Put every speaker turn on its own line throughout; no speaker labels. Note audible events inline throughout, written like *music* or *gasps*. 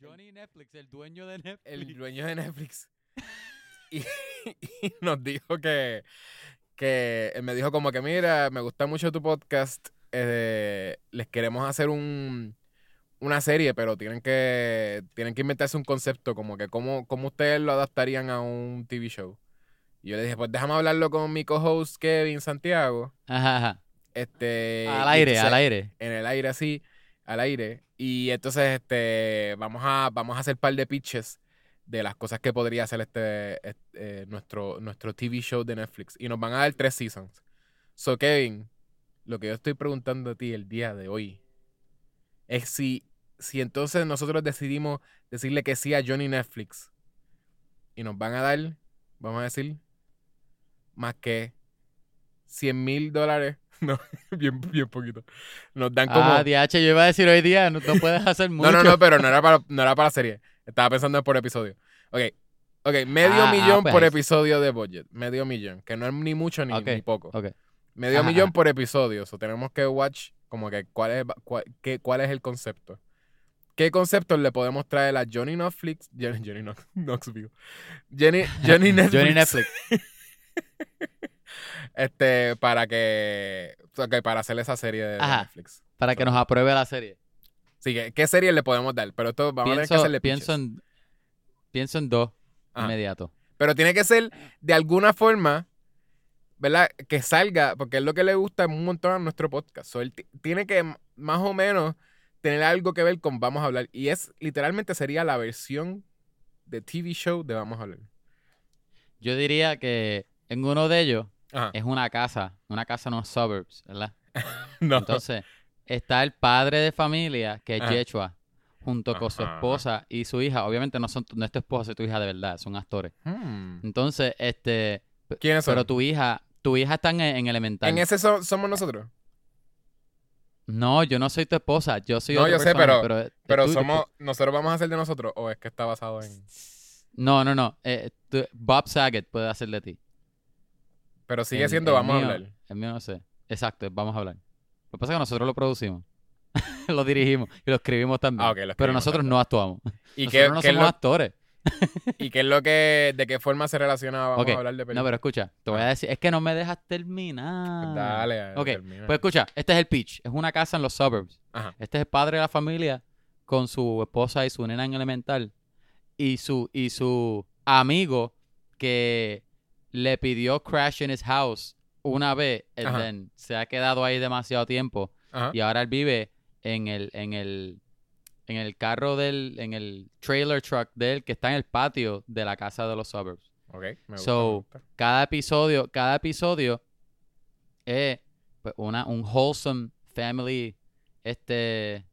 Johnny Netflix, el dueño de Netflix.
el dueño de Netflix. *laughs* Y, y nos dijo que, que él me dijo como que mira, me gusta mucho tu podcast. eh, les queremos hacer un una serie, pero tienen que tienen que inventarse un concepto como que cómo, cómo ustedes lo adaptarían a un TV show. Y yo le dije, pues déjame hablarlo con mi co-host Kevin Santiago.
Ajá, ajá.
Este,
Al
y
aire, al aire.
en el aire así, al aire. Y entonces este vamos a vamos a hacer un par de pitches de las cosas que podría hacer este, eh, nuestro nuestro TV show de Netflix y nos van a dar tres seasons. So Kevin, lo que yo estoy preguntando a ti el día de hoy es si si entonces nosotros decidimos decirle que sí a Johnny Netflix y nos van a dar, vamos a decir, más que 100 mil dólares. *laughs* No, bien, bien poquito. Nos dan como...
Ah, DH, yo iba a decir hoy día, no, no puedes hacer mucho. *laughs*
No, no, no, pero no era para, no era para serie. Estaba pensando en por episodio. Ok. Ok, medio
Ah, ah,
millón
pues
por episodio de budget. Medio millón. Que no es ni mucho ni, ni poco.
ok.
Medio
Ajá,
millón por episodio. So, tenemos que watch como que cuál es, cuál, qué- cuál es el concepto. ¿Qué conceptos le podemos traer a Johnny Netflix? *laughs* Johnny, Johnny Knox, Knoxville. Johnny Netflix.
Johnny Netflix.
Este, para que. para hacer esa serie de. Netflix.
Para que nos apruebe la serie.
Que, ¿qué serie le podemos dar? Pero esto vamos a tener que
Pienso,
hacerle
pienso,
pitches.
en, pienso en dos
Ajá.
inmediato.
Pero tiene que ser de alguna forma, ¿verdad? Que salga, porque es lo que le gusta un montón a nuestro podcast. So, él ti- tiene que más o menos tener algo que ver con Vamos a hablar. Y es literalmente sería la versión de TV show de Vamos a hablar.
Yo diría que en uno de ellos
Ajá.
es una casa, una casa en los suburbs, ¿verdad? *laughs*
No.
Entonces, está el padre de familia, que es
Ajá.
Yechua, junto con su esposa y su hija. Obviamente no, son, no es tu esposa y tu hija de verdad, son actores.
Hmm.
Entonces, este,
¿Quiénes son?
pero tu hija, tu hija está en, en elemental.
En ese so- somos nosotros.
No, yo no soy tu esposa, yo soy
No,
otra
yo sé,
persona,
pero-
es
Pero
y tu
somos, nosotros vamos a hacer de nosotros o es que está basado en...
No, no, no. eh, tú- Bob Saget puede hacer de ti.
Pero sigue
El-
siendo
el
Vamos
mío-
a hablar.
El mío no sé. Exacto, vamos a hablar. Lo que pasa es que nosotros lo producimos. *laughs* lo dirigimos y lo escribimos también.
Ah, ok, lo
pero nosotros
también.
no actuamos.
¿Y
nosotros
qué,
no
qué es
somos
lo,
actores.
¿Y qué es lo que... ¿De qué forma se relaciona a Vamos
Ok,
a hablar de
No,
películas?
pero escucha, te voy a decir, es que no me dejas terminar.
Dale,
Ok,
termina.
Pues escucha, este es el pitch. Es una casa en los suburbs.
Ajá.
Este es el padre de la familia con su esposa y su nena en elemental. Y su, y su amigo que le pidió crash in his house una vez, and then se ha quedado ahí demasiado tiempo.
Ajá.
Y ahora él vive en el, en el, en el carro del, en el trailer truck de él que está en el patio de la casa de los suburbs.
Ok, me gusta,
So,
me gusta.
Cada episodio, cada episodio es pues, una, un wholesome family este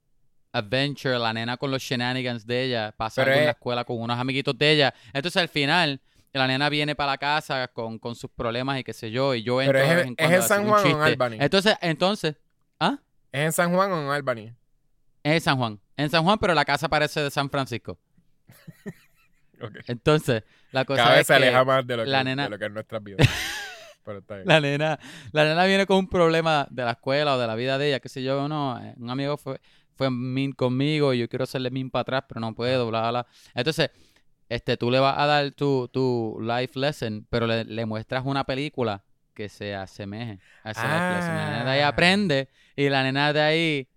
adventure, la nena con los shenanigans de ella, pasa en la
es-
escuela con unos amiguitos de ella. Entonces al final, la nena viene para la casa con, con sus problemas y qué sé yo, y yo entro
Pero es
de
en-
vez en
¿es en San Juan o en. Albany?
Entonces, entonces, ¿ah?
¿Es en San Juan o en Albany?
Es en San Juan. En San Juan, pero la casa parece de San Francisco. *laughs*
Ok.
Entonces, la cosa
Cada vez
es
se
que
aleja más de lo,
la
que,
nena-
de lo que es. *laughs* Pero está bien.
La nena, la nena viene con un problema de la escuela o de la vida de ella, qué sé yo, no, un amigo fue, fue mean conmigo y yo quiero hacerle mean para atrás, pero no puedo, bla, bla, bla. Entonces, este, tú le vas a dar tu, tu life lesson, pero le, le muestras una película que se asemeje a ese life lesson. La nena de ahí
Ah.
aprende y la nena de ahí,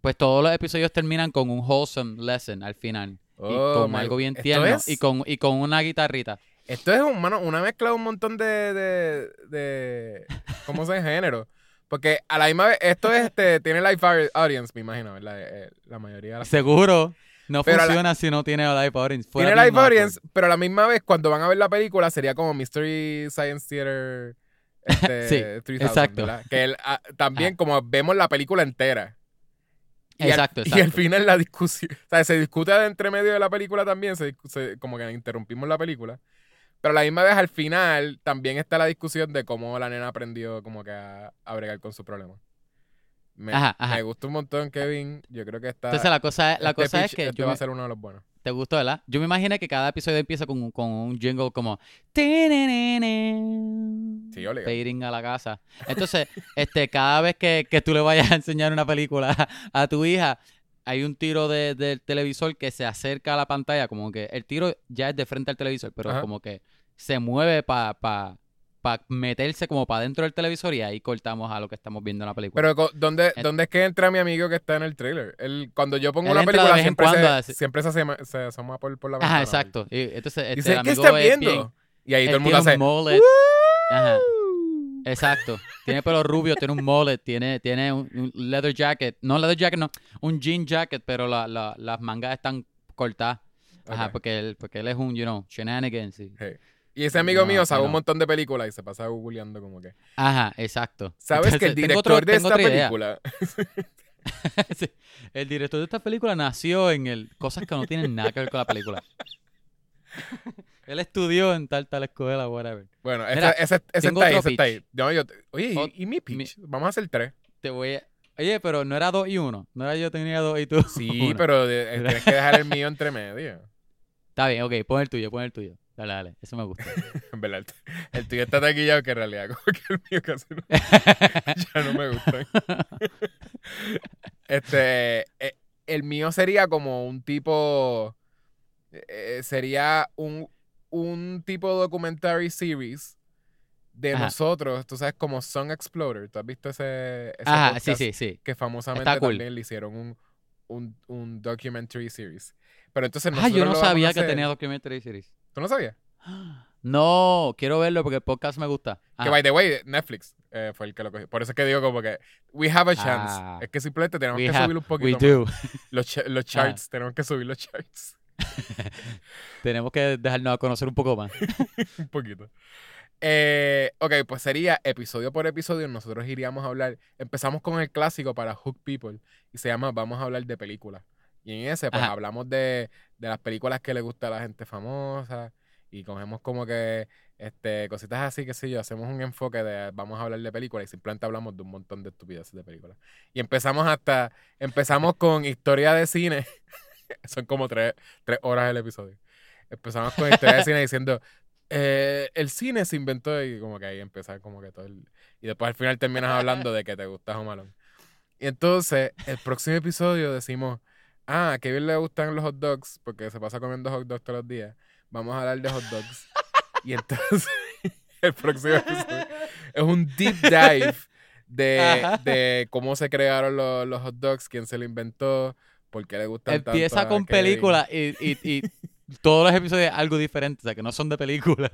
pues todos los episodios terminan con un wholesome lesson al final. y
Oh,
con
my-
algo bien tierno
es-
y con, y con una guitarrita.
Esto es un, mano, una mezcla de un montón de, de, de ¿cómo se género. Porque a la misma vez, esto es, este, tiene live au- audience, me imagino, ¿verdad? Eh, la mayoría de las
Seguro. No
Pero a la-
funciona si no tiene live audience. Fuera
Tiene live audience, pero a la misma vez, cuando van a ver la película, sería como Mystery Science Theater este, *laughs*
Sí,
3000,
exacto.
¿verdad? Que él, ah, también, como vemos la película entera. Y
Exacto,
al,
exacto.
Y al final la discusión, o sea, se discute de entre medio de la película también, se- como que interrumpimos la película. Pero a la misma vez al final también está la discusión de cómo la nena aprendió como que a, a bregar con su problema. Me,
Ajá, ajá.
me gustó un montón, Kevin. Yo creo que está.
Entonces la cosa es, la
este
cosa es que
este
yo
va
me-
a ser uno de los buenos.
te gustó, ¿verdad? Yo me imaginé que cada episodio empieza con, un- con un jingle como
Sí,
fading a la casa. Entonces, *laughs* este, cada vez que, que tú le vayas a enseñar una película a, a tu hija, hay un tiro de- del televisor que se acerca a la pantalla, como que el tiro ya es de frente al televisor, pero
Ajá.
como que se mueve para pa, pa meterse como para dentro del televisor y ahí cortamos a lo que estamos viendo en la película.
Pero ¿dónde,
En-
¿dónde es que entra mi amigo que está en el trailer? Él, cuando yo pongo
Él
una película, siempre,
cuando
se, siempre se, asoma, se asoma por, por la ventana.
Ajá, exacto. Y entonces este,
Dice, ¿qué
amigo
estás
es
viendo?
bien-
y ahí todo el mundo hace...
un mullet. Ajá. Exacto. Tiene pelo rubio, tiene un mullet, tiene, tiene un, un leather jacket. No leather jacket, no. Un jean jacket, pero la, la- las mangas están cortadas. Ajá, porque él, porque él es un, you know, shenanigans. Sí.
Y ese amigo
No,
mío sabe
no.
un montón de películas y se pasa googleando como que...
Ajá, exacto.
¿Sabes que el director
otro-
de esta película... *laughs*
Sí. El director de esta película nació en el cosas que no tienen nada que ver con la película. *laughs* Él estudió en tal tal escuela, whatever.
Bueno, ese,
Mira,
ese, ese
tengo
está ahí, ese está ahí. Yo Oye, ¿y-
Ot-
¿y, mi pitch? Vamos a hacer tres.
Te voy a... Oye, pero no era dos y uno. No era yo tenía dos y tú. *laughs*
Sí,
uno.
pero de- eh, tienes que dejar el mío entre medio.
Está bien, ok, pon el tuyo, pon el tuyo. Dale, dale, eso me gusta. *laughs*
En verdad, el, el tuyo está taquillado que en realidad como que el mío casi no, *laughs* ya no me gusta. *laughs* Este, eh, el mío sería como un tipo, eh, sería un, un tipo documentary series de
Ajá.
nosotros, tú sabes, como Song Exploder. ¿Tú has visto ese, ese
Ajá, sí,
podcast?
sí, sí.
Que famosamente
cool.
también le hicieron un, un, un documentary series. Pero entonces
Ah,
nosotros
yo no sabía que tenía documentary series.
¿Tú no sabías?
No, quiero verlo porque el podcast me gusta.
Que
Ajá.
by the way, Netflix eh, fue el que lo cogió. Por eso es que digo como que we have a chance.
Ah.
es que simplemente tenemos
We
que
have-
subir un
We
poquito más.
do.
Los, los charts, tenemos que subir los charts *laughs*
Tenemos que dejarnos a conocer un poco más. *laughs*
un poquito. Eh, ok, pues sería episodio por episodio. Nosotros iríamos a hablar. Empezamos con el clásico para Hook People y se llama Vamos a hablar de películas. Y en ese, pues
Ajá.
hablamos de, de las películas que le gusta a la gente famosa y cogemos como que este, cositas así, que sé yo. Hacemos un enfoque de vamos a hablar de películas y simplemente hablamos de un montón de estupideces de películas. Y empezamos hasta. Empezamos con historia de cine. *laughs* Son como tres, tres horas el episodio. Empezamos con historia de cine diciendo. eh, el cine se inventó y como que ahí empezar como que todo el... Y después al final terminas hablando de que te gusta Home Alone. Y entonces, el próximo episodio decimos, ah, a Kevin le gustan los hot dogs porque se pasa comiendo hot dogs todos los días. Vamos a hablar de hot dogs. y *laughs* entonces, *laughs* el próximo episodio es un deep dive *laughs* de, de cómo se crearon los, los hot dogs, quién se lo inventó, por qué le gustan tanto
Empieza
a
con
Kevin.
películas y, y, y todos los episodios algo diferente, o sea, que no son de películas.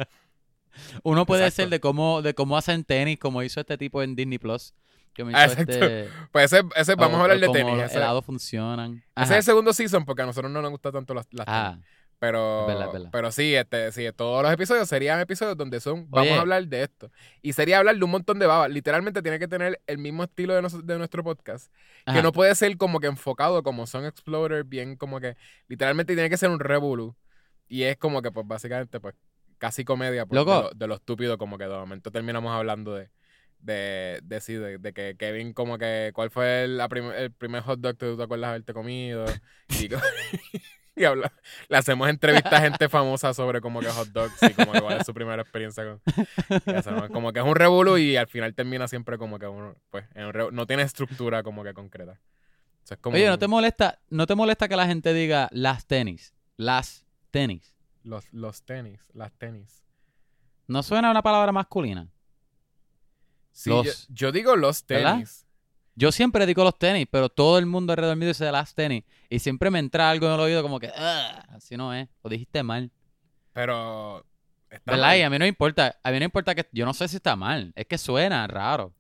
Uno puede
Exacto.
ser de cómo, de cómo hacen tenis, como hizo este tipo en Disney Plus. Que me
Ah,
hizo
exacto.
este,
Pues ese, ese vamos
o-
a hablar de tenis.
los
Ese,
helados funcionan.
ese
Ajá.
es el segundo season porque a nosotros no nos gusta tanto las, las tenis. Pero,
verdad, verdad.
pero sí, este, sí, todos los episodios serían episodios donde son, vamos
Oye.
a hablar de esto. Y sería hablar de un montón de babas. Literalmente tiene que tener el mismo estilo de, nos- de nuestro podcast. Que
ajá.
no puede ser como que enfocado como son Explorer, bien como que, literalmente tiene que ser un revolu. Y es como que, pues básicamente, pues casi comedia pues,
Loco.
de, lo, de lo estúpido, como que de momento terminamos hablando de, de, de, sí, de, de que Kevin como que, ¿cuál fue el, prim- el primer hot dog que tú te acuerdas de haberte comido? Y, *laughs* habla- le hacemos entrevistas a gente famosa sobre como que hot dogs y como que cuál es su primera experiencia con... hacemos como que es un revolú y al final termina siempre como que uno, pues, en un revolú. no tiene estructura como que concreta. O sea, es como
Oye, ¿no te molesta, no te molesta que la gente diga las tenis? Las tenis.
los, los tenis, las tenis.
¿No suena una palabra masculina?
Sí,
Los-
yo, yo digo los
¿verdad?
tenis.
Yo siempre digo los tenis, pero todo el mundo alrededor mío dice las tenis. Y siempre me entra algo en el oído como que, "Ah, así no es. O dijiste mal.
Pero... está
¿Verdad?
mal,
Y a mí no importa. A mí no importa que. Yo no sé si está mal. Es que suena raro.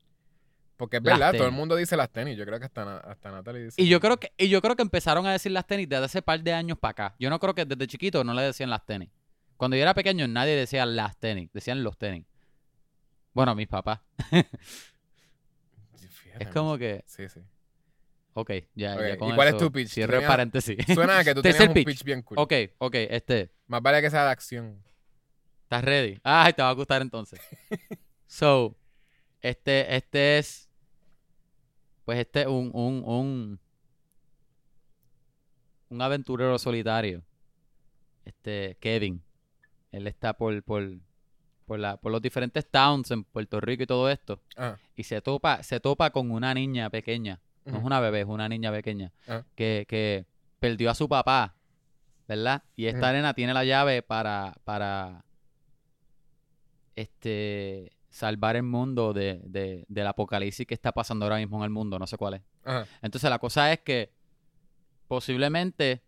Porque es verdad, todo el mundo dice las tenis. Yo creo que hasta, hasta Natalie dice...
Y yo creo que, y yo creo que empezaron a decir las tenis desde hace par de años para acá. Yo no creo que desde chiquito no le decían las tenis. Cuando yo era pequeño nadie decía las tenis, decían los tenis. Bueno, mis papás.
Fíjate,
Es como que,
Sí, sí.
ok, ya,
Ok,
ya con
¿y cuál es tu pitch?
Cierro
tenías-
paréntesis.
Suena a que tú *laughs* tenías un
pitch.
pitch bien cool.
ok, ok, este.
Más vale que sea de acción.
¿Estás ready? Ay, te va a gustar entonces. *laughs* So, este, este es. Pues este es un, un, un. Un aventurero solitario. Este, Kevin. Él está por, por, por, la, por los diferentes towns en Puerto Rico y todo esto.
Ah.
Y se topa, se topa con una niña pequeña. no es una bebé, es una niña pequeña,
Ajá.
que, que perdió a su papá, ¿verdad? Y esta
Ujú.
nena tiene la llave para, para este, salvar el mundo de, de- del apocalipsis que está pasando ahora mismo en el mundo, no sé cuál es.
Ajá.
Entonces la cosa es que posiblemente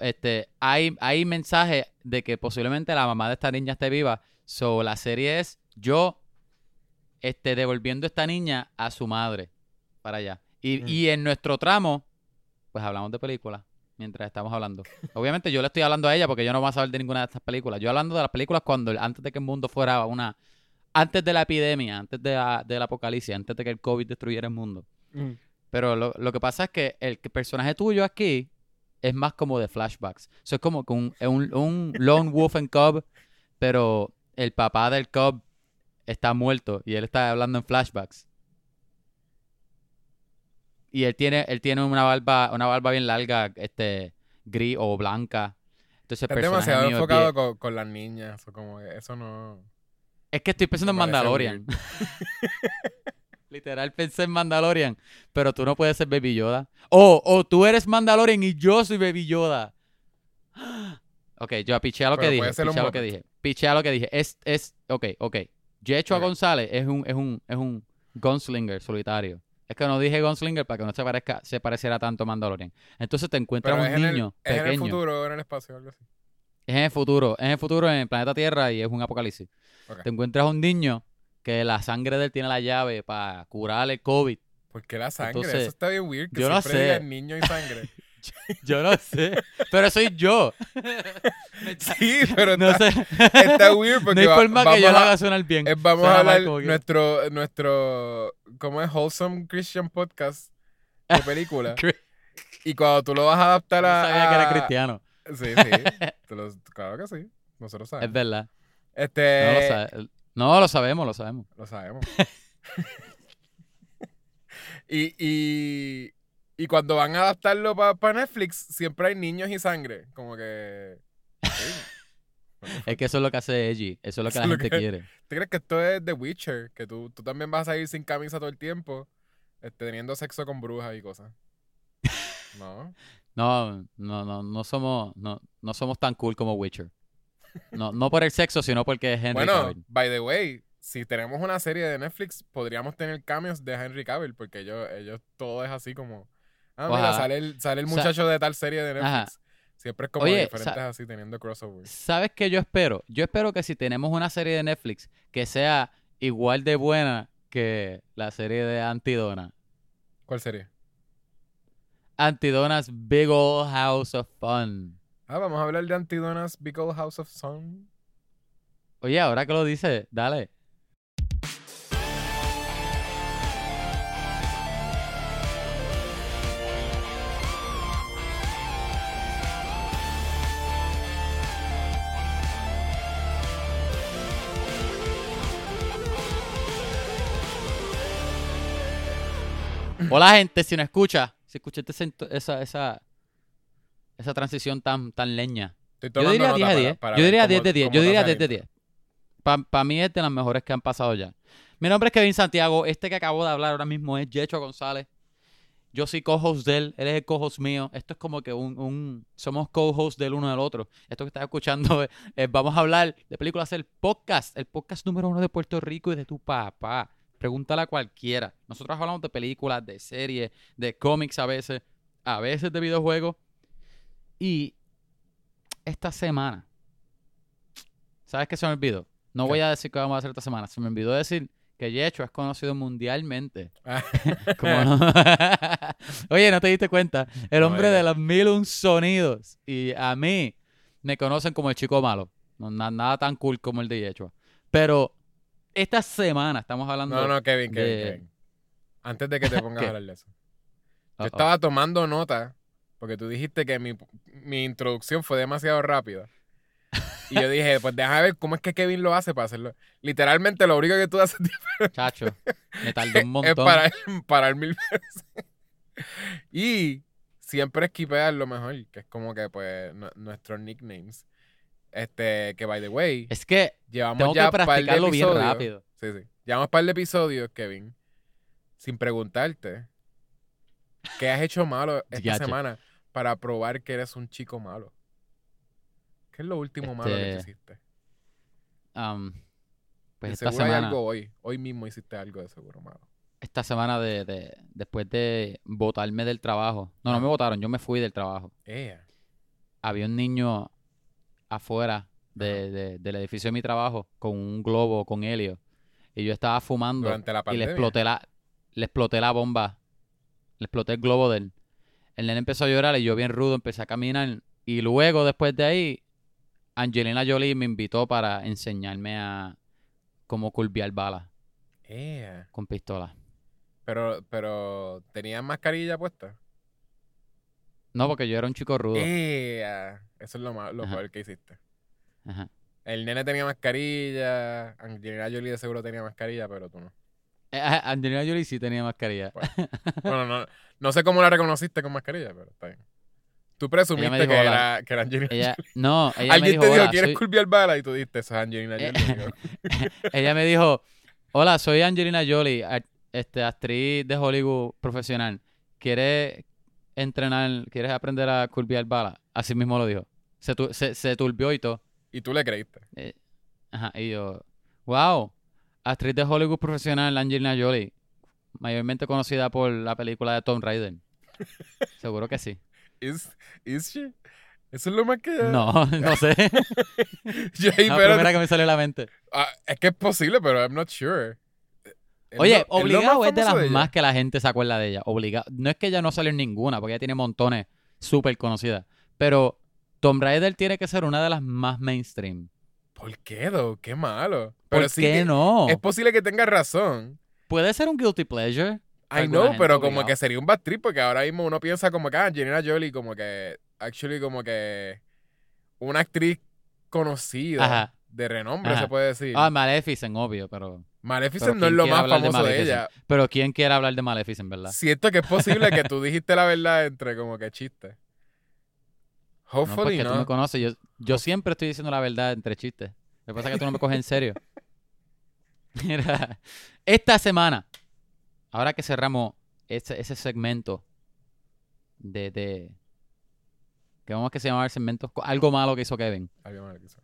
este, hay, hay mensajes de que posiblemente la mamá de esta niña esté viva. So, la serie es yo este, devolviendo a esta niña a su madre para allá. Y,
Mm.
y en nuestro tramo, pues hablamos de películas mientras estamos hablando. Obviamente yo le estoy hablando a ella porque yo no voy a saber de ninguna de estas películas. Yo hablando de las películas cuando antes de que el mundo fuera una... Antes de la epidemia, antes de la- del apocalipsis, antes de que el COVID destruyera el mundo.
Ujú.
Pero lo, lo que pasa es que el personaje tuyo aquí es más como de flashbacks. Eso es como un, un, un lone wolf and cub, pero el papá del cub está muerto y él está hablando en flashbacks. Y él tiene, él tiene una barba, una barba bien larga, este, gris o blanca. Entonces personaje
demasiado
es
enfocado con, con las niñas. Eso, como eso no.
Es que estoy pensando en Mandalorian. *laughs* Literal pensé en Mandalorian, pero tú no puedes ser Baby Yoda. O, o tú eres Mandalorian y yo soy Baby Yoda. Ok, yo pichea lo que dije,
un
pichea lo que dije. Pichea lo que dije. Es, es, ok, ok. Yechua
Ok.
González es un, es un, es un gunslinger solitario. Es que no dije gunslinger para que no se parezca, se pareciera tanto a Mandalorian. Entonces te encuentras
Pero
un
es, en el,
niño
es en el
pequeño.
futuro o en el espacio, algo así.
Es en el futuro, es en el futuro en el planeta Tierra y es un apocalipsis. Te encuentras un niño que la sangre de él tiene la llave para curar el COVID.
¿Por qué la sangre?
Entonces,
eso está bien weird. Que
yo no
siempre
sé.
digan niño y sangre. *laughs* *laughs*
Yo no sé, pero soy yo.
sí, pero
No
está,
sé.
está weird porque
no hay
va-
forma que yo lo
a-
haga sonar bien.
Eh, vamos
Suena
a hablar
que-
nuestro, nuestro, ¿cómo es? Wholesome Christian Podcast de película. *laughs* Y cuando tú lo vas a adaptar a...
sabía que era cristiano.
Sí, sí. *laughs* Tú lo- claro que sí. Nosotros
Es
sabemos.
verdad.
Este,
No lo, sabe- no, lo sabemos, lo sabemos.
lo sabemos. y, y, y cuando van a adaptarlo para Netflix, siempre hay niños y sangre. Como que... sí. *laughs*
Es que eso es lo que hace Edgy. Eso es lo que
Eso
la gente
que-
quiere.
¿Tú crees que esto es The Witcher? Que tú, tú también vas a ir sin camisa todo el tiempo, este, teniendo sexo con brujas y cosas. *laughs* No.
No, no, no, no somos, no, no somos tan cool como Witcher. No, no por el sexo, sino porque es Henry
bueno,
Cavill.
by the way, si tenemos una serie de Netflix, podríamos tener cameos de Henry Cavill, porque ellos, ellos todo es así como. Ah, mira, sale el, sale el
Sa-
muchacho de tal serie de
Ajá.
Netflix. Siempre es como
Oye,
diferentes así, teniendo crossovers.
¿Sabes qué yo espero? Yo espero que si tenemos una serie de Netflix que sea igual de buena que la serie de Antidona.
¿Cuál serie?
Antidona's Big Old House of Fun.
Ah, vamos a hablar de Antidona's Big Old House of Sun.
Oye, ahora que lo dice, dale. Hola gente, si no escucha, si escuchaste esa, esa, esa transición tan, tan leña. Yo diría
nota
10 de
para-
10.
para
Yo diría
cómo-
10 de 10.
cómo
Yo diría
hace
10 de
el
10. Para mí es de las mejores que han pasado ya. Mi nombre es Kevin Santiago. Este que acabo de hablar ahora mismo es Yecho González. Yo soy co-host de él. Él es el co-host mío. Esto es como que un... un- somos co-host del uno del otro. Esto que estás escuchando *laughs* es, es- vamos a hablar de películas, el podcast. El podcast número uno de Puerto Rico y de tu papá. Pregúntale a cualquiera. Nosotros hablamos de películas, de series, de cómics a veces, a veces de videojuegos. Y esta semana, ¿sabes qué se me olvidó? No
¿Qué?
voy a decir qué vamos a hacer esta semana. Se me olvidó decir que Yecho es conocido mundialmente. *laughs*
Ah.
Como *laughs* Oye, ¿no te diste cuenta? El hombre de los mil un sonidos. Y a mí me conocen como el chico malo. No, na- nada tan cool como el de Yechua. Pero esta semana estamos hablando...
No, no, Kevin, Kevin,
de-
Kevin. Antes de que te pongas a *laughs* hablar de eso. Yo estaba tomando nota porque tú dijiste que mi, mi introducción fue demasiado rápida. Y yo dije, pues déjame ver cómo es que Kevin lo hace para hacerlo. Literalmente lo único que tú haces *laughs*
Chacho, me tardó un
es
montón.
parar, parar mil veces. Y siempre esquipear lo mejor, que es como que pues nu- nuestros nicknames. Este, que by the way,
Es que
llevamos
tengo
ya
que
par de
practicarlo bien rápido.
Sí, sí. Llevamos un par de episodios, Kevin, sin preguntarte ¿Qué has hecho malo *laughs* esta semana para probar que eres un chico malo? ¿Qué es lo último malo que
Este,
hiciste?
Um, pues esta
seguro hay
semana,
algo hoy. Hoy mismo hiciste algo de seguro malo.
esta semana de, de- después de votarme del trabajo. No, no me votaron, yo me fui del trabajo. Había un niño afuera de- de- del edificio de mi trabajo con un globo con helio. Y yo estaba fumando
Durante la
y le exploté la, le exploté la bomba. Le exploté el globo de él. El nene empezó a llorar y yo bien rudo empecé a caminar. Y luego, después de ahí, Angelina Jolie me invitó para enseñarme a cómo curvear balas
Ea.
con pistola.
Pero, pero, ¿tenías mascarilla puesta?
No, porque yo era un chico rudo.
Ea. Eso es lo, más, lo
Ajá.
peor que hiciste.
Ajá.
El nene tenía mascarilla. Angelina Jolie de seguro tenía mascarilla, pero tú no.
Eh, eh, Angelina Jolie sí tenía mascarilla.
Bueno, no, no sé cómo la reconociste con mascarilla, pero está bien. Tú presumiste
dijo,
que, era, que era Angelina
Ella,
Jolie.
no, ella me
Alguien
dijo,
te dijo,
"Hola,
¿quieres
soy-"
curviar bala? Y tú dijiste, eso es Angelina
Eh,
Jolie. *laughs*
ella me dijo, hola, soy Angelina Jolie, este, actriz de Hollywood profesional. ¿Quieres entrenar, quieres aprender a curvear bala? Así mismo lo dijo. Se, tu- se, se turbió y todo.
y tú le creíste.
Eh, ajá, y yo, wow, actriz de Hollywood profesional Angelina Jolie, mayormente conocida por la película de Tomb Raider. *laughs* Seguro que sí.
¿Is, is she? Eso es lo más que
No, *laughs* no sé. *laughs*
Yo ahí, pero-
primera que me salió a la mente.
ah, es que es posible, pero I'm not sure.
Oye,
lo
obligado es de las más que la gente se acuerda de ella. Obligado. No es que ella no salió en ninguna, porque ella tiene montones súper conocidas. Pero Tomb Raider tiene que ser una de las más mainstream.
¿Por qué, though? Qué malo. Pero
¿Por
sí
qué no?
Es posible que tengas razón.
Puede ser un guilty pleasure.
I know, pero como que sería un bad trip porque ahora mismo uno piensa como que ah, Angelina Jolie como que actually como que una actriz conocida
Ajá.
de renombre
Ajá.
se puede decir.
Ah, Maleficent, obvio, pero...
Maleficent no es
¿quién
lo más
de
famoso de, ella.
Pero ¿quién quiere hablar de Maleficent, verdad?
Siento que es posible que tú *laughs* dijiste la verdad entre como que chistes.
No,
Hopefully
porque
no.
tú me conoces. Yo, yo siempre estoy diciendo la verdad entre chistes. Lo que pasa es que tú no me coges en serio. *laughs* Mira, esta semana, ahora que cerramos ese, ese segmento de, de... ¿Qué vamos a que se llama el segmento? Algo malo que hizo Kevin.
Algo mal que hizo.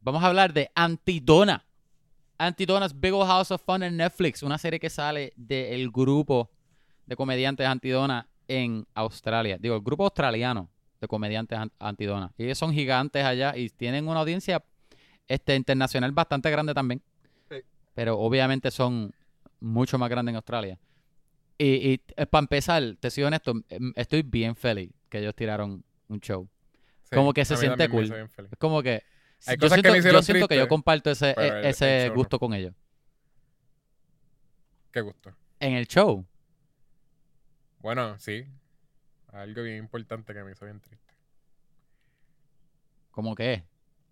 Vamos a hablar de Antidona. Antidona's Big Ol' House of Fun en Netflix. Una serie que sale del grupo de comediantes Antidona en Australia. Digo, el grupo australiano de comediantes An- Antidona. Y ellos son gigantes allá y tienen una audiencia este, internacional bastante grande también.
Sí.
Pero obviamente son mucho más grandes en Australia. Y, y eh, para empezar, te soy honesto, em, estoy bien feliz que ellos tiraron un show.
Sí,
Como que se siente cool. Es como que
Hay
yo
cosas que
siento,
me hicieron
yo siento que yo comparto ese,
el-
e-
el
ese
no.
gusto con ellos.
Qué gusto.
En el show,
Bueno, sí. Algo bien importante que me hizo bien triste.
como que es,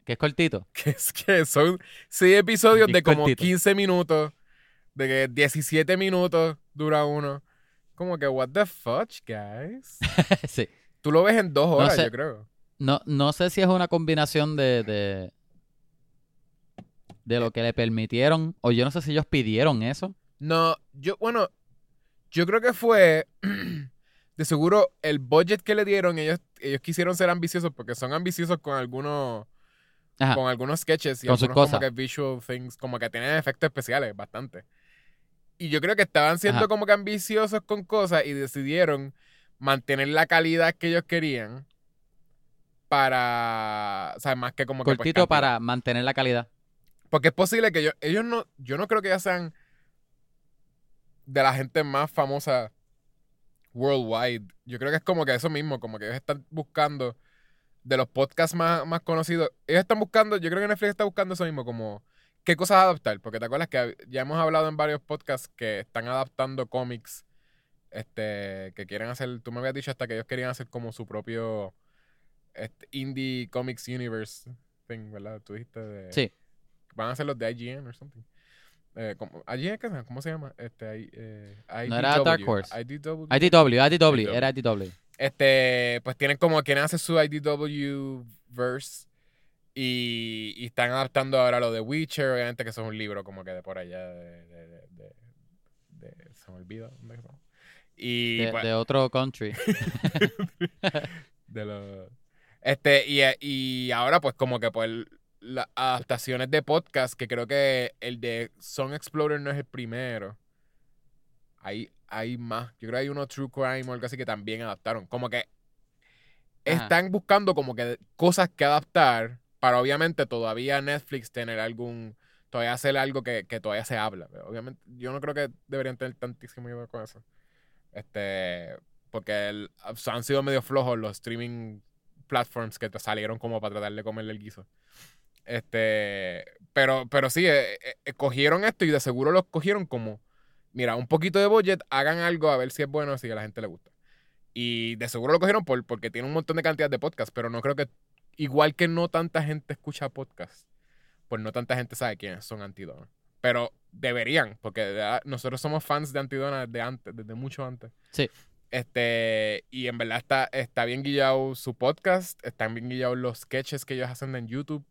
que es cortito. *laughs*
Que es que son seis episodios de como
cortito.
15 minutos. De que 17 minutos dura uno. Como que, what the fudge, guys. *laughs*
sí.
Tú lo ves en dos horas,
sé.
yo creo.
No, no sé si es una combinación de, de, de lo que le permitieron, o yo no sé si ellos pidieron eso.
No, yo, bueno, yo creo que fue. *clears throat* De seguro, el budget que le dieron, ellos, ellos quisieron ser ambiciosos porque son ambiciosos con algunos.
Ajá.
Con algunos sketches y
Con sus
algunos como
cosas.
que visual things, como que tienen efectos especiales, bastante. Y yo creo que estaban siendo
Ajá.
como que ambiciosos con cosas y decidieron mantener la calidad que ellos querían para, o sea, más que como que pues,
Cortito
cantidad.
para mantener la calidad.
Porque es posible que yo, ellos no, yo no creo que ya sean de la gente más famosa worldwide. Yo creo que es como que eso mismo, como que ellos están buscando de los podcasts más, más conocidos. Ellos están buscando, yo creo que Netflix está buscando eso mismo, como qué cosas adaptar. Porque te acuerdas que ya hemos hablado en varios podcasts que están adaptando cómics, este, que quieren hacer, tú me habías dicho hasta que ellos querían hacer como su propio este, indie comics universe thing, ¿verdad? Tú dijiste de
Sí.
van a ser los de IGN o something. Eh, ¿cómo, IGN, ¿qué se- ¿cómo se llama? Este, I- eh,
No era Dark
IDW,
Horse.
IDW.
IDW, IDW,
IDW.
era IDW.
Este, pues tienen como, quieren hacer su IDW verse y, y están adaptando ahora lo de Witcher, obviamente que eso es un libro como que de por allá de, de, de- se me olvida dónde. Y
de,
pues,
de otro country. *laughs* *laughs*
de los- Este, y, y ahora, pues, como que pues las adaptaciones de podcast, que creo que el de Song Explorer no es el primero. Hay, hay más. Yo creo que hay uno True Crime o algo así que también adaptaron. Como que
Ajá.
están buscando como que cosas que adaptar para obviamente todavía Netflix tener algún. Todavía hacer algo que, que todavía se habla. Pero obviamente, yo no creo que deberían tener tantísimo miedo con eso. Este. Porque el- han sido medio flojos los streaming platforms que salieron como para tratar de comerle el guiso. Este. Pero, pero sí, eh, eh, cogieron esto y de seguro los cogieron como. Mira, un poquito de budget, hagan algo a ver si es bueno, si a la gente le gusta. Y de seguro lo cogieron por, porque tiene un montón de cantidad de podcasts, pero no creo que. Igual que no tanta gente escucha podcasts, pues no tanta gente sabe quiénes son Antidona. Pero deberían, porque nosotros somos fans de Antidona desde antes, desde mucho antes.
Sí.
Este, y en verdad está, está bien guillado su podcast, están bien guillados los sketches que ellos hacen en YouTube,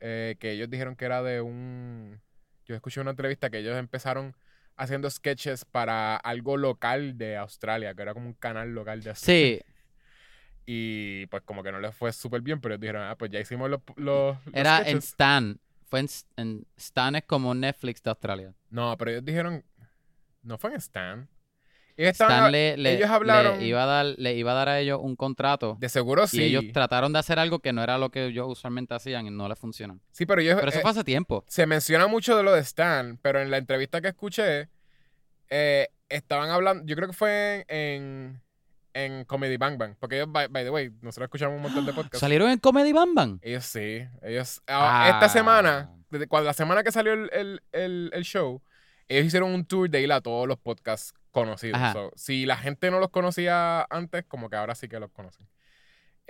eh, que ellos dijeron que era de un... Yo escuché una entrevista que ellos empezaron haciendo sketches para algo local de Australia, que era como un canal local de Australia.
Sí, *laughs*
Y pues como que no les fue súper bien, pero ellos dijeron, ah, pues ya hicimos los, los, los
era en
sketches.
Stan. Fue en, en Stan es como Netflix de Australia.
No, pero ellos dijeron, no fue en Stan. Ellos estaban,
le, le-
ellos hablaron-
le iba a dar, le iba a dar a ellos un contrato
de seguro
y
sí.
ellos trataron de hacer algo que no era lo que ellos usualmente hacían y no les funcionó.
sí, pero ellos...
Pero eso
eh,
fue hace tiempo.
se menciona mucho de lo de Stan, pero en la entrevista que escuché, eh, estaban hablando, yo creo que fue en, en Comedy Bang Bang, porque ellos, by, by the way, nosotros escuchamos un montón de *gasps* podcasts.
¿Salieron en Comedy Bam Bam?
Ellos sí, ellos... ah, Esta
Ah.
semana, desde cuando la semana que salió el, el- el- el show, ellos hicieron un tour de ir a todos los podcasts conocidos. So, si la gente no los conocía antes, como que ahora sí que los conocen.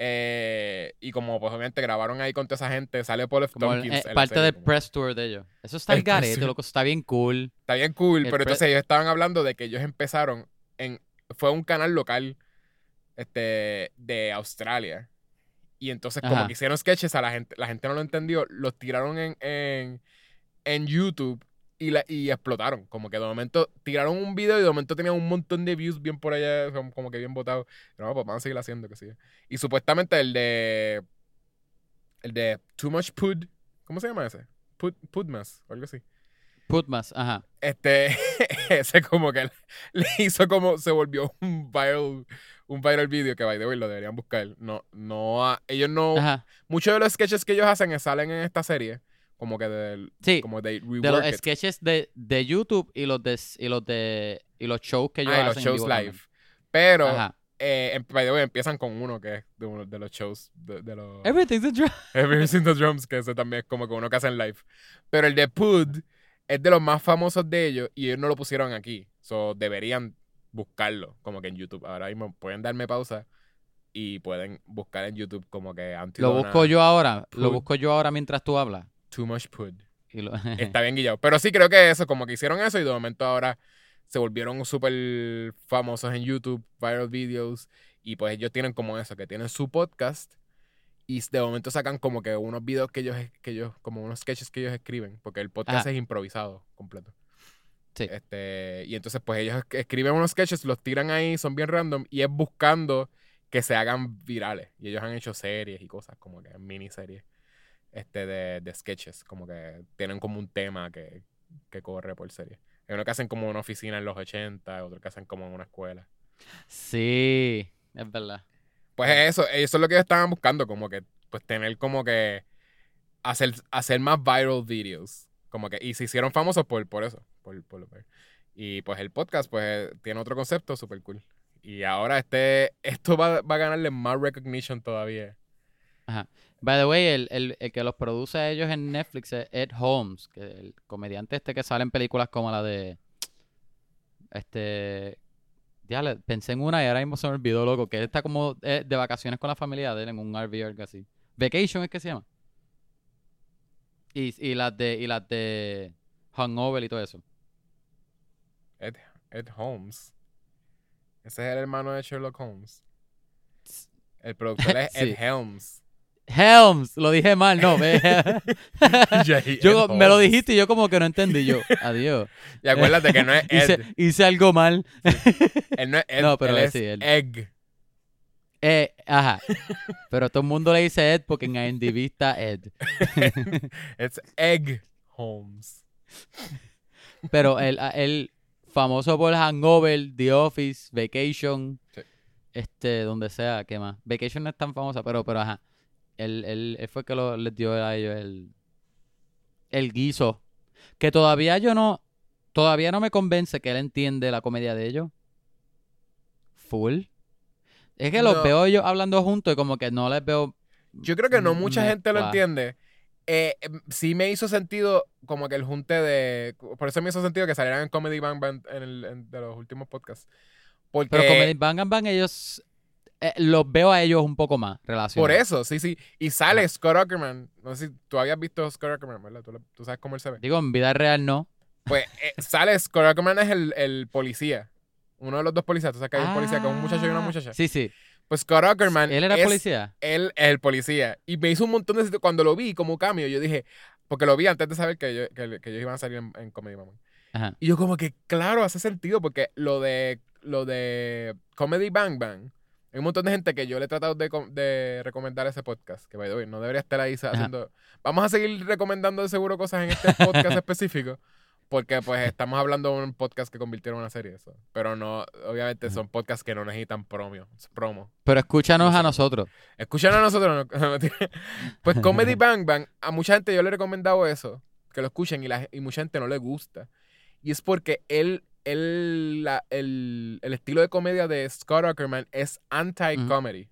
Eh, y como pues obviamente grabaron ahí con toda esa gente, sale Paul F.
Como el-
Tompkins
eh,
en
parte del press tour de ellos. Eso está
El
el garete, loco. Está bien cool.
Está bien cool,
El
pero entonces ellos estaban hablando de que ellos empezaron en. Fue un canal local este, de Australia. Y entonces, como que hicieron sketches, a la gente, la gente no lo entendió, los tiraron en, en, en YouTube y, la, y explotaron. Como que de momento tiraron un video y de momento tenían un montón de views bien por allá, como, que bien votados. No, pues van a seguir haciendo, que sí. Y supuestamente el de. El de Too Much Pud. ¿Cómo se llama ese? Pud, Pudmas, o algo así.
Putmas, ajá.
Este, *laughs* ese como que le hizo como, se volvió un viral, un viral video que, by the way, lo deberían buscar. No, no, ellos no,
Ajá.
muchos de los sketches que ellos hacen eh, salen en esta serie, como que del,
Sí,
como de
de los
it.
sketches de, de YouTube y los de, y los de y los shows que ellos
Ah, y los
en
shows live.
también.
Pero,
Ajá.
eh, em- the empiezan con uno que es de uno de los shows de, de los...
Everything's a drum. *laughs*
Everything the Drums, que ese también es como que uno que hacen live. Pero el de Pud es de los más famosos de ellos y ellos no lo pusieron aquí. So, deberían buscarlo como que en YouTube. Ahora mismo pueden darme pausa y pueden buscar en YouTube como que
Lo
Antidona,
busco yo ahora. Lo busco yo ahora mientras tú hablas.
Too Much Pud.
Lo- *laughs*
Está bien guillado. Pero sí creo que eso, como que hicieron eso y de momento ahora se volvieron súper famosos en YouTube, viral videos. Y pues ellos tienen como eso, que tienen su podcast y de momento sacan como que unos videos que ellos, que ellos como unos sketches que ellos escriben, porque el podcast
Ajá.
es improvisado completo.
Sí.
Este, y entonces pues ellos es- escriben unos sketches, los tiran ahí, son bien random y es buscando que se hagan virales. Y ellos han hecho series y cosas como que miniseries este, de, de sketches, como que tienen como un tema que, que corre por serie. Hay uno que hacen como una oficina en los 80, otro que hacen como en una escuela.
sí, es verdad.
Pues eso, eso es lo que ellos estaban buscando, como que, pues tener como que hacer, hacer más viral videos. Como que, y se hicieron famosos por, por eso. Por, por, y pues el podcast, pues, tiene otro concepto súper cool. Y ahora este, *laughs* esto va, va a ganarle más recognition todavía.
By the way, el, el, el que los produce a ellos en Netflix es Ed Holmes, que el comediante este que sale en películas como la de este ya le- pensé en una y ahora mismo se me olvidó, loco, que él está como eh, de vacaciones con la familia de él en un RV o algo así. Vacation es que se llama. Y, y las de y las de Hangover y todo eso.
Ed, Ed Holmes. Ese es el hermano de Sherlock Holmes. El productor es *laughs* Ed. Helms.
Helms, lo dije mal, no.
J.Ed *laughs* *laughs*
yo me lo dijiste y yo como que no entendí yo. Adiós. *laughs*
Y acuérdate que no es Ed.
Hice, hice algo mal.
Él no es Ed,
No, pero
él es
sí, él.
Egg.
Eh, ajá. Pero todo el mundo le dice Ed porque en IMDb está Ed.
Es Egg Holmes.
Pero el, el famoso por Hangover, The Office, Vacation,
Sí.
este, donde sea, ¿qué más? Vacation no es tan famosa, pero, pero ajá. Él, él- él fue que lo, les dio a ellos el, el guiso. Que todavía yo no, todavía no me convence que él entiende la comedia de ellos. Full. Es que los
No.
veo ellos hablando juntos y como que no les veo.
Yo creo que no mucha
me
gente lo entiende. Eh, em, sí me hizo sentido como que el junte de... Por eso me hizo sentido que salieran en Comedy Bang Bang en el, en- de los últimos podcasts. Porque...
Pero Comedy Bang Bang, ellos. Eh, los veo a ellos un poco más relacionados.
Por eso, sí, sí. Y sale Scott Ackerman. No sé si tú habías visto Scott Ackerman, ¿verdad? Tú, sabes cómo él se ve.
Digo, en vida real no.
Pues eh, sale Scott Ackerman es el, el policía. Uno de los dos policías. Tú sabes que hay un policía que es un muchacho y una
Ah,
muchacha.
Sí, sí.
Pues Scott Ackerman
Él era
es,
policía.
Él es el policía. Y me hizo un montón de. Cuando lo vi como cambio, yo dije... Porque lo vi antes de saber que, yo- que, que ellos iban a salir en, en Comedy Bang Bang.
Ajá.
Y yo como que, claro, hace sentido porque lo de, lo de Comedy Bang Bang, hay un montón de gente que yo le he tratado de, com- de recomendar ese podcast, que by the way, no debería estar ahí haciendo... Vamos a seguir recomendando de seguro cosas en este podcast *laughs* específico, porque pues estamos hablando de un podcast que convirtieron en una serie, eso. Pero no, obviamente son podcasts que no necesitan promo. promo.
Pero escúchanos a nosotros.
Escuchan a nosotros. no- *laughs* pues *laughs* Comedy Bang Bang, a mucha gente yo le he recomendado eso, que lo escuchen y, la, y mucha gente no le gusta. Y es porque él, él la- el, el estilo de comedia de Scott Ackerman es anti-comedy.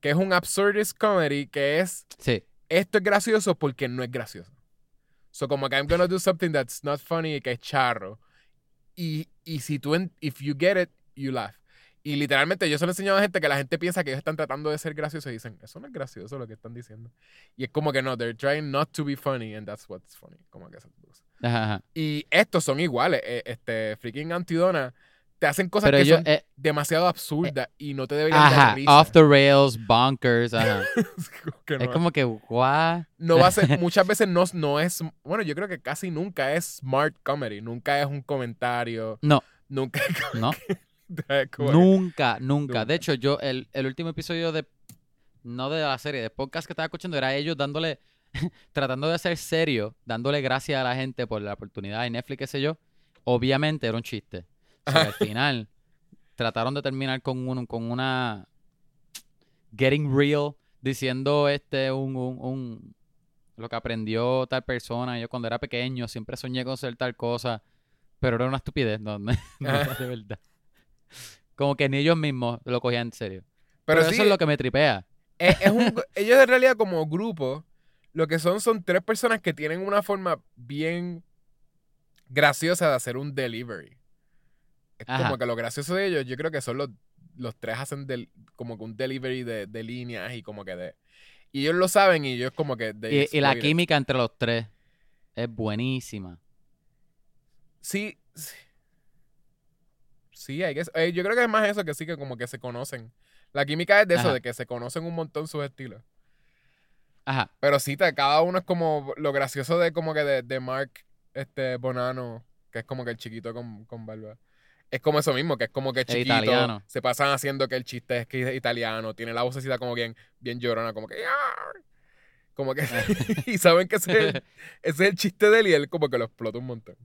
Que es un absurdist comedy que es,
Sí.
esto es gracioso porque no es gracioso. So como que I'm gonna do something that's not funny y que es charro. Y, y si tú, en- if you get it, you laugh. Y literalmente yo se lo he enseñado a gente que la gente piensa que ellos están tratando de ser graciosos y dicen, eso no es gracioso lo que están diciendo. Y es como que no, they're trying not to be funny and that's what's funny. Como que esas cosas.
Ajá, ajá.
Y estos son iguales. eh, Este, freaking Antidona te hacen cosas
Pero
que son
eh,
demasiado absurdas y no te deberían
ajá,
dar risa.
off the rails, bonkers, ajá. *laughs*
Como que
es como que, what?
no va a ser, *laughs* muchas veces no, no es, bueno, yo creo que casi nunca es smart comedy, nunca es un comentario,
No,
nunca
no, nunca, *laughs* nunca.
Nunca.
De hecho, yo, el, el último episodio de, no de la serie, de podcast que estaba escuchando, era ellos dándole, *laughs* tratando de ser serio, dándole gracias a la gente por la oportunidad de Netflix, qué sé yo. Obviamente era un chiste. O sea, que al final trataron de terminar con, un, con una getting real, diciendo este un, un, un- lo que aprendió tal persona. Yo cuando era pequeño siempre soñé con ser tal cosa, pero era una estupidez, no, *laughs* no, no era de verdad. Como que ni ellos mismos lo cogían en serio. Pero,
Pero sí,
eso es lo que me tripea.
es, es un, ellos en realidad como grupo, lo que son son tres personas que tienen una forma bien graciosa de hacer un delivery. Es
Ajá.
como que lo gracioso de ellos, yo creo que son los, los tres hacen del, como que un delivery de, de líneas y como que de... Y ellos lo saben y ellos como que...
Y, y la química entre los tres es buenísima.
Sí, sí. Sí, hay que, eh, yo creo que es más eso que sí que como que se conocen. La química es de eso,
Ajá.
de que se conocen un montón sus estilos.
Ajá.
Pero sí, te- cada uno es como lo gracioso de como que de, de Mark este Bonano, que es como que el chiquito con, con barba. Es como eso mismo, que es como que chiquito.
italiano.
Se pasan haciendo que el chiste es que es italiano, tiene la vocecita como bien, bien llorona, como que como que *laughs* y saben que ese es, el, *laughs* ese es el chiste de él y él como que lo explota un montón.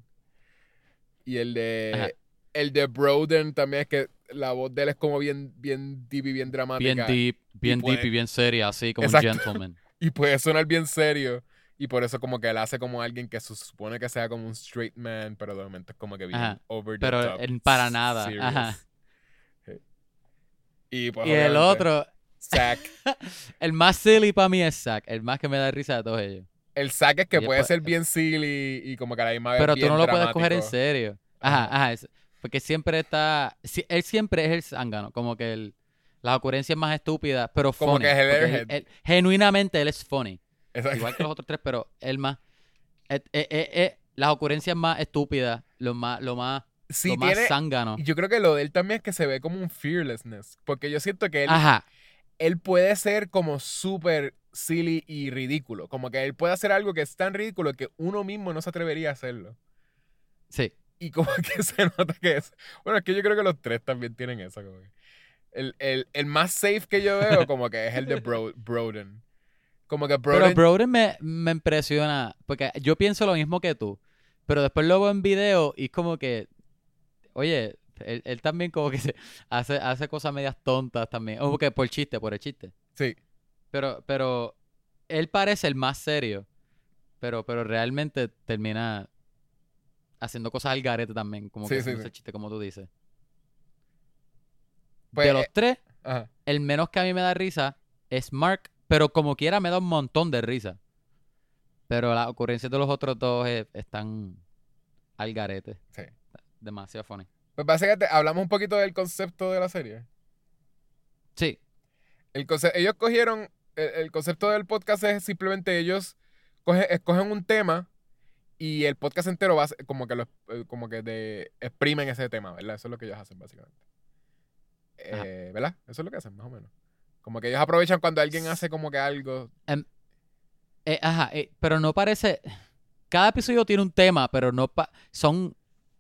Y el
Ajá.
de el de Broden también es que la voz de él es como bien bien deep y bien dramática.
Bien deep, bien
puede-
deep y bien seria, así como
Exacto.
un gentleman.
Y puede sonar bien serio. Y por eso como que él hace como alguien que se supone que sea como un straight man, pero de momento es como que bien over the
Pero
top,
para nada,
serious.
ajá. *laughs*
Y, pues,
y el otro,
Zack. *laughs*
el más silly para mí es Zack, el más que me da risa de todos ellos.
El Zack es que
Y
puede ser bien silly y como que a la misma vez
Pero tú no lo puedes coger en serio. Ajá,
Ajá.
ajá. es- porque siempre está. si- él siempre es el zángano. Como que el, las ocurrencias más estúpidas, pero
Como
funny.
que es el
él- genuinamente él es funny.
Exacto.
Igual que los otros tres, pero él más. eh, eh, eh, eh, las ocurrencias más estúpidas, lo más, lo más,
Sí,
lo más
tiene-
zángano.
Yo creo que lo de él también es que se ve como un fearlessness. Porque yo siento que él,
Ajá.
él puede ser como súper silly y ridículo. Como que él puede hacer algo que es tan ridículo que uno mismo no se atrevería a hacerlo.
Sí.
Y como *laughs* que se nota que es. Bueno, es que yo creo que los tres también tienen eso. Como que el, el, el más safe que yo veo, *laughs* como que es el de Bro, Broden. Como que Broden.
Pero Broden me, me impresiona, porque yo pienso lo mismo que tú, pero después lo veo en video y es como que, oye, él, él también como que se hace, hace cosas medias tontas también, o que por chiste, por el chiste.
Sí.
Pero, pero él parece el más serio, pero, pero realmente termina haciendo cosas al garete también, como
Sí,
que
sí.
ese chiste, como tú dices.
Pues,
de los
eh,
tres, el menos que a mí me da risa es Mark, pero como quiera me da un montón de risa. Pero las ocurrencias de los otros dos eh, están al garete.
Sí.
Demasiado funny.
Pues básicamente hablamos un poquito del concepto de la serie.
Sí,
El conce- ellos cogieron. El, el concepto del podcast es simplemente ellos coge- escogen un tema y el podcast entero va como que lo eh, como que de, exprimen ese tema, ¿verdad? Eso es lo que ellos hacen básicamente. Eh, ¿Verdad? Eso es lo que hacen, más o menos. Como que ellos aprovechan cuando alguien hace como que algo.
Eh, ajá, eh, pero no parece... Cada episodio tiene un tema, pero no pa- son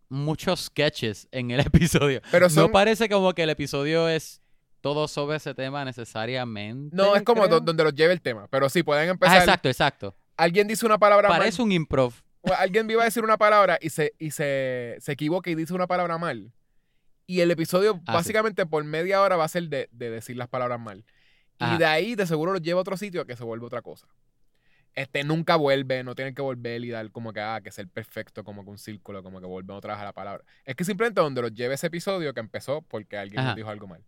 muchos sketches en el *laughs* episodio.
Pero son.
No parece como que el episodio es todo sobre ese tema necesariamente.
No, es como do- donde los lleve el tema. Pero sí, pueden
Ah,
empezar.
exacto, exacto.
Alguien dice una palabra mal.
Parece un improv.
o alguien iba a decir una palabra y se, y se, se equivoca y dice una palabra mal. Y el episodio
Ah, sí.
básicamente por media hora va a ser de, de decir las palabras mal. Y
Ajá.
de ahí de seguro los lleva a otro sitio que se vuelve otra cosa. Este nunca vuelve, no tienen que volver y dar como que, ah, que ser perfecto, como que un círculo, como que vuelven otra vez a la palabra. Es que simplemente donde los lleve ese episodio que empezó porque alguien
Ajá.
dijo algo mal.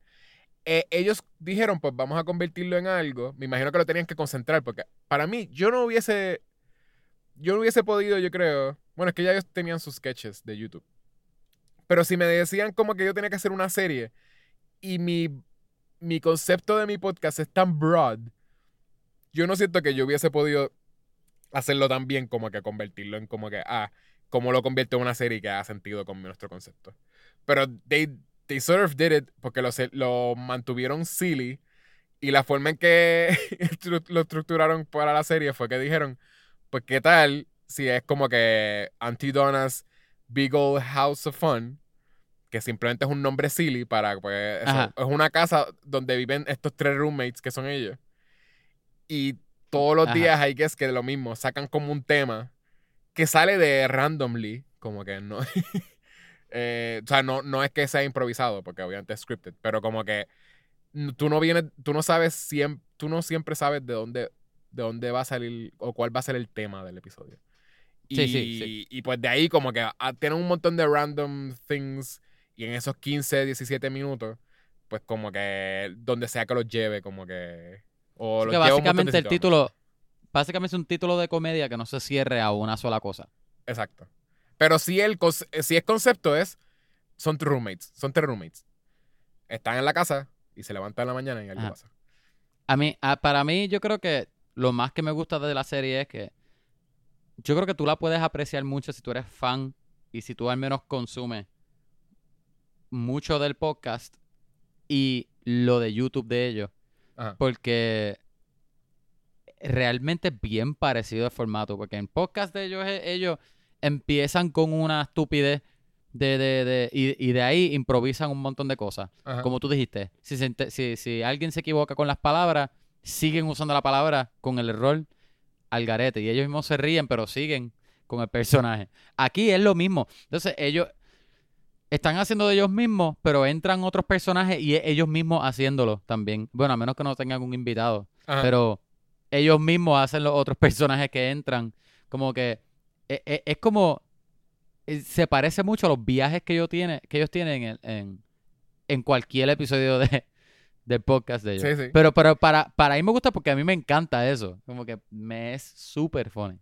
Eh, ellos dijeron, pues vamos a convertirlo en algo. Me imagino que lo tenían que concentrar porque para mí, yo no hubiese, yo no hubiese podido, yo creo. Bueno, es que ya ellos tenían sus sketches de YouTube. Pero si me decían como que yo tenía que hacer una serie y mi, mi concepto de mi podcast es tan broad, yo no siento que yo hubiese podido hacerlo tan bien como que convertirlo en como que, ah, como lo convierto en una serie que haga sentido con nuestro concepto. Pero they, they sort of did it porque lo, lo mantuvieron silly y la forma en que *laughs* lo estructuraron para la serie fue que dijeron, pues qué tal si es como que Auntie Donna's Big Old House of Fun, que simplemente es un nombre silly para, pues, eso, es una casa donde viven estos tres roommates que son ellos. Y todos los
Ajá.
días hay que es que lo mismo, sacan como un tema que sale de randomly, como que no. *laughs* eh, o sea, no, no es que sea improvisado, porque obviamente es scripted, pero como que tú no vienes, tú no sabes siempre, tú no siempre sabes de dónde, de dónde va a salir o cuál va a ser el tema del episodio. Y,
Sí, sí, sí.
y pues de ahí como que ah, tienen un montón de random things y en esos 15, 17 minutos, pues como que donde sea que los lleve, como que... O los
que básicamente el título, básicamente es un título de comedia que no se cierre a una sola cosa.
Exacto. Pero si el si es concepto es, son tres roommates, son tres roommates. Están en la casa y se levantan en la mañana y algo
Ajá.
pasa.
A mí, a- para mí, yo creo que lo más que me gusta de la serie es que yo creo que tú la puedes apreciar mucho si tú eres fan y si tú al menos consumes mucho del podcast y lo de YouTube de ellos.
Ajá.
Porque realmente es bien parecido el formato. Porque en podcast de ellos, eh, ellos empiezan con una estupidez de, de, de- y, y de ahí improvisan un montón de cosas.
Ajá.
Como tú dijiste, si, se si, si alguien se equivoca con las palabras, siguen usando la palabra con el error al garete. Y ellos mismos se ríen, pero siguen con el personaje. Aquí es lo mismo. Entonces, ellos están haciendo de ellos mismos, pero entran otros personajes y ellos mismos haciéndolo también. Bueno, a menos que no tengan un invitado.
Ajá.
Pero ellos mismos hacen los otros *laughs* personajes que entran. Como que e- e- es, como eh, se parece mucho a los viajes que ellos tienen, que ellos tienen en, en, en cualquier episodio de, del podcast de ellos.
Sí, sí.
Pero, pero para, para mí me gusta porque a mí me encanta eso. Como que me es súper funny.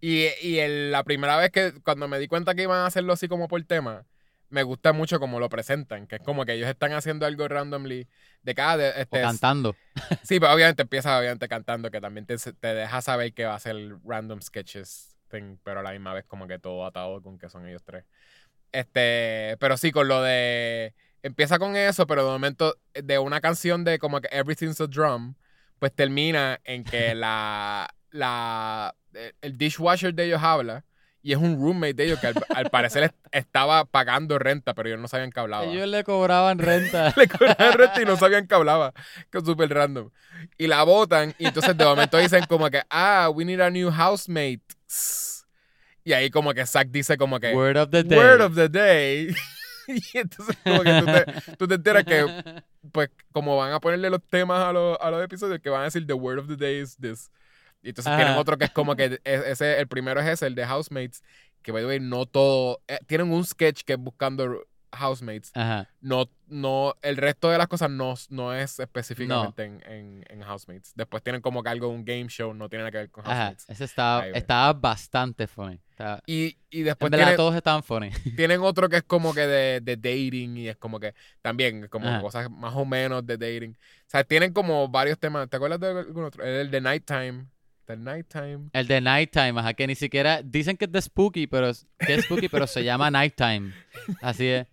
Y, y el- la primera vez que cuando me di cuenta que iban a hacerlo así como por tema, me gusta mucho como lo presentan, que es como que ellos están haciendo algo randomly de cada... de-
O
este,
cantando.
Sí, pero obviamente empieza obviamente cantando, que también te, te deja saber que va a ser random sketches thing, pero a la misma vez como que todo atado con que son ellos tres. Este, pero sí, con lo de... Empieza con eso, pero de momento de una canción de como que Everything's a Drum, pues termina en que *laughs* la, la, el dishwasher de ellos habla y es un roommate de ellos que al, al parecer est- estaba pagando renta, pero ellos no sabían que hablaba.
Ellos le cobraban renta. *laughs*
Le cobraban renta y no sabían que hablaba. Que es súper random. Y la botan y entonces de momento dicen como que, ah, we need a new housemate. Y ahí como que Zack dice como que,
Word of the day.
word of the day. *laughs* y entonces como que tú te, tú te enteras que pues como van a ponerle los temas a los, a los episodios que van a decir the word of the day is this. Y entonces tienen otro que es como que es- ese, el primero es ese, el de Housemates, que by the way, no todo, eh, tienen un sketch que es buscando housemates.
Ajá.
No, no, el resto de las cosas no, no es específicamente en, en, en housemates. Después tienen como que algo, un game show, no tiene nada que ver con
Ajá.
housemates.
Ese estaba,
Ahí
estaba bastante funny. Estaba-
Y, y después
en verdad,
tienen,
todos estaban funny. *laughs*
tienen otro que es como que de, de dating y es como que también como
Ajá.
cosas más o menos de dating. O sea, tienen como varios temas. ¿Te acuerdas de algún otro? El de Nighttime. The Nighttime.
El de Nighttime, ajá, que ni siquiera dicen que es de Spooky, pero que es Spooky, pero se llama *laughs* Nighttime. Así es.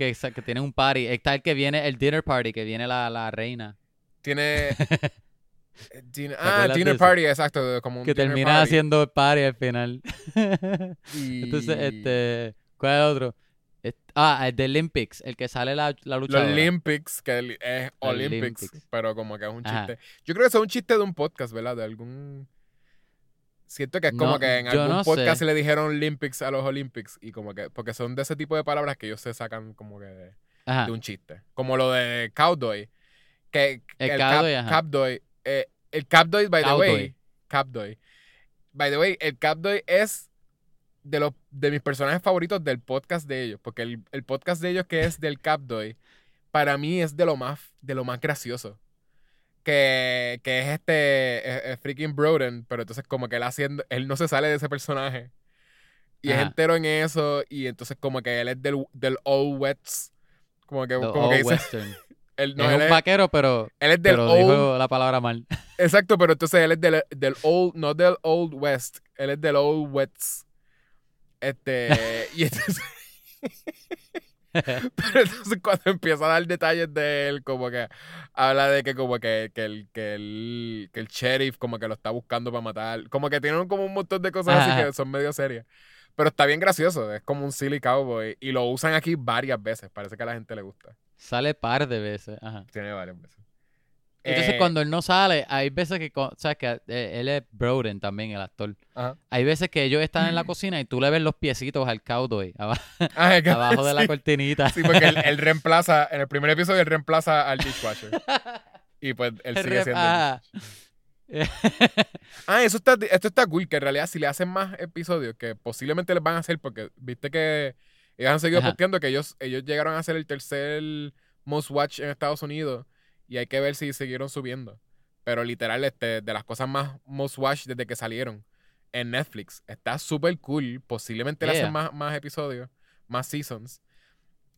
Que, que tiene un party. Está el que viene, el dinner party, que viene la, la reina.
Tiene. *laughs* eh, din- ah, Dinner? Party, exacto. Como un
Que termina
party.
haciendo party al final. *laughs*
Y-
Entonces, este. ¿Cuál es el otro? Ah, el de Olympics, el que sale la, la
Los
luchadora.
Olympics, que es
Los
Olympics,
Olympics.
pero como que es un
Ajá.
chiste. Yo creo que es un chiste de un podcast, ¿verdad? De algún. Siento que es como
No,
que en algún
no
podcast
sé.
le dijeron Olympics a los Olympics y como que. Porque son de ese tipo de palabras que ellos se sacan como que de, un chiste. Como lo de Cowdoy. Que, que
El
cap-
cowdoy, ajá.
Capdoy, eh, el Capdoy, by the way. Capdoy. By the way, el Capdoy es de los de mis personajes favoritos del podcast de ellos. Porque el, el podcast de ellos que es del Capdoy, para mí es de lo más, de lo más gracioso. Que, que es este es- es freaking Broden, pero entonces como que él haciendo, él no se sale de ese personaje. Y es entero en eso. Y entonces como que él es del, del Old Wets. Como que,
The
como
Old
que dice.
Western. *laughs*
él, no,
es
él
un vaquero, pero,
él es del
pero
Old
dijo la palabra mal. *laughs*
Exacto, pero entonces él es del, del old, no del old west, él es del old west. Este, y entonces, *laughs* *laughs* pero entonces cuando empieza a dar detalles de él, como que habla de que como que, que el, que el, que el sheriff como que lo está buscando para matar, como que tienen como un montón de cosas así que son medio serias. Pero está bien gracioso, es como un silly cowboy y lo usan aquí varias veces, parece que a la gente le gusta.
Sale par de veces. Ajá.
Tiene varias veces.
Entonces,
Eh,
cuando él no sale, hay veces que, co- sabes que eh, él es Broden también, el actor.
Ajá.
Hay veces que ellos están en la cocina y tú le ves los piecitos al cowboy aba-
Ah, es que-
abajo de la cortinita.
Sí, porque él, él *laughs* reemplaza, en el primer episodio él reemplaza al dishwasher. Y pues él *laughs*
El
sigue
rep-
siendo.
ah.
Ah, eso está, esto está cool, que en realidad si le hacen más episodios, que posiblemente les van a hacer, porque viste que ellos han seguido posteando que ellos, ellos llegaron a ser el tercer most watch en Estados Unidos y hay que ver si siguieron subiendo. Pero literal, este, de las cosas más most watch desde que salieron en Netflix. Está súper cool. Posiblemente le hacen más, más episodios, más seasons.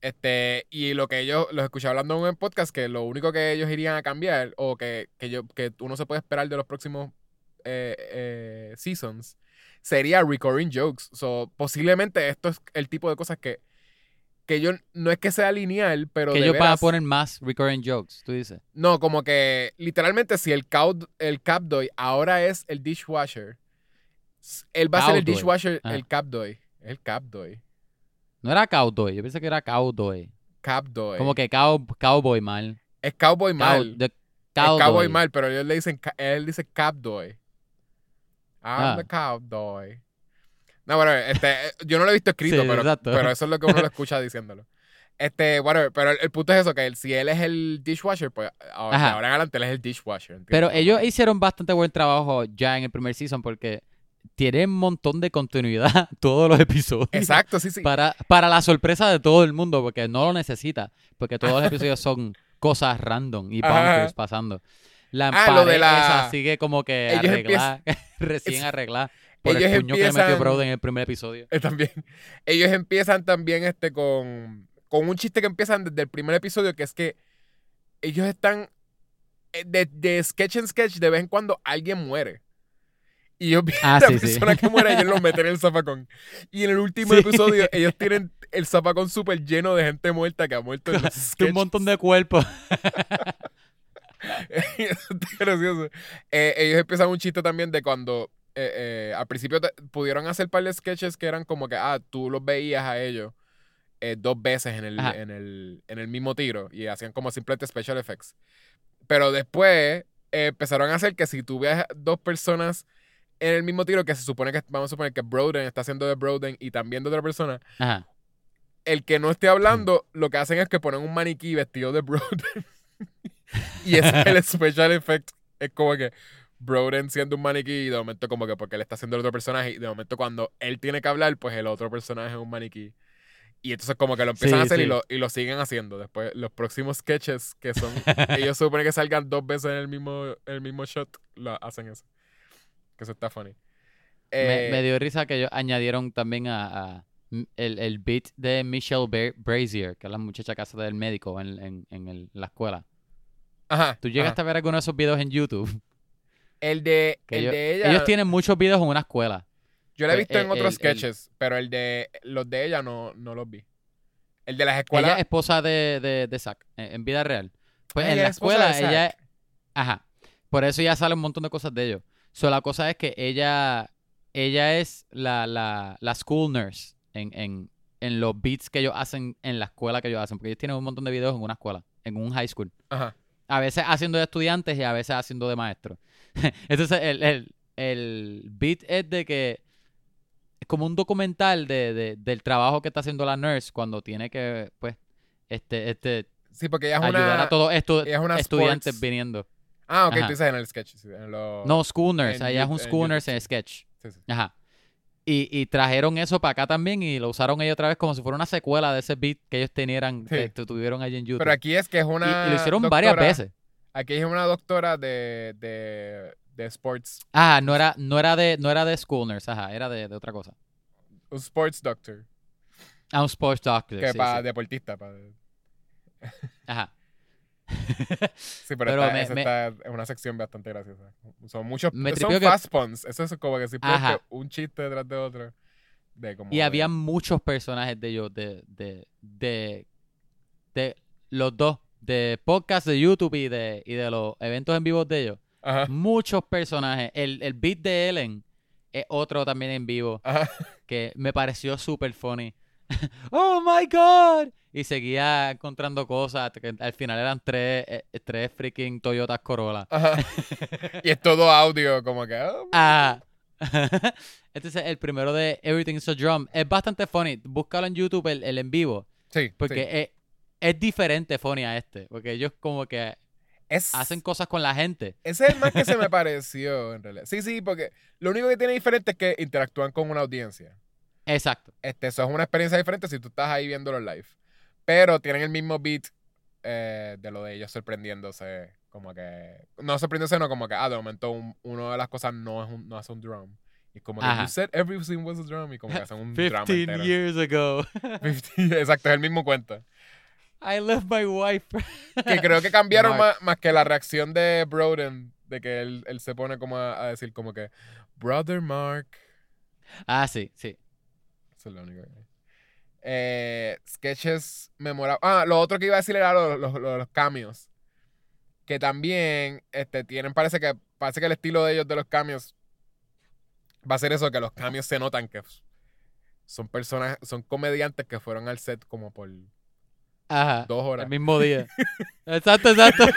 Este, y lo que ellos, los escuché hablando en un podcast, que lo único que ellos irían a cambiar, o que, que, yo, que uno se puede esperar de los próximos eh, eh, seasons, sería recurring jokes. So, posiblemente esto es el tipo de cosas que, que yo, no es que sea lineal, pero
que
de
a
veras-
poner más recurring jokes, tú dices.
no, como que literalmente si el, cow, el Capdoy ahora es el dishwasher, él va a ser el
Cowdoy.
dishwasher,
Ajá.
el Capdoy. El Capdoy.
No era cowboy, yo pensé que era cowboy.
Capdoy.
Como que cow, cowboy mal.
es cowboy
Cow-
mal. Es cowboy
cowboy.
mal, pero ellos le dicen, él dice Capdoy. I'm
Ah.
the Capdoy. No, bueno, este, eh, yo no lo he visto escrito,
Sí,
pero, pero eso es lo que uno lo *laughs* escucha diciéndolo. Este, whatever, pero el, el punto es eso, que él- si él es el dishwasher, pues ahora, ahora en adelante él es el dishwasher. ¿entiendes?
Pero ellos hicieron bastante buen trabajo ya en el primer season porque tienen un montón de continuidad *laughs* todos los episodios.
Exacto, sí, sí.
Para, para la sorpresa de todo el mundo, porque no lo necesita. Porque todos los episodios son cosas random y bunkers pasando. La
Ah, lo de la-
esa sigue como que arreglada, *laughs* recién
Es-
arreglada por
ellos
el puño que le metió
empiezan-
Brody en el primer episodio.
Eh, también. *laughs* Ellos empiezan también este con, con un chiste que empiezan desde el primer episodio, que es que ellos están eh, de, de sketch en sketch, de vez en cuando alguien muere. Y ellos ven
Ah,
a la
sí, sí.
persona que muere, ellos lo *laughs* meten en el zapacón. Y en el último
Sí.
episodio, ellos tienen el zapacón súper lleno de gente muerta que ha muerto en los *laughs*
un
sketches.
montón de cuerpos.
Eso está gracioso. Eh, ellos empiezan un chiste también de cuando eh, eh, al principio te- pudieron hacer par de sketches que eran como que, ah, tú los veías a ellos eh, dos veces en el, en, el, en el mismo tiro y hacían como simplemente special effects. Pero después eh, empezaron a hacer que si tú ves dos personas en el mismo tiro, que se supone que, vamos a suponer que Broden está haciendo de Broden y también de otra persona,
Ajá.
el que no esté hablando, *laughs* lo que hacen es que ponen un maniquí vestido de Broden. *laughs* y ese es el *laughs* special effect. Es como que Broden siendo un maniquí y de momento como que porque él está haciendo el otro personaje y de momento cuando él tiene que hablar, pues el otro personaje es un maniquí. Y entonces como que lo empiezan a
Sí,
hacer y, lo, y lo siguen haciendo. Después los próximos sketches que son... *laughs* ellos suponen que salgan dos veces en el mismo, el mismo shot, lo hacen eso. Que eso está funny.
Me,
Eh,
me dio risa que ellos añadieron también a, el, el beat de Michelle Bra- Brazier, que es la muchacha que hace del médico en, en, en el- la escuela.
Ajá.
¿Tú llegaste a ver alguno de esos videos en YouTube?
El de, el
ellos,
de ella...
ellos tienen muchos videos en una escuela.
Yo la he visto
eh,
en otros
el-
sketches, pero el de los de ella no, no los vi. El de las
Ella
escuelas.
es esposa de, de, de Zack, en, en vida real. Pues en
ella
la
es
escuela, ella... Ajá. Por eso ya sale un montón de cosas de ellos. So, la cosa es que ella, ella es la, la, la school nurse en, en, en los beats que ellos hacen en la escuela que ellos hacen. Porque ellos tienen un montón de videos en una escuela, en un high school.
Ajá.
A veces haciendo de estudiantes y a veces haciendo de maestros. *laughs* Entonces, el, el, el beat es de que es como un documental de, de- del trabajo que está haciendo la nurse cuando tiene que, pues, este, este,
Sí, porque ella es
ayudar
una.
a todos estos estudiantes
sports-
viniendo.
Ah, ok,
Ajá.
tú dices en el sketch. sí, en lo-
No, school nurse.
en
Ella es un
en YouTube,
en
sí.
sketch.
Sí, sí.
Ajá. Y, y trajeron eso para acá también y lo usaron ellos otra vez como si fuera una secuela de ese beat que ellos tenían,
Sí.
que tu- tuvieron allí en YouTube.
Pero aquí es que es una.
y, lo hicieron varias veces.
Aquí es una doctora de, de, de sports.
Ah, no era, no era de, no era de school nurse, ajá, era de, de otra cosa.
Un sports doctor.
Ah, un sports doctor.
Que
sí,
para
sí.
deportista. para-
Ajá. *laughs*
Sí, pero,
Pero
está-
me-
esa
me-
está- es una sección bastante graciosa. Son muchos.
Me
son
que-
fast puns. Eso es como que
Ajá.
un chiste detrás de otro. De como
Y
de-
había muchos personajes de ellos, de, de, de, de los dos, de podcast de YouTube y de, y de los eventos en vivo de ellos.
Ajá.
Muchos personajes. El, el beat de Ellen es otro también en vivo
Ajá.
que me pareció súper funny. *laughs* ¡Oh, my God! Y seguía encontrando cosas. Que al final eran tres, eh, tres freaking Toyotas Corolla.
Ajá. *laughs* y es todo audio, como que. oh,
Ah. *laughs* Entonces, el primero de Everything's a Drum es bastante funny. Búscalo en YouTube, el, el en vivo.
sí,
Porque
sí.
Es, es diferente funny a este. Porque ellos como que
es,
hacen cosas con la gente.
ese es el más que se me *laughs* pareció, en realidad. Sí, sí, porque lo único que tiene diferente es que interactúan con una audiencia.
Exacto.
Este, eso es una experiencia diferente si tú estás ahí viéndolo live. Pero tienen el mismo beat eh, de lo de ellos sorprendiéndose. Como que. No sorprendiéndose, no, como que, ah, de momento un- una de las cosas no, es un, no hace un drum. Y como que, you said everything was a drum. Y como que hacen un *laughs* drama
15
entero.
years ago.
15 exacto, es el mismo cuento.
I left my wife. *laughs*
Que creo que cambiaron más, más que la reacción de Broden. De que él, él se pone como a, a decir, como que, Brother Mark.
ah, sí, sí.
Eso es lo único que hay. Eh, sketches memorables. Ah, lo otro que iba a decir era los, los, los- los cameos. Que también este, tienen, parece que, parece que el estilo de ellos de los cambios va a ser eso, que los cambios se notan que son personas, son comediantes que fueron al set como por
Ajá.
dos horas.
El mismo día. *laughs* exacto, exacto. *laughs*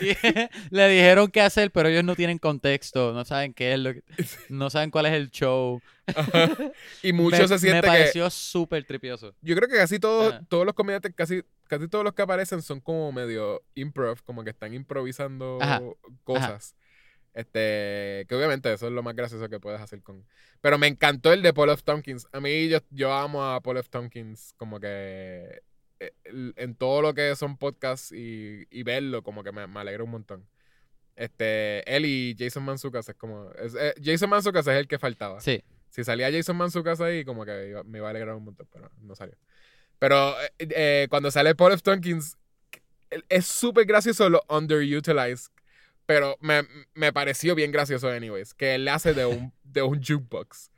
Y le dijeron qué hacer, pero ellos no tienen contexto, no saben qué es lo que, *laughs* no saben cuál es el show.
Ajá. y mucho
me,
se
me
siente que
pareció súper tripioso.
Yo creo que casi todos,
Ajá.
todos los comediantes, casi, casi todos los que aparecen son como medio improv, como que están improvisando cosas. Este, que obviamente eso es lo más gracioso que puedes hacer con. Pero me encantó el de Paul F. Tompkins. A mí yo, yo amo a Paul F. Tompkins como que en todo lo que son podcasts y, y verlo, como que me, me alegra un montón. Este, él y Jason Manzucas es como. es- eh, Jason Manzucas es el que faltaba.
Sí.
Si salía Jason Manzucas ahí, como que iba- me iba a alegrar un montón, pero no salió. Pero eh, eh, cuando sale Paul F. Tompkins, es súper gracioso lo underutilized, pero me, me pareció bien gracioso, anyways, que él le hace de un, de un jukebox,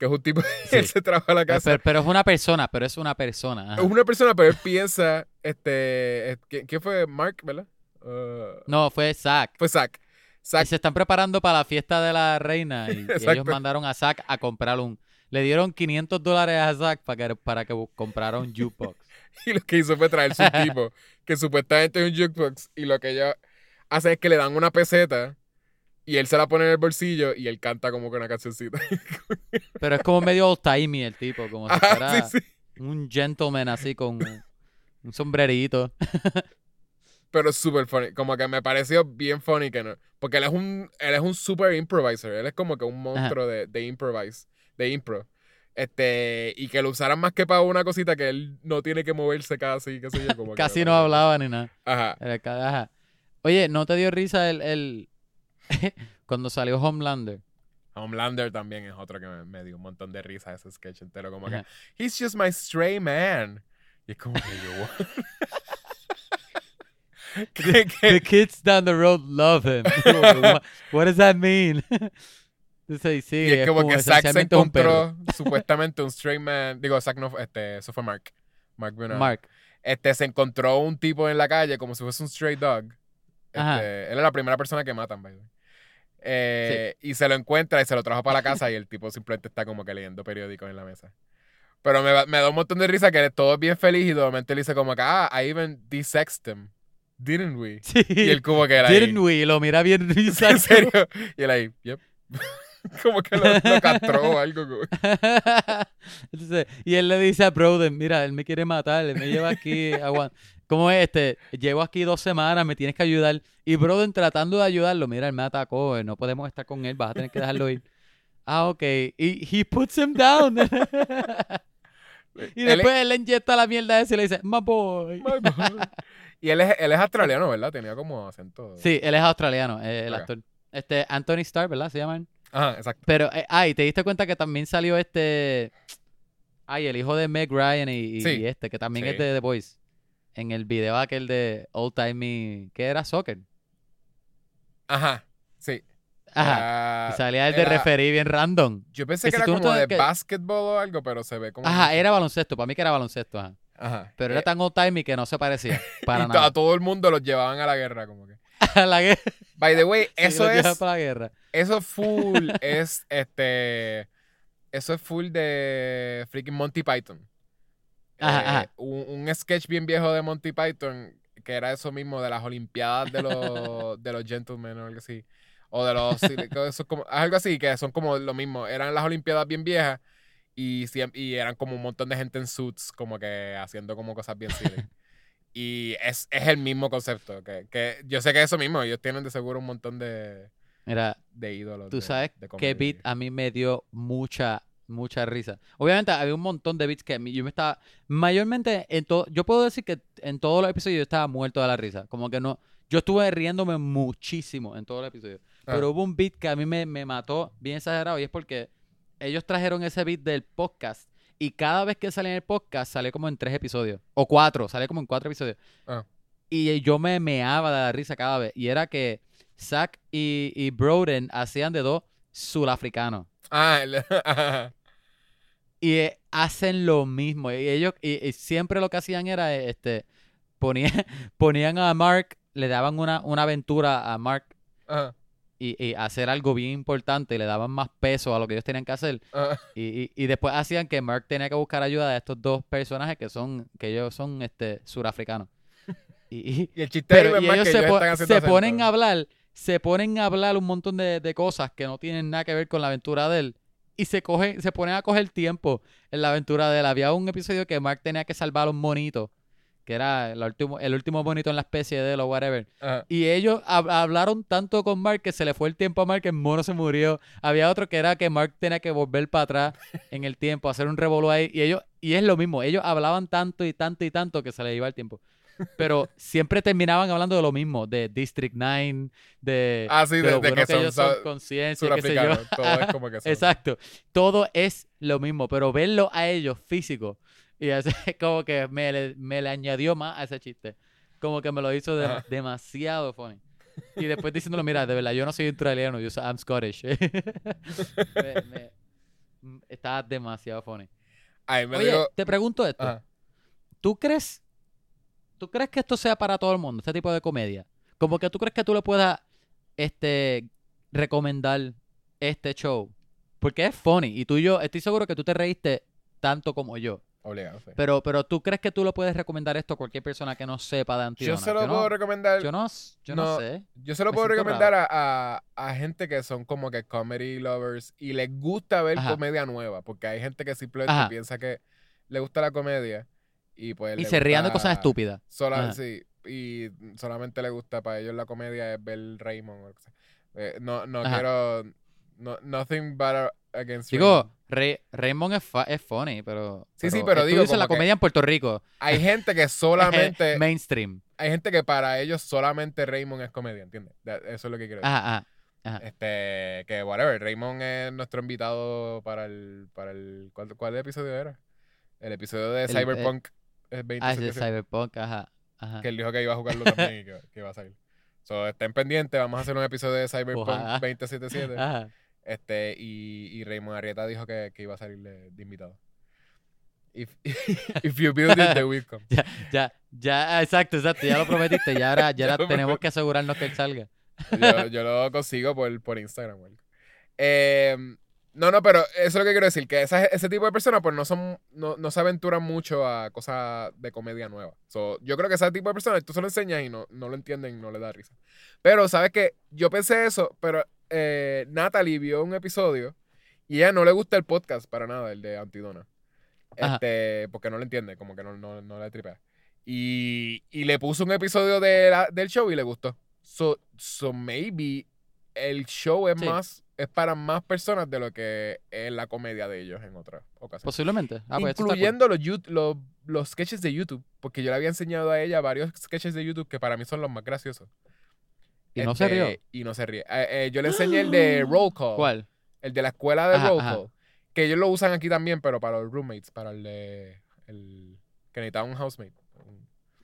que es un tipo,
Sí.
él se trabaja a la casa.
Pero, pero es una persona, pero es una persona. ajá.
Es una persona, pero él piensa, este, eh, ¿quién, quién fue? Mark, ¿verdad? Uh,
No, fue Zack.
fue Zack.
Y
Zack,
se están preparando para la fiesta de la reina y, y *laughs* ellos mandaron a Zack a comprar un... Le dieron 500 dólares a Zack para que, para que comprara un jukebox. *laughs*
y lo que hizo fue traerse un *laughs* tipo que supuestamente es un jukebox y lo que ella hace es que le dan una peseta y él se la pone en el bolsillo y él canta como que una cancioncita. *laughs*
Pero es como medio old-timey el tipo, como si fuera
sí, sí.
un gentleman así con un sombrerito. *laughs*
Pero es súper funny. Como que me pareció bien funny que no. Porque él es un, él es un super improviser. Él es como que un monstruo de, de improvise, de impro. Este, y que lo usaran más que para una cosita que él no tiene que moverse casi, qué sé yo. Como que
Casi no hablaba ni nada.
Ajá.
Ajá. Oye, ¿no te dio risa el, el... *laughs* cuando salió Homelander?
Homelander también es otro que me, me dio un montón de risa ese sketch entero. Como
Ajá.
que, he's just my stray man. Y es como que yo, what? *laughs* ¿Qué- qué?
The kids down the road love him. *laughs* what, what does that mean? Entonces, sí,
Y es como que Zack se
un
encontró supuestamente un stray man. Digo, Zack no, fue- este, eso fue Mark. Mark Brunner.
Mark.
Este, se encontró un tipo en la calle como si fuese un stray dog.
Ajá.
Este, él es la primera persona que matan, by Eh, Y se lo encuentra y se lo trajo para la casa y el tipo simplemente está como que leyendo periódicos en la mesa. Pero me, me da un montón de risa que todo es bien feliz y de momento él dice como que, ah, I even desexed him. Didn't we?
Sí.
Y él como que era ahí.
Didn't we? Lo mira bien *laughs*
¿En serio? Y él ahí, yep. *laughs* como que lo, lo castró o algo. como- *laughs*
Entonces, y él le dice a Broden, mira, él me quiere matar, él me lleva aquí, aguant- ¿Cómo es este? Llevo aquí dos semanas, me tienes que ayudar. Y Broden tratando de ayudarlo, mira, él me atacó, eh, no podemos estar con él, vas a tener que dejarlo ir. Ah, ok. Y he puts him down. *laughs* y después él le inyecta la mierda esa y le dice, my boy.
My boy. Y él es, él es australiano, ¿verdad? Tenía como acento.
Sí, él es australiano, eh, el actor. Este, Anthony Starr, ¿verdad? Se llama él.
Ajá, exacto.
Pero, eh, ay, ¿te diste cuenta que también salió este... Ay, el hijo de Meg Ryan y, y-
Sí.
y este, que también
Sí.
es de The Voice. En el video aquel de Old Timey, ¿qué era? Soccer.
Ajá, sí.
Ajá.
Era-
y salía el de
era-
referee bien random.
Yo pensé
que
que,
si
era
no
como de
que-
basketball o algo, pero se ve como.
Ajá, era baloncesto. Para mí que era baloncesto, ajá.
Ajá.
Pero
Eh,
era tan old timey que no se parecía. *laughs* Para
y
nada.
a todo el mundo los llevaban a la guerra, como que. *laughs*
A la guerra.
By the way, *laughs* eso es.
para la guerra.
Eso full es este. Eso es full de freaking Monty Python.
Ajá,
Eh,
ajá.
Un, un sketch bien viejo de Monty Python que era eso mismo de las Olimpiadas de los, de los Gentlemen o algo así. O de los. eso como, algo así, que son como lo mismo. Eran las Olimpiadas bien viejas y, y eran como un montón de gente en suits, como que haciendo como cosas bien silly. *laughs* Y es, es el mismo concepto. Que, que yo sé que es eso mismo. Ellos tienen de seguro un montón de,
Mira,
de ídolos.
Tú
de-
sabes
de
qué beat a mí me dio mucha, mucha risa. Obviamente había un montón de beats que a mí- yo me estaba, mayormente en todo, yo puedo decir que en todos los episodios yo estaba muerto de la risa. Como que no, yo estuve riéndome muchísimo en todos los episodios.
Ah.
Pero hubo un beat que a mí me, me mató bien exagerado y es porque ellos trajeron ese beat del podcast y cada vez que salía en el podcast sale como en tres episodios. O cuatro, sale como en cuatro episodios.
Ah.
Y yo me meaba de la risa cada vez. Y era que Zack y, y Broden hacían de dos surafricanos.
Ah, el-. *laughs*
Y eh, hacen lo mismo. Y ellos, y, y siempre lo que hacían era, eh, este, ponían, *laughs* ponían a Mark, le daban una, una aventura a Mark y, y hacer algo bien importante y le daban más peso a lo que ellos tenían que hacer. Y, y, y después hacían que Mark tenía que buscar ayuda de estos dos personajes que son, que ellos son este surafricanos. Y, *laughs*
el chiste
pero
es
y
más
ellos
que
se,
ellos
po- se ponen a hablar, se ponen a hablar un montón de, de cosas que no tienen nada que ver con la aventura de él. Y se cogen, se ponen a coger tiempo en la aventura de él. Había un episodio que Mark tenía que salvar a un monito, que era el último, el último monito en la especie de él o whatever. Y ellos hab- hablaron tanto con Mark que se le fue el tiempo a Mark, que el mono se murió. Había otro que era que Mark tenía que volver para atrás *laughs* en el tiempo, hacer un revolú ahí. Y ellos, y es lo mismo, ellos hablaban tanto y tanto y tanto que se les iba el tiempo. Pero siempre terminaban hablando de lo mismo, de District 9, de,
Ah, sí,
de
de,
lo
de
bueno
que
que,
son
ellos son
so-
conciencia, qué sé yo.
Todo es como que *laughs* son.
Exacto. Todo es lo mismo, pero verlo a ellos físico y ese, *laughs* como que me le, me le añadió más a ese chiste. Como que me lo hizo de- demasiado funny. Y *laughs* después diciéndolo, mira, de verdad, yo no soy australiano, yo soy I'm Scottish. me, me- mm, está demasiado funny.
Ay,
Oye,
digo.
te pregunto esto.
Ajá.
¿Tú crees, ¿Tú crees que esto sea para todo el mundo, este tipo de comedia? como que tú crees que tú le puedas este, recomendar este show. Porque es funny. Y tú y yo, estoy seguro que tú te reíste tanto como yo.
Obligado, sí.
Pero, pero tú crees que tú le puedes recomendar esto a cualquier persona que no sepa de Antidona.
Yo se lo puedo recomendar.
yo no, yo no,
no,
sé.
Yo se lo
Me
puedo recomendar a, a- a gente que son como que comedy lovers y les gusta ver
Ajá.
comedia nueva, porque hay gente que simplemente
Ajá.
piensa que le gusta la comedia y pues
Y se rían de cosas estúpidas.
sola- sí, y solamente le gusta para ellos la comedia es ver Raymond. Eh, no, no
Ajá.
quiero no, nothing bad against
Digo,
Raymond.
Ray- Raymond es, fa- es funny, pero.
Sí, sí, pero digo
dices la comedia en Puerto Rico.
Hay *laughs* gente que solamente
Mainstream.
hay gente que para ellos solamente Raymond es comedia, ¿entiendes? Eso es lo que quiero decir.
Ajá, ajá.
Este, que whatever, Raymond es nuestro invitado para el, para el, ¿cuál, cuál episodio era? El episodio de
El-
Cyberpunk eh,
Ah, es de
2077,
Cyberpunk, ajá. ajá.
que él dijo que iba a jugarlo también y que, *laughs* que iba a salir. So, estén pendientes, vamos a hacer un episodio de Cyberpunk
Ojalá.
2077.
Ajá.
Este, y, y Raymond Arrieta dijo que, que iba a salir de, de invitado. If, *laughs* if you build it, they will come. *laughs*
Ya, ya, ah, exacto, exacto. Ya lo prometiste. Ya ahora, ya ahora tenemos que asegurarnos que él salga.
Yo, yo lo consigo por, por Instagram. güey. Eh, no, no, pero eso es lo que quiero decir, que esa- ese tipo de personas pues no son, no, no se aventuran mucho a cosas de comedia nueva. So, yo creo que ese tipo de personas tú se lo enseñas y no, no lo entienden, no le da risa. Pero, ¿sabes qué? Yo pensé eso, pero eh, Natalie vio un episodio y ella no le gusta el podcast para nada, el de Antidona.
Ajá.
Este, porque no lo entiende, como que no, no, no le tripea. Y, y le puso un episodio de la- del show y le gustó. So, so maybe el show es
Sí.
más, es para más personas de lo que es la comedia de ellos en otras ocasiones.
Posiblemente. Ah, pues.
Incluyendo los, los, los sketches de YouTube, porque yo le había enseñado a ella varios sketches de YouTube que para mí son los más graciosos.
Y no se
Este,
rió.
Y no se ríe. Eh, eh, yo le enseñé el de *gasps* Roll Call.
¿Cuál?
El de la escuela de
Ajá,
Roll
ajá.
Call. Que ellos lo usan aquí también, pero para los roommates, para el de. El, que necesitaba un housemate.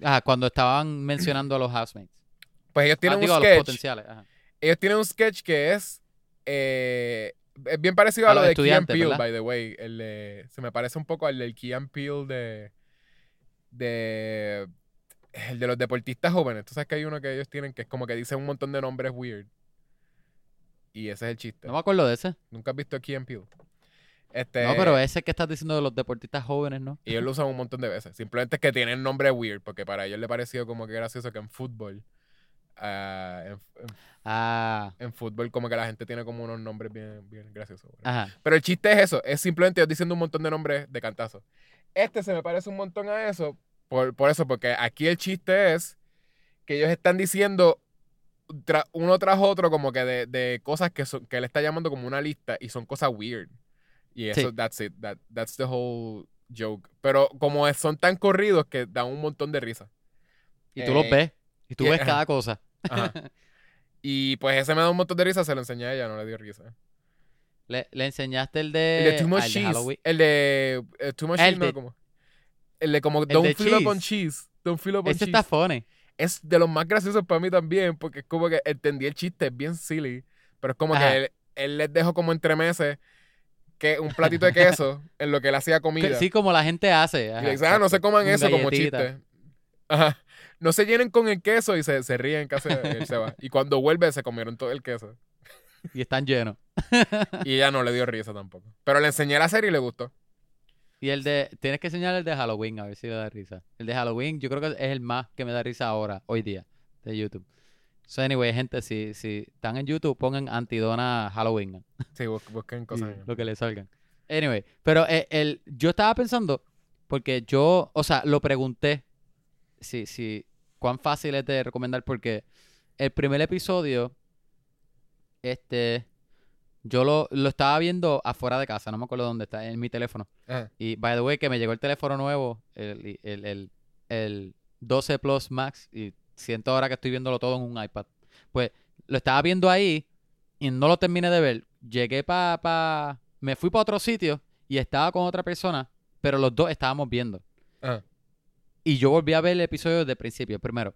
Ajá, cuando estaban mencionando a los housemates.
Pues ellos
Ah,
tienen
digo, a
un
los
sketch.
potenciales. Ajá.
Ellos tienen un sketch que es. eh, es bien parecido
A
a, lo de Key and Peele,
¿verdad?
by the way. El de- se me parece un poco al del Key and Peele de. De. El de los deportistas jóvenes. Tú sabes que hay uno que ellos tienen que es como que dice un montón de nombres weird. Y ese es el chiste.
No me acuerdo de ese.
Nunca has visto Key and Peele. Este,
No, pero ese que estás diciendo de los deportistas jóvenes, ¿no?
Y ellos lo usan un montón de veces. Simplemente es que tienen nombre weird, porque para ellos le pareció como que gracioso que en fútbol, ah, en, en-
Ah,
en fútbol como que la gente tiene como unos nombres bien, bien graciosos. Pero el chiste es eso, es simplemente ellos diciendo un montón de nombres de cantazo. Este se me parece un montón a eso, por, por eso, porque aquí el chiste es que ellos están diciendo tra- uno tras otro como que de, de cosas que, son, que él está llamando como una lista y son cosas weird. Y eso,
Sí.
that's it, that, that's the whole joke. Pero como es- son tan corridos que dan un montón de risa.
Y tú los
Eh,
ves. Y tú ves cada cosa.
Ajá. *laughs* y pues ese me da un montón de risa, se lo enseñé a ella, no le dio risa.
Le, le enseñaste el de.
El de Too Much
ah, el de
Cheese.
Halloween.
El de eh, Too Much
El
Cheese, no,
de-
como. El de como
el
Don't
de
Fill Up on
cheese.
Cheese. Don't Up on
Ese
Cheese.
está funny.
Es de los más graciosos para mí también, porque es como que entendí el chiste, es bien silly. Pero es como
Ajá.
que él, él les dejó como entre meses que un platito de queso *laughs* en lo que él hacía comida.
Sí, como la gente hace.
y
ajá,
le dice, ah, no se coman eso como chiste. Ajá. No se llenen con el queso y se, se ríen casi él se va. Y cuando vuelve se comieron todo el queso.
Y están llenos. *laughs*
Y ella no le dio risa tampoco. Pero le enseñé la serie y le gustó.
Y el de. Tienes que enseñar el de Halloween, a ver si le da risa. El de Halloween, yo creo que es el más que me da risa ahora, hoy día, de YouTube. So, anyway, gente, si, si están en YouTube, pongan Antidona Halloween.
Sí, bus- busquen cosas.
lo que le salgan. Anyway, pero eh, el, yo estaba pensando, porque yo, o sea, lo pregunté si, si, cuán fácil es de recomendar, porque el primer episodio, este, yo lo, lo estaba viendo afuera de casa, no me acuerdo dónde está, en mi teléfono.
Ajá.
Y by the way, que me llegó el teléfono nuevo, el, el, el, el 12 Plus Max, y siento ahora que estoy viéndolo todo en un iPad. Pues lo estaba viendo ahí y no lo terminé de ver. Llegué para. Pa, me fui para otro sitio y estaba con otra persona, pero los dos estábamos viendo.
Ajá.
Y yo volví a ver el episodio desde el principio, primero.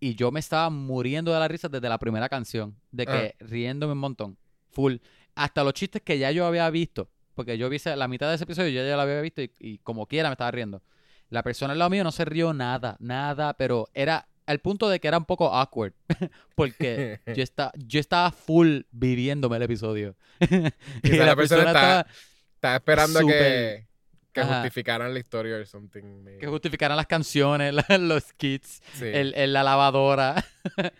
Y yo me estaba muriendo de la risa desde la primera canción, de que riéndome un montón, full. Hasta los chistes que ya yo había visto, porque yo vi la mitad de ese episodio, yo ya lo había visto y, y como quiera me estaba riendo. La persona al lado mío no se rió nada, nada, pero era al punto de que era un poco awkward. *laughs* Porque *laughs* yo, está, yo estaba full viviéndome el episodio. *laughs* y la,
la persona
persona
está-
estaba
Estaba esperando a que. Que
Ajá.
justificaran la historia o something. maybe.
que justificaran las canciones, *laughs* los skits,
Sí.
el, el- la lavadora. *laughs*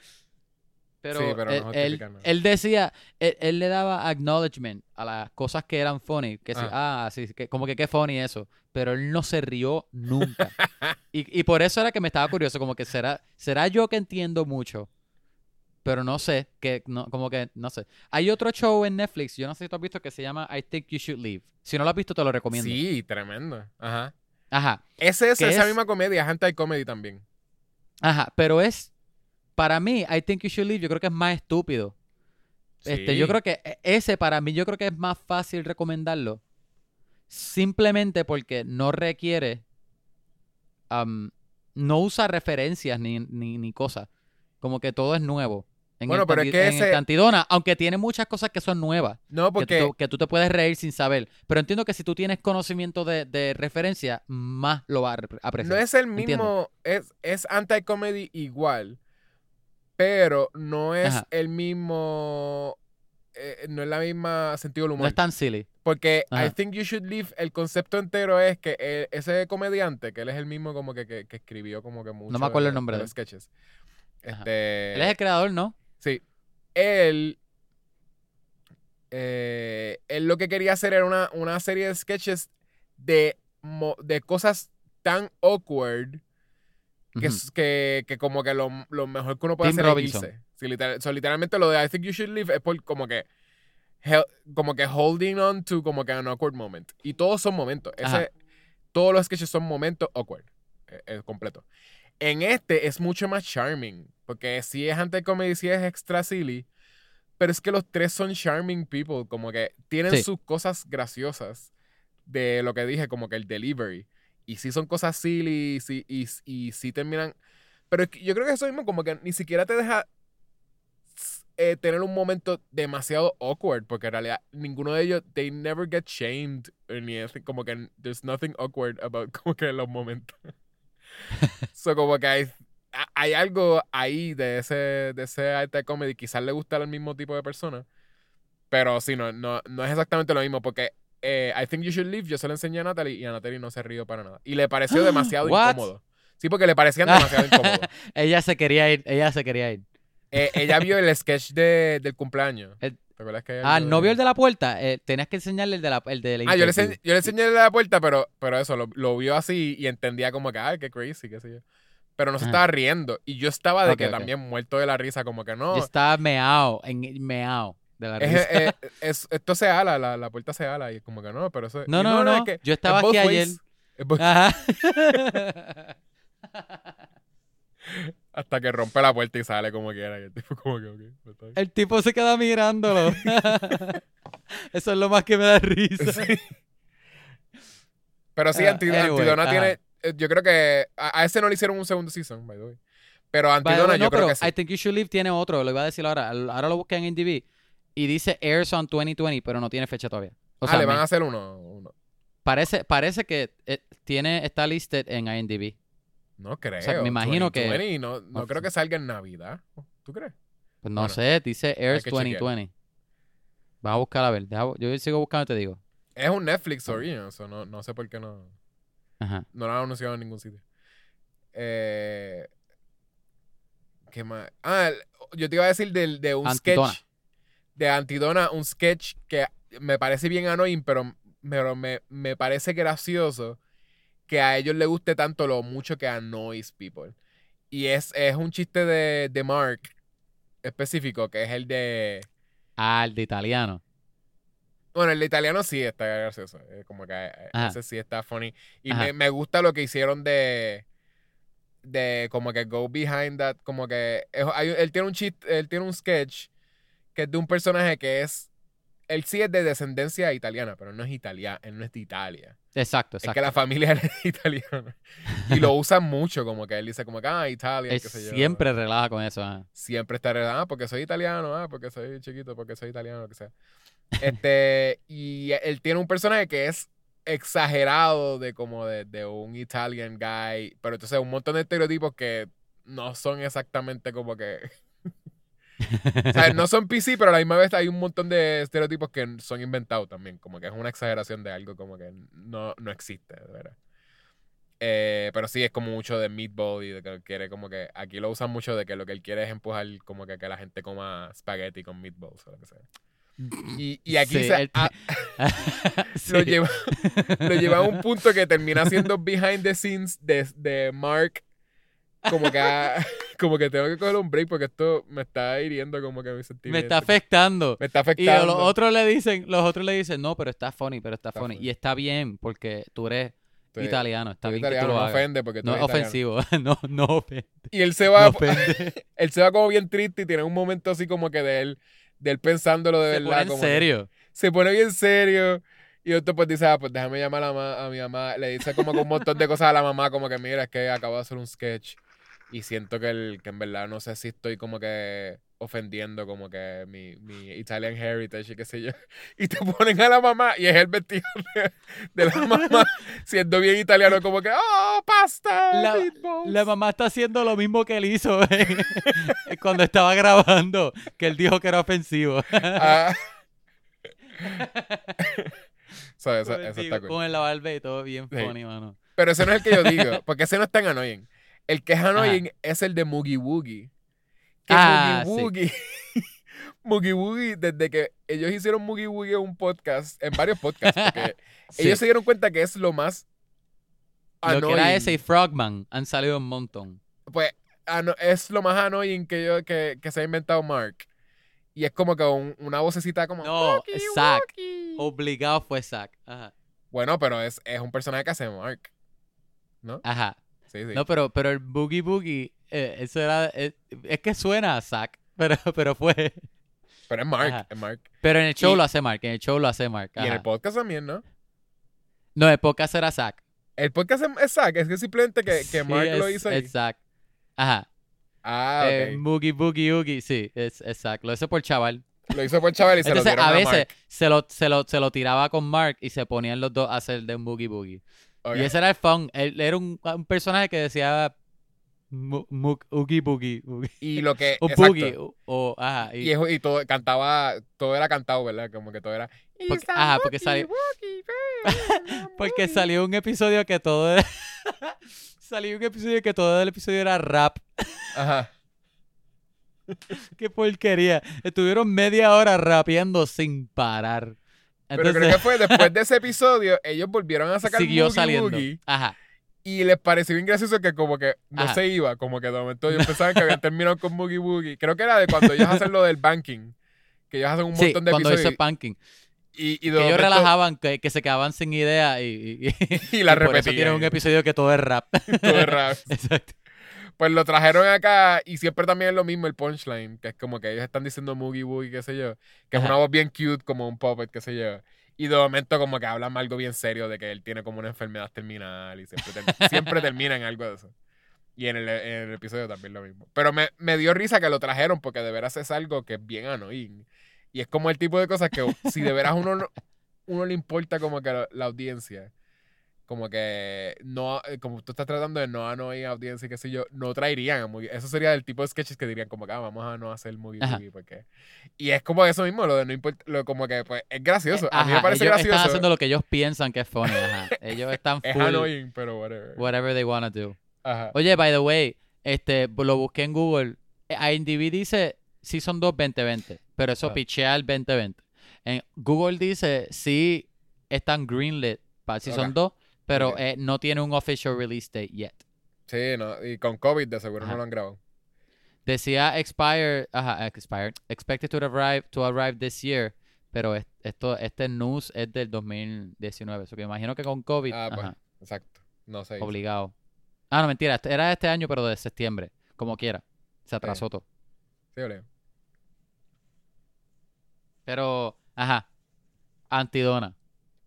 pero,
Sí, pero no
él, él-
justifican nada.
él decía, él, él le daba acknowledgement a las cosas que eran funny, que sí, ah, sí, que, como que qué funny eso, pero él no se rió nunca. *laughs* y, y por eso era que me estaba curioso, como que será, será yo que entiendo mucho, pero no sé, que no, como que no sé. Hay otro show en Netflix, yo no sé si tú has visto, que se llama I Think You Should Leave. Si no lo has visto, te lo recomiendo.
Sí, tremendo. Ajá.
Ajá.
Ese es
¿Qué
esa
es?
misma comedia, es anti-comedy también.
Ajá, pero es, para mí, I Think You Should Leave, yo creo que es más estúpido. Este, yo creo que e- ese para mí, yo creo que es más fácil recomendarlo. Simplemente porque no requiere, no usa referencias ni, ni, ni cosas. Como que todo es nuevo. En
Bueno,
el
pero es que
en el
ese-
Tantidona, aunque tiene muchas cosas que son nuevas,
No,
que,
porque
tú, que tú te puedes reír sin saber. Pero entiendo que si tú tienes conocimiento de, de referencia, más lo vas a apreciar.
no es el mismo, es, es anti-comedy igual, pero no es
Ajá.
el mismo, eh, no es la misma sentido del
No
humor.
es tan silly.
Porque I. Think You Should Leave, el concepto entero es que eh, ese comediante, que él es el mismo como que, que, que escribió como que mucho
me acuerdo el nombre
de
de
los sketches. Este,
Él es el creador, ¿no?
Sí. Él. eh, él lo que quería hacer era una, una serie de sketches de, de cosas tan awkward que,
Ujú.
es- que, que como que lo, lo mejor que uno puede
Tim
hacer
Robinson.
es irse. Sí, literal- so, literalmente lo de I think you should leave es por como que como que holding on to como que an awkward moment. Y todos son momentos. Ese, todos los sketches son momentos awkward. eh, eh, completo. En este es mucho más charming. Porque si es anti-comedy, si es extra silly. Pero es que los tres son charming people. Como que tienen
Sí.
sus cosas graciosas. De lo que dije, como que el delivery. Y si son cosas silly. Y si, y, y si terminan. Pero es que yo creo que eso mismo, como que ni siquiera te deja eh, tener un momento demasiado awkward. Porque en realidad ninguno de ellos, they never get shamed. Ni como que there's nothing awkward about *laughs* como que los momentos. So, como que hay, hay algo ahí de ese, de ese arte de comedy. Quizás le gusta al mismo tipo de persona. Pero sí, no, no, no es exactamente lo mismo. Porque eh, I Think You Should Leave, yo se lo enseñé a Natalie y a Natalie no se rió para nada. Y le pareció *gasps* demasiado
What?
incómodo. Sí, porque le parecían demasiado incómodos. *laughs*
ella se quería ir, ella se quería ir.
Eh, ella vio el sketch de, del cumpleaños.
El-
¿Te acuerdas que
Ah,
vio
¿no
de-
vio el de la puerta? Eh, tenías que enseñarle el de la, el de la
Ah, yo le, enseñé, yo le enseñé de la puerta, pero, pero eso, lo, lo vio así y entendía como que, ay, qué crazy, qué sé yo. Pero no se estaba riendo. Y yo estaba de que también muerto de la risa, como que no.
Yo estaba meao, en, meao de la risa.
es- *laughs* es- esto se ala, la, la puerta se ala. Y como que no, pero eso.
no, no, no,
es que
yo estaba aquí
ways.
ayer. Ajá. *laughs* *laughs*
Hasta que rompe la puerta y sale como quiera. El tipo *laughs* como que, pues.
El tipo se queda mirándolo. *laughs* Eso es lo más que me da risa.
Sí. Pero sí,
Ah, anyway,
Antidona
ajá.
tiene. eh, Yo creo que. A, a ese no le hicieron un segundo season, by the way. Pero Antidona
way,
yo creo que sí.
I Think You Should Leave tiene otro, lo iba a decir ahora. Ahora lo busqué en IMDb y dice Airs on 2020, pero no tiene fecha todavía. O
ah,
sea,
le van
me-
a hacer uno. uno.
parece, parece que eh, tiene, está listed en IMDb.
No creo.
sea, me imagino que-
2020, No, no
Oh,
creo que salga en Navidad. ¿Tú crees?
Pues no
Bueno,
sé, dice Airs
que chequear.
2020. Vamos a buscar a ver. deja- yo sigo buscando y te digo.
Es un Netflix original, so no, no sé por qué no,
Ajá.
no lo han anunciado en ningún sitio. Eh, ¿Qué más? Ah, yo te iba a decir del- de, un
Antidona.
sketch. De Antidona, un sketch que me parece bien annoying, pero, pero me, me parece gracioso que a ellos les guste tanto lo mucho que annoys people. Y es, es un chiste de, de Mark específico, que es el de...
Ah, el de italiano.
Bueno, el de italiano sí está gracioso. eh, como que eh,
Ajá.
ese sí está funny. Y me, me gusta lo que hicieron de. De como que go behind that. Como que. hay- él tiene un chiste, él tiene un sketch que es de un personaje que es. Él sí es de descendencia italiana, pero no es italiano, él no es de Italia.
Exacto,
Es
exacto.
que la familia *laughs* es italiana. Y lo *laughs* usan mucho, como que él dice como que, ah, Italia, qué sé yo.
siempre relaja con eso. ajá.
Siempre está redactado, ah, porque soy italiano, ah, porque soy chiquito, porque soy italiano, lo que sea. *laughs* Este, y él tiene un personaje que es exagerado de como de, de un Italian guy, pero entonces un montón de estereotipos que no son exactamente como que. O sea, no son PC, pero a la misma vez hay un montón de estereotipos que son inventados también. Como que es una exageración de algo como que no, no existe, de verdad. Eh, pero sí, es como mucho de meatball y de que quiere como que... Aquí lo usan mucho de que lo que él quiere es empujar como que, que la gente coma spaghetti con meatballs o lo que sea. Y, y aquí
Sí,
se,
él- *laughs* *laughs* Sí.
lo, lleva, lo lleva a un *laughs* punto que termina siendo behind the scenes de, de Mark. Como que, ah, *laughs* como que tengo que coger un break porque esto me está hiriendo como que
Me
sentimientos.
está afectando.
Me está
Y
afectando.
los otros le dicen, los otros le dicen, no, pero está funny, pero está,
Está
funny.
funny.
Y está bien, porque tú eres
Estoy-
italiano, está bien que
italiano,
tú lo
no ofende porque tú
No es ofensivo, *laughs* no, no ofende.
Y él se va,
No *laughs*
él se va como bien triste y tiene un momento así como que de él, de él pensándolo de
Se
verdad.
pone en
como que-
serio.
se pone bien serio. Y otro pues dice, ah, pues déjame llamar a, la a mi mamá. Le dice como que un montón de cosas a la mamá, como que mira, es que acabo de hacer un sketch. Y siento que, el, que en verdad no sé si estoy como que ofendiendo como que mi, mi Italian heritage y qué sé yo. *laughs* Y te ponen a la mamá y es el vestido de, de la mamá *laughs* siendo bien italiano como que, oh, pasta,
La-
meatballs".
La mamá está haciendo lo mismo que él hizo en- *laughs* cuando estaba grabando, que él dijo que era ofensivo.
Ah. So, eso,
el
eso está cool.
Con la barba y todo bien
Sí.
funny, mano.
Pero ese no es el que yo digo, porque ese no es tan annoying. El que es annoying es el de Moogie Woogie. Que
Ah,
Moogie Woogie, *laughs* Moogie Woogie, desde que ellos hicieron Moogie Woogie en un podcast, en varios podcasts, porque *laughs*
Sí.
ellos se dieron cuenta que es lo más
Lo que
annoying.
era ese y Frogman han salido un montón.
Pues es lo más annoying que, yo, que, que se ha inventado Mark. Y es como que un- una vocecita como...
No,
"Woogie,
Zack.
Woogie".
Obligado fue Zack. Ajá.
Bueno, pero es, es un personaje que hace Mark. ¿No?
Ajá.
Sí, sí.
No, pero, pero el Boogie Boogie, eh, eso era. eh, es que suena a Zack, *laughs* pero, pero fue.
pero es Mark,
Ajá.
es Mark.
Pero en el show
Y-
lo hace Mark, en el show lo hace Mark.
Y en el podcast también, ¿no?
No, el podcast era Zack.
El podcast es- Zack, es que simplemente que, que
Sí,
Mark lo hizo ahí.
Es Zack. Ajá.
Ah,
Eh,
ok.
Boogie Boogie Oogie, sí, es, es Zack. Lo hizo por chaval.
Lo hizo por chaval y se
Entonces,
lo dieron
a
a,
veces
Mark.
se lo, se, lo, se lo tiraba con Mark y se ponían los dos a hacer de un Boogie Boogie. Y ese era el fun. Él era un, un personaje que decía Oogie Boogie. Oogie.
Y lo que. *laughs*
O. Boogie. O, o- ajá. y-
Y, es- y todo cantaba, todo era cantado, ¿verdad? Como que todo era.
Porque-
"It's a
ajá, porque salió- *laughs* Porque
Wookie".
salió un episodio que todo era... *laughs* salió un episodio que todo el episodio era rap.
Ajá.
Qué porquería. Estuvieron media hora rapeando sin parar.
Pero creo que fue después de ese *laughs* episodio, ellos volvieron a sacar
siguió
Boogie
saliendo.
Woogie
Ajá.
y les pareció bien gracioso que como que no
Ajá.
se iba, como que de momento ellos pensaban que habían terminado con Boogie Woogie. Creo que era de cuando ellos hacen lo del banking, que ellos hacen un
Sí,
montón de
cuando
episodios
Punking.
y, y de
Que ellos relajaban, que, que se quedaban sin idea y, y, *laughs*
y la
y por eso
repetían.
tienen un episodio que todo es rap. *laughs*
Todo es rap.
Exacto.
Pues lo trajeron acá y siempre también es lo mismo el punchline, que es como que ellos están diciendo Moogie Woogie, qué sé yo, que es
Ajá.
una voz bien cute como un puppet, qué sé yo. Y de momento como que hablan algo bien serio de que él tiene como una enfermedad terminal y siempre, ter- siempre termina en algo de eso. Y en el, en el episodio también lo mismo. Pero me, me dio risa que lo trajeron porque de veras es algo que es bien annoying. Y es como el tipo de cosas que si de veras uno, no- uno le importa como que la, la audiencia, como que no, eh, como tú estás tratando de no annoying audiencia y qué sé yo, no traerían a Moogie. Eso sería el tipo de sketches que dirían como que ah, vamos a no hacer
Ajá.
Boogie porque... Y es como eso mismo, lo de no importa, lo, como que pues es gracioso. a mí me
Ajá,
parece
ellos
gracioso.
están haciendo lo que ellos piensan que es funny. Ajá. *laughs* Ellos están
Es
full
annoying, pero whatever.
whatever they wanna do.
Ajá.
Oye, by the way, este, lo busqué en Google. Eh, IMDb dice Season 2 2020, pero eso
Ah.
pichea el 2020. En Google dice sí están greenlit para Season
Ok.
2, pero eh, no tiene un official release date yet.
Sí, no, y con COVID de seguro
Ajá.
no lo han grabado.
Decía expire, ajá, expire, expected to arrive to arrive this year, pero es- esto este news es del 2019, eso que imagino que con COVID,
Ah, pues,
ajá,
exacto. No sé.
obligado. Ah, no, mentira, este- era este año pero de septiembre, como quiera. Se atrasó todo.
Sí, Leo.
Pero, ajá. Antidona.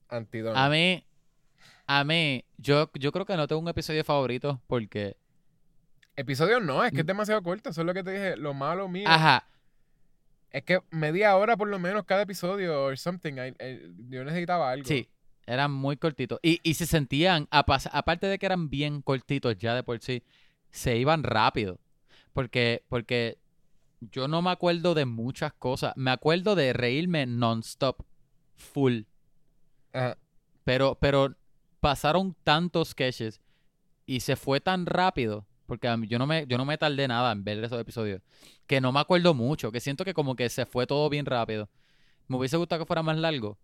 Antidona.
A mí, a mí, yo, yo creo que no tengo un episodio favorito porque,
Episodio no, es que es demasiado corto. Eso es lo que te dije. Lo malo mío
ajá,
es que media hora por lo menos cada episodio o something. I- I- yo necesitaba algo.
sí, eran muy cortitos. Y, y se sentían, aparte de que eran bien cortitos ya de por sí, se iban rápido. Porque, porque yo no me acuerdo de muchas cosas. Me acuerdo de reírme non-stop, full.
Ajá.
Pero, pero pasaron tantos sketches y se fue tan rápido, porque a mí- yo no me, yo no me tardé nada en ver esos episodios, que no me acuerdo mucho, que siento que como que se fue todo bien rápido. Me hubiese gustado que fuera más largo.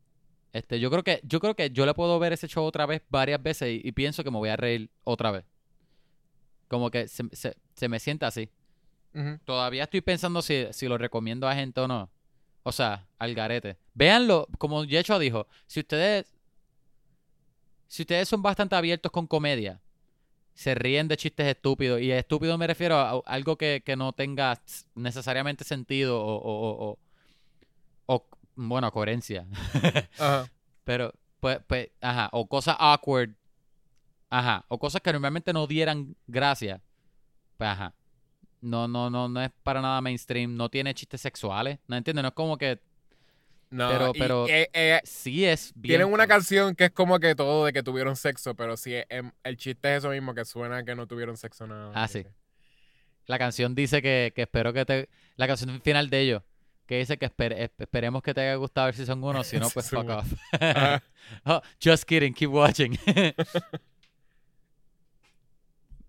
Este, yo creo que, yo creo que yo le puedo ver ese show otra vez varias veces y, y pienso que me voy a reír otra vez. Como que se, se- se me sienta así. Todavía estoy pensando si, si lo recomiendo a gente o no. O sea, al garete. Véanlo, como Yecho dijo, si ustedes. Si ustedes son bastante abiertos con comedia, se ríen de chistes estúpidos. Y estúpido me refiero a, algo que, que no tenga necesariamente sentido o, o, o- o- o, bueno, coherencia. *laughs*
Ajá.
Pero, pues, pues, ajá, o cosas awkward. Ajá, o cosas que normalmente no dieran gracia. Pues, ajá. No, no, no, no es para nada mainstream. No tiene chistes sexuales. ¿No entiendes? No es como que
No,
Pero-
eh, eh,
sí es bien.
tienen una canción que es como que todo de que tuvieron sexo, pero sí, em, el chiste es eso mismo, que suena que no tuvieron sexo nada.
Ah, sí. La canción dice que, que espero que te. La canción final de ellos. Que dice que espere- esp- esperemos que te haya gustado ver si son uno. Si no, *laughs* pues fuck off.
Ajá. *laughs*
Oh, just kidding, keep watching. *laughs*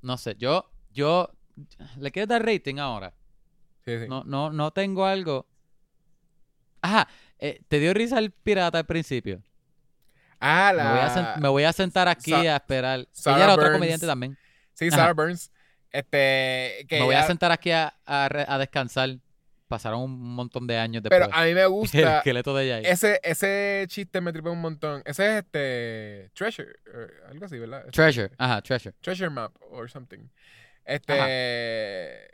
no sé, yo, yo, ¿le quieres dar rating ahora?
Sí, sí.
No, no, no tengo algo. Ajá, eh, ¿te dio risa el pirata al principio?
Ah,
Me, voy a sen-
la...
me voy a sentar aquí
Sa-
a esperar.
Sarah
Ella era otra comediante también.
Sí,
Ajá.
Sarah Burns. Este, que
Me voy a sentar aquí a, a re- a descansar. Pasaron un montón de años después.
Pero a mí me *laughs*
el
gusta...
esqueleto de ella ahí.
Ese, ese chiste me tripea un montón. Ese es este... Treasure. eh, algo así, ¿verdad?
Treasure, ajá, Treasure.
Treasure Map or something. Este.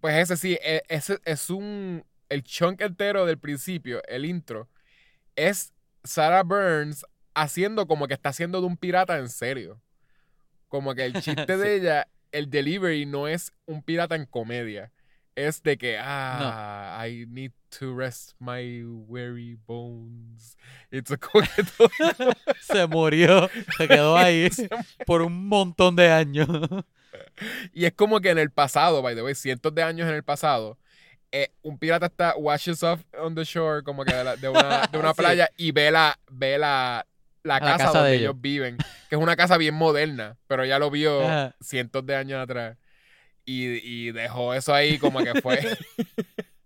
Pues ese sí, e- ese es un. El chunk entero del principio, el intro, es Sarah Burns haciendo como que está haciendo de un pirata en serio. Como que el *laughs* chiste de ella, el delivery no es un pirata en comedia. Es de que, ah, I need to rest my weary bones. It's a *laughs* *laughs*
Se murió, se quedó ahí por un montón de años.
Y es como que en el pasado, by the way, cientos de años en el pasado, eh, un pirata está washes off on the shore, como que de, la- de una, de una *laughs*
Sí.
playa, y ve la, ve la, la casa,
casa
donde
de
ellos.
ellos.
viven, que es una casa bien moderna, pero ya lo vio
Ajá.
cientos de años atrás. Y, y dejó eso ahí como que fue. *laughs*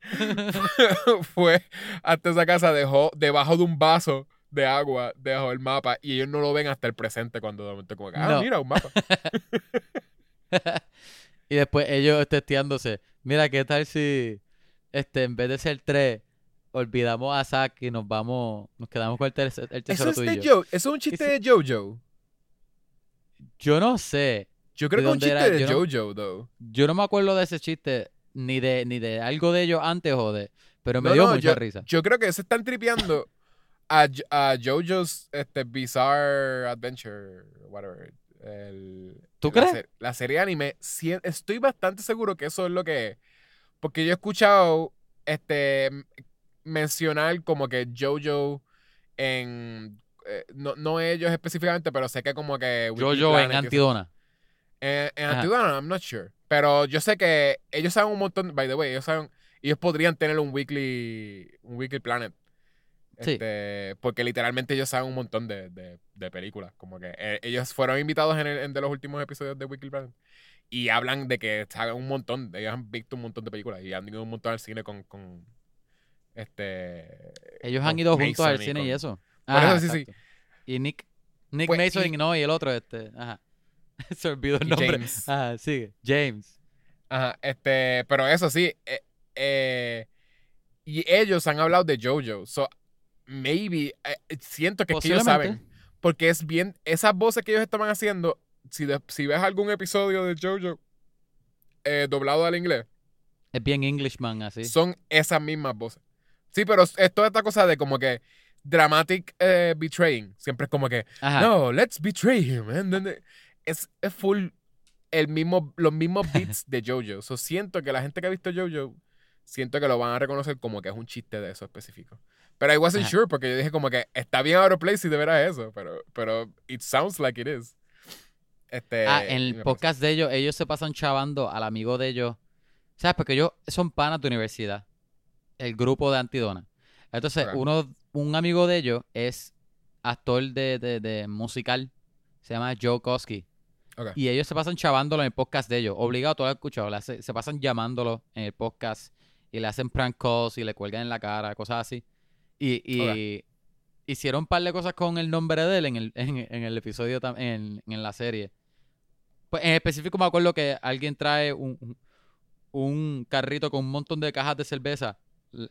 *laughs* fue hasta esa casa, dejó debajo de un vaso de agua, dejó el mapa, y ellos no lo ven hasta el presente cuando de momento como que, ah,
No.
mira, un mapa.
y después ellos testeándose. Mira, ¿qué tal si este en vez de ser tres, olvidamos a Zack y nos vamos, nos quedamos con el, ter- el
Eso
tesoro
es, de
tuyo?
Jo- eso es un chiste de Jojo.
Yo no sé.
Yo creo
¿De
que es un chiste
era?
de
Yo no-
Jojo, though.
Yo no me acuerdo de ese chiste ni de ni de algo de ellos antes o de, pero me
No,
dio
no,
mucha
yo,
risa.
Yo creo que se están tripeando *laughs* a, a Jojo's este, Bizarre Adventure, whatever. el-
¿Tú
la
crees?
ser- La, serie anime, sí, estoy bastante seguro que eso es lo que es. Porque yo he escuchado este mencionar como que Jojo en... eh, no, no ellos específicamente, pero sé que como que...
Yo en. Antidona.
En, en. Antidona, I'm not sure. Pero yo sé que ellos saben un montón, by the way, ellos saben, ellos podrían tener un weekly, un weekly planet.
Sí.
Este, porque literalmente ellos saben un montón de, de- de películas. Como que eh, ellos fueron invitados en, el- en de los últimos episodios de Weekly Planet. Y hablan de que saben un montón, ellos han visto un montón de películas y han ido un montón al cine con, con este
Ellos
con
han ido juntos al
y
cine y eso. Ajá,
eso sí, sí.
Y Nick, Nick
Pues,
Mason
y-
no, y el otro, este, ajá. *laughs* Se olvidó el nombre.
James.
Ajá, sigue. James.
Ajá, este, pero eso sí, eh, eh, y ellos han hablado de JoJo, so maybe eh, siento que, es que ellos saben, porque es bien, esas voces que ellos estaban haciendo, si, de- si ves algún episodio de JoJo eh, doblado al inglés,
Es bien Englishman, así.
son esas mismas voces. Sí, pero es toda esta cosa de como que dramatic eh, betraying, siempre es como que
Ajá.
no, let's betray him. *laughs* and then the- es, es full el mismo, los mismos *laughs* beats de JoJo. So, siento que la gente que ha visto JoJo, siento que lo van a reconocer como que es un chiste de eso específico. Pero I wasn't
Ajá.
sure porque yo dije como que está bien out of place si de veras eso, pero, pero it sounds like it is. Este,
Ah, en el podcast de ellos, ellos se pasan chavando al amigo de ellos ¿Sabes? Porque ellos son panas de universidad. El grupo de Antidona. Entonces, uno, un amigo de ellos es actor de, de- de musical. Se llama Joe Koski. Y ellos se pasan chavándolo en el podcast de ellos. Obligado, tú lo escuchado. hace- se pasan llamándolo en el podcast. Y le hacen prank calls y le cuelgan en la cara, cosas así. Y, y hicieron un par de cosas con el nombre de él en el, en, en el episodio, en, en la serie. Pues en específico me acuerdo que alguien trae un, un- carrito con un montón de cajas de cerveza.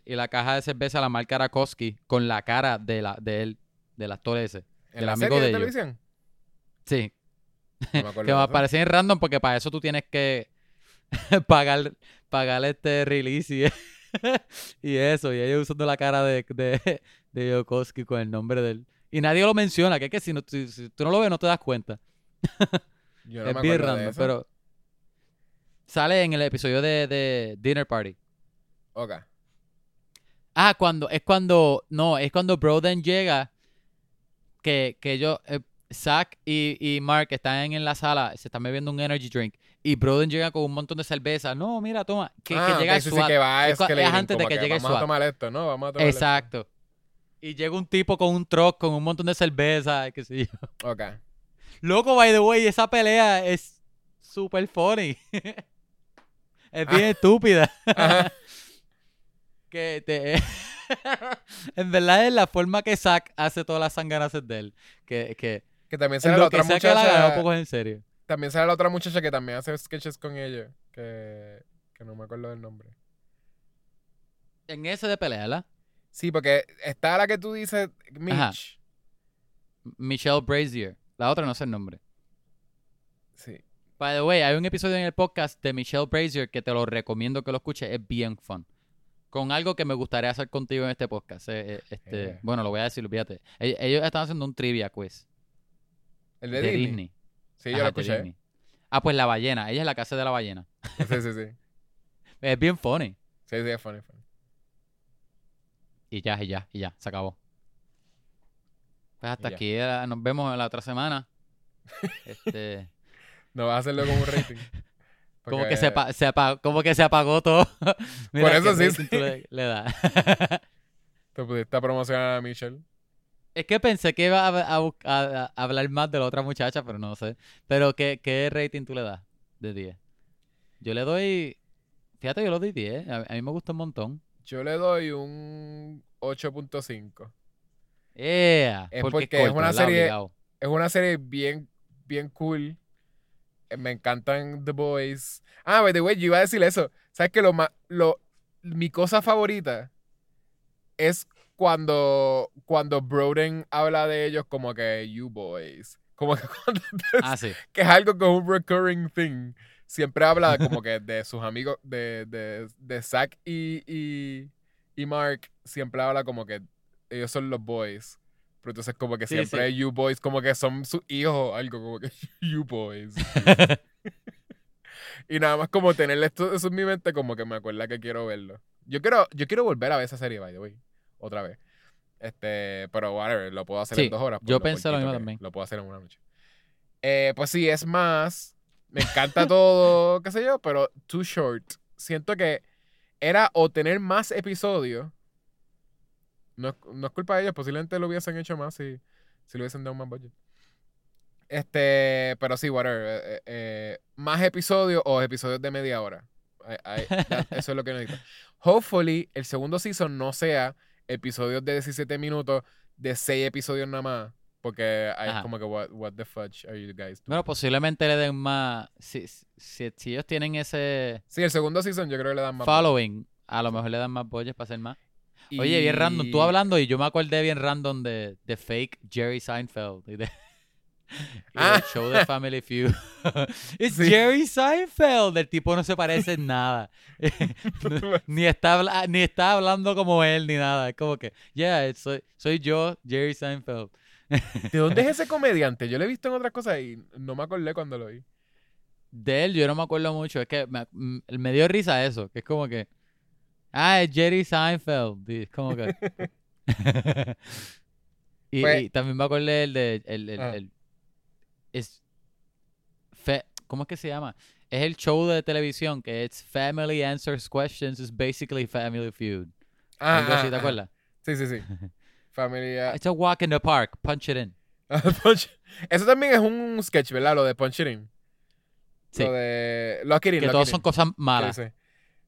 Y la caja de cerveza la marca era Koski con la cara de, la, de él, del actor ese.
¿En
del
la
amigo
serie de,
de
televisión?
Sí,
No me *laughs*
que me
eso.
parecía en random porque para eso tú tienes que *laughs* pagar, pagar este release y, *laughs* y eso. Y ellos usando la cara de, de, de con el nombre de él. Y nadie lo menciona, que es que si, no, si, si tú no lo ves no te das cuenta.
Yo no
es
me
bien random, pero sale en el episodio de, de Dinner Party.
Ok.
Ah, cuando, es cuando, no, es cuando Broden llega, que, que ellos, eh, Zack y, y Mark están en la sala, se están bebiendo un energy drink, y Broden llega con un montón de cerveza. No, mira, toma, que, que
Ah,
llega
ok,
el
sí,
SWAT.
que va
Es es antes de
como
que llegue
Vamos a tomar esto, ¿no? Vamos a tomar esto.
Exacto. Y llega un tipo con un truck, con un montón de cerveza, qué sé yo.
Ok.
Loco, by the way, esa pelea es super funny. *laughs* es bien estúpida.
Ajá. *laughs*
que te... *laughs* en verdad es la forma que Zack hace todas las sanganas de él. Que, que
Que también sale la otra muchacha.
poco en serio.
También sale la otra muchacha que también hace sketches con ella. Que, que no me acuerdo del nombre.
En ese de pelea, ¿verdad?
Sí, porque está la que tú dices, Mitch.
Ajá. Michelle Brazier. La otra no sé el nombre.
Sí.
By the way, hay un episodio en el podcast de Michelle Brazier que te lo recomiendo que lo escuches. Es bien fun. Con algo que me gustaría hacer contigo en este podcast. eh, eh, este,
Eh.
Bueno, lo voy a decir, olvídate. Ell- Ellos están haciendo un trivia quiz
El
de,
de,
Disney.
Disney. Sí,
Ajá,
yo lo escuché.
Ah, pues la ballena. Ella es la casa de la ballena.
Sí, sí, sí. *laughs*
Es bien funny.
Sí, sí, es funny, funny.
Y ya, y ya, y ya. Se acabó. Pues hasta aquí nos vemos la otra semana. *laughs* Este,
No vas a hacerlo como un rating. *laughs*
como, que se, se apa- como que se apagó todo. *laughs*
Por eso
¿qué
sí,
tú le, le das?
Te pudiste promocionar a Michelle.
es que pensé que iba a, a bus- a- a hablar más de la otra muchacha, pero no sé. Pero ¿qué, qué rating tú le das de 10? Yo le doy... Fíjate, yo le doy 10. A, a mí me gusta un montón.
Yo le doy un 8.5.
Yeah,
Es
porque,
porque es
corto,
una serie-
Obligado.
Es una serie bien, bien cool. Eh, Me encantan The Boys. Ah, by the way, yo iba a decir eso. ¿Sabes que lo más, lo, mi cosa favorita es cuando, cuando Broden habla de ellos como que you boys. Como que *laughs* cuando
Ah, sí.
que es algo como un recurring thing. Siempre habla *laughs* como que de sus amigos, de, de, de Zack y, y, y Mark, siempre habla como que ellos son los boys. Pero entonces como que
Sí,
siempre
sí.
you boys, como que son sus hijos, algo como que *laughs* you boys. *laughs* y nada más como tener esto eso en mi mente, como que me acuerda que quiero verlo. Yo quiero, yo quiero volver a ver esa serie, by the way, otra vez. Este, pero whatever, lo puedo hacer
Sí,
en dos horas. por
yo pensé lo mismo también.
Lo puedo hacer en una noche. Eh, pues sí, es más. Me encanta todo, qué sé yo, pero too short. Siento que era o tener más episodios. No, es- no es culpa de ellos, posiblemente lo hubiesen hecho más si, si lo hubiesen dado más budget. Este, pero sí, whatever. eh, eh, eh, más episodios o episodios de media hora. I- I- that- *laughs* eso es lo que necesito. Hopefully, el segundo season no sea episodios de 17 minutos, de 6 episodios nada más. Porque como que, what, what the fudge are you guys doing?
Bueno, posiblemente le den más... Si, si, si ellos tienen ese
Sí, el segundo season yo creo que le dan más.
following, a lo mejor le dan más bolles para hacer más.
Y-
Oye, bien random. Tú hablando y yo me acordé bien random de, de fake Jerry Seinfeld. Y, de, *laughs*
Ah.
show de Family *laughs* Feud. *laughs* It's
Sí.
Jerry Seinfeld. El tipo no se parece en nada. Ni, está, ni está hablando como él ni nada. Es como que, yeah, soy, soy yo, Jerry Seinfeld.
¿De dónde es ese comediante? Yo lo he visto en otras cosas y no me acordé cuando lo vi.
De él yo no me acuerdo mucho. Es que me, me dio risa eso. Que es como que, ah, es Jerry Seinfeld. Como que... *laughs* y,
Pues-
y también me acordé el de... El, el-
Ah.
el- es, fe- ¿Cómo es que se llama? es el show de televisión que es Family Answers Questions, is basically Family Feud.
Ah,
Algo así,
ah,
¿te
ah.
acuerdas?
Sí, sí, sí. *laughs* Familia.
It's a walk in the park, punch it in. *laughs*
Eso también es un sketch, ¿verdad? Lo de Punch It In.
Sí.
Lo de Lock It In.
Que
Lock
todos
It
son cosas malas.
dice,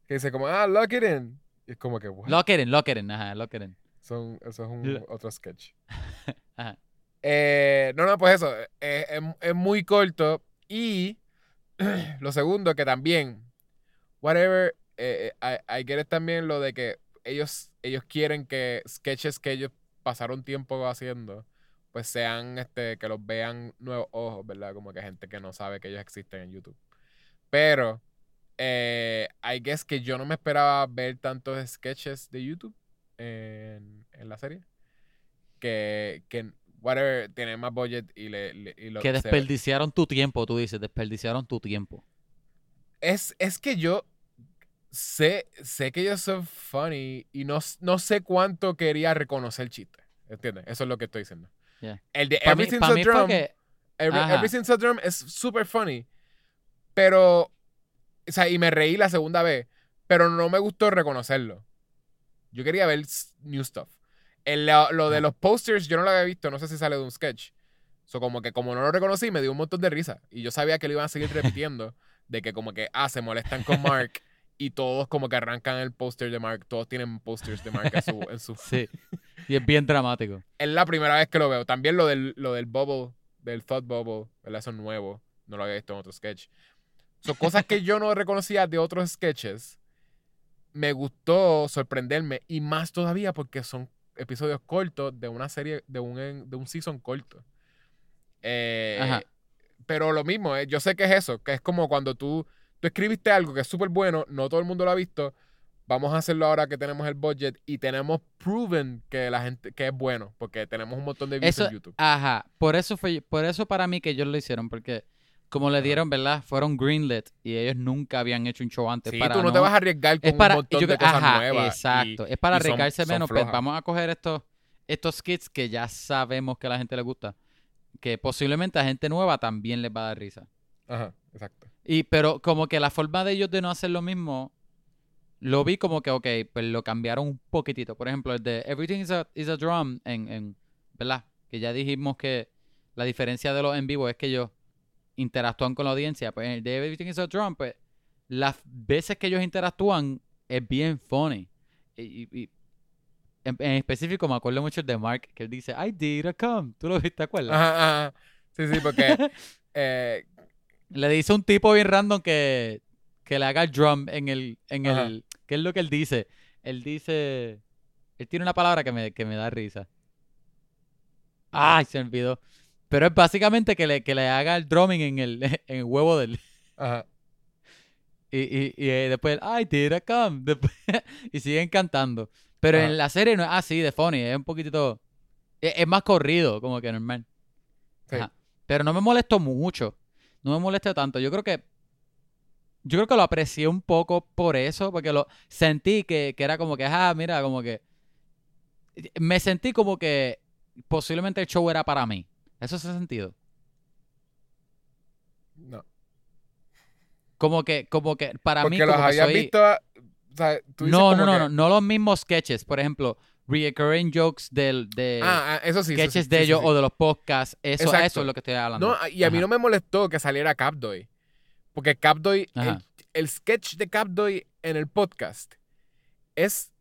que dice como, ah, Lock It In. Y es como que, what?
Lock it in, lock it in, ajá, lock it in.
Son, eso es un otro sketch. *laughs*
Ajá.
Eh, no, no, pues eso. eh, es, es muy corto. Y *clears throat* lo segundo, que también, whatever, eh, eh, I, I get it también lo de que ellos, ellos quieren que sketches que ellos pasaron tiempo haciendo, pues sean, este, que los vean nuevos ojos, ¿verdad? Como que gente que no sabe que ellos existen en YouTube. Pero, eh, I guess que yo no me esperaba ver tantos sketches de YouTube en, en la serie. Que, que whatever, tiene más budget y, le, le- y lo
Que desperdiciaron tu tiempo, tú dices, desperdiciaron tu tiempo.
Es, es que yo sé, sé que ellos son funny y no, no sé cuánto quería reconocer el chiste. ¿Entiendes? Eso es lo que estoy diciendo.
Yeah.
El de Everything's a Drum.
que
Every-. Everything's a Drum es super funny. Pero. O sea, y me reí la segunda vez. Pero no me gustó reconocerlo. Yo quería ver new stuff. El- lo, lo de los posters yo no lo había visto. No sé si sale de un sketch. So, como que como no lo reconocí, me dio un montón de risa. Y yo sabía que lo iban a seguir repitiendo. de que como que, ah, se molestan con Mark. y todos como que arrancan el póster de Mark. Todos tienen posters de Mark en su, en su
sí. Y es bien dramático.
es la primera vez que lo veo. También lo del, lo del bubble, del thought bubble, ¿verdad? Eso es nuevo. No lo había visto en otro sketch. Son cosas que yo no reconocía de otros sketches. Me gustó sorprenderme. Y más todavía porque son episodios cortos de una serie, de un, de un season corto. Eh,
Ajá.
pero lo mismo, eh, yo sé que es eso, que es como cuando tú, tú escribiste algo que es súper bueno, no todo el mundo lo ha visto, vamos a hacerlo ahora que tenemos el budget y tenemos proven que la gente que es bueno, porque tenemos un montón de views
Eso,
en YouTube.
ajá, por eso fue, por eso para mí que ellos lo hicieron, porque como le dieron, ¿verdad? Fueron greenlit y ellos nunca habían hecho un show antes.
Sí,
para
tú no, te vas a arriesgar con
es para,
un montón
yo
de cosas
ajá,
nuevas. y-
Exacto, es para
son-
arriesgarse
son
menos. pues,
flojas.
vamos a coger estos, estos skits que ya sabemos que a la gente le gusta, que posiblemente a gente nueva también les va a dar risa.
Ajá, exacto.
Y, pero como que la forma de ellos de no hacer lo mismo, lo vi como que, ok, pues lo cambiaron un poquitito. Por ejemplo, el de Everything is a, is a Drum, en, en, ¿verdad? Que ya dijimos que la diferencia de los en vivo es que ellos interactúan con la audiencia. Pues en el de Everything is a Drum, pues las veces que ellos interactúan es bien funny. Y, y- y en, en específico me acuerdo mucho de Mark, que él dice, I did a come. ¿Tú lo viste, te acuerdas?
Ajá, ajá. Sí, sí, porque *laughs* eh,
Le dice un tipo bien random que, que le haga el drum en el, en
Ajá.
el, ¿qué es lo que él dice? Él dice, él tiene una palabra que me, que me da risa. Ay, se me olvidó. Pero es básicamente que le, que le haga el drumming en el, *laughs* en el huevo del,
ajá. *laughs*
y, y, y eh, después, ay, did I come? *laughs* Después- y siguen cantando. Pero
Ajá.
en la serie no es así de funny, es un poquitito, es, es más corrido, como que normal.
Sí.
Pero no me molestó mucho. No me molestó tanto. Yo creo que. Yo creo que lo aprecié un poco por eso, porque lo sentí que, que era como que, ah, mira, como que. Me sentí como que posiblemente el show era para mí. Eso hace sentido.
No.
Como que, como que para
Porque
mí.
los
Como que
habías
soy-
visto. O sea, tú dices
No, no, no,
que-
no, no los mismos sketches. Por ejemplo, recurring jokes del, de
Ah, ah, eso sí. eso sí,
sketches de
sí,
ellos o de los podcasts. Eso,
Exacto.
eso es lo que estoy hablando.
No, y a mí no me molestó que saliera Capdoy. Porque Capdoy, el sketch de Capdoy en el podcast es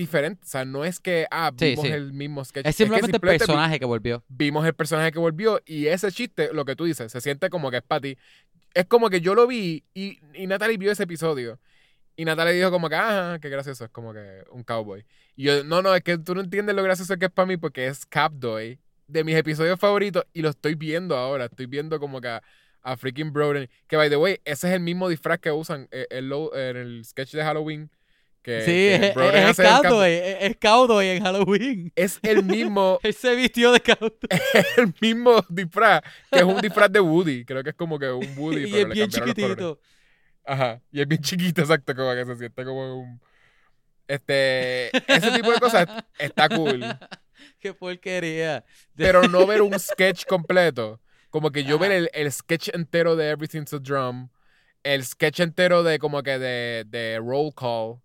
diferente. O sea, no es que, ah,
Sí,
vimos
sí.
el mismo sketch.
Es simplemente el
vi-
personaje que volvió.
vimos el personaje que volvió y ese chiste, lo que tú dices, se siente como que es para ti. Es como que yo lo vi y, y Natalie vio ese episodio. Y Natalie dijo como que, ajá, qué gracioso, es como que un cowboy. Y yo, no, no, es que tú no entiendes lo gracioso que es para mí porque es Capdoy de mis episodios favoritos y lo estoy viendo ahora. Estoy viendo como que a, a freaking Broden. Que, by the way, ese es el mismo disfraz que usan eh, el en el sketch de Halloween. Que,
Sí,
que
es,
Broden
es, cowboy, es, cowboy en Halloween.
Es el mismo *laughs*
Él se vistió de cowboy. *laughs*
el mismo disfraz, que es un disfraz de Woody. Creo que es como que un Woody, *laughs*
y
pero
es
le
bien chiquitito.
Ajá. Y es bien chiquito, exacto, como que se siente como un. Este. Ese tipo de cosas está cool.
Qué porquería.
Pero no ver un sketch completo. Como que yo ver el, el sketch entero de Everything's a Drum. el sketch entero de como que de, de roll call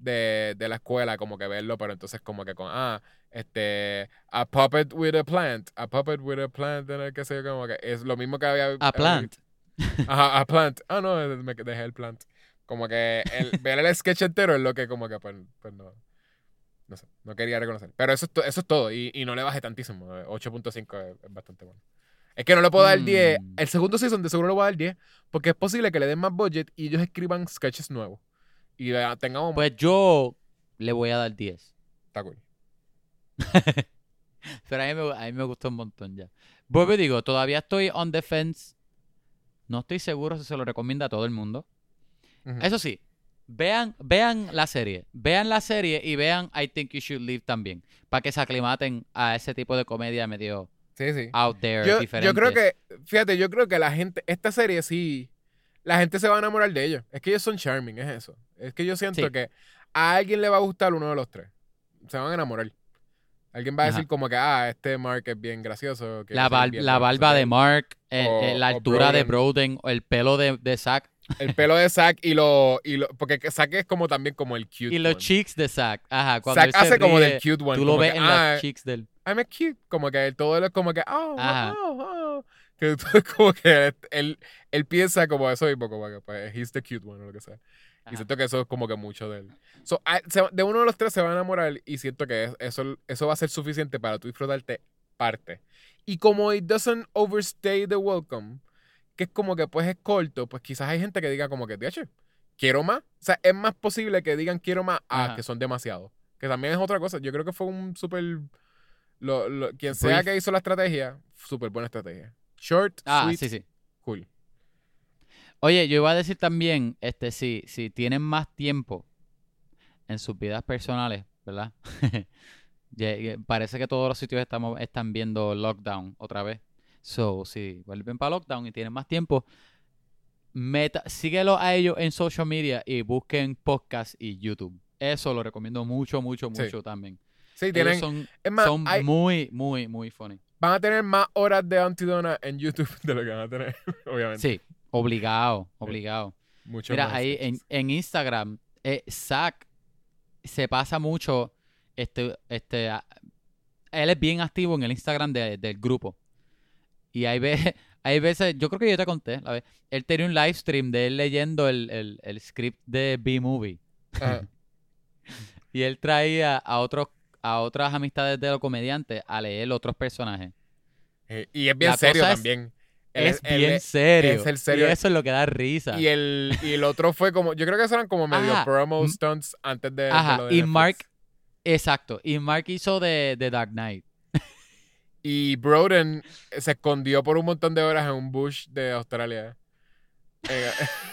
de, de la escuela, como que verlo, pero entonces como que con, ah, este, a puppet with a plant, a puppet with a plant, qué sé yo, como que es lo mismo que había...
A plant. *laughs*
Ajá, a plant. Ah, no, me dejé el plant. Como que el, *laughs* ver el sketch entero es lo que como que pues, pues no, no sé, no quería reconocer. Pero eso, es eso es todo y, y no le bajé tantísimo. 8.5 es, bastante bueno. Es que no le puedo dar 10. Mm. El segundo season de seguro le voy a dar 10 porque es posible que le den más budget y ellos escriban sketches nuevos. Y tengamos...
Pues yo le voy a dar 10.
Está cool. *laughs*
Pero a mí, me, a mí me gustó un montón ya. Vuelvo y digo, todavía estoy on defense. No estoy seguro si se lo recomienda a todo el mundo. Eso sí, vean, vean la serie. Vean la serie y vean I Think You Should Leave también. Para que se aclimaten a ese tipo de comedia medio
sí, sí.
out there,
yo,
diferente.
Yo creo que, fíjate, yo creo que la gente, esta serie sí, la gente se va a enamorar de ellos. Es que ellos son charming, es eso. Es que yo siento que a alguien le va a gustar uno de los tres. Se van a enamorar. Alguien va a decir como que, ah, este Mark es bien gracioso.
la, la barba de Mark, la altura de Broden, el pelo de, de Zack.
El pelo de Zack y lo, y lo. Porque Zack es como también como el cute.
Y los cheeks de Zack. Ajá.
Cuando Zack hace como del cute one.
Tú lo ves en los ah, cheeks del.
I'm a cute. Como que todo es como que. Oh, oh, oh. Que *laughs* como que él, él piensa como eso mismo, como que pues, he's the cute one o lo que sea. Y siento que eso es como que mucho de él. So, de uno de los tres se va a enamorar y siento que eso, eso va a ser suficiente para tú disfrutarte parte. Y como it doesn't overstay the welcome, que es como que pues es corto, pues quizás hay gente que diga como que, hecho, quiero más. O sea, es más posible que digan quiero más a que son demasiados. Que también es otra cosa. Yo creo que fue un súper... Lo, quien sea que hizo la estrategia, súper buena estrategia. Short, ah, sweet, sí, sí. cool.
Oye, yo iba a decir también, este, si, si tienen más tiempo en sus vidas personales, ¿verdad? *laughs* Parece que todos los sitios estamos, están viendo lockdown otra vez. So, si vuelven para lockdown y tienen más tiempo, meta, síguelo a ellos en social media y busquen podcast y YouTube. Eso lo recomiendo mucho, mucho, mucho también.
Sí, tienen.
son, son muy, muy, muy funny.
Van a tener más horas de Antidona en YouTube *laughs* de lo que van a tener, *laughs* obviamente.
Sí, obligado, obligado. Mucho Mira, ahí en, en Instagram, eh, Zach se pasa mucho. Este, este, él es bien activo en el Instagram del grupo. Y hay veces, *laughs* hay veces, yo creo que yo te conté, la vez, él tenía un live stream de él leyendo el, script de B-Movie. y él traía a otros a otras amistades de los comediantes a leer otros personajes.
Eh, y es bien serio también.
es bien serio. Y eso es lo que da risa.
Y el, y el otro fue como, yo creo que eran como medio promo stunts antes de,
Ajá. y Mark, exacto. Y Mark hizo de, de Dark Knight.
Y Broden se escondió por un montón de horas en un bush de Australia. *laughs*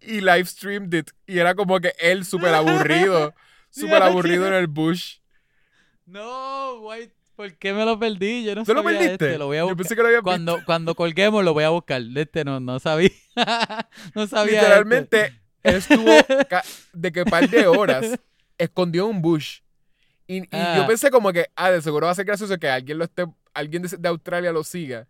Y live streamed it. Y era como que él súper aburrido. *laughs* Súper aburrido en el bush.
No, güey. ¿Por qué me lo perdí? Yo no
¿Tú lo perdiste?
Este, lo voy a
Yo pensé que lo había
cuando, Cuando colguemos lo voy a buscar. Este no, no sabía. *laughs* no sabía.
Literalmente estuvo de que par de horas escondió un bush y, yo ah. pensé como que, ah, de seguro va a ser gracioso que alguien lo esté, alguien de, Australia lo siga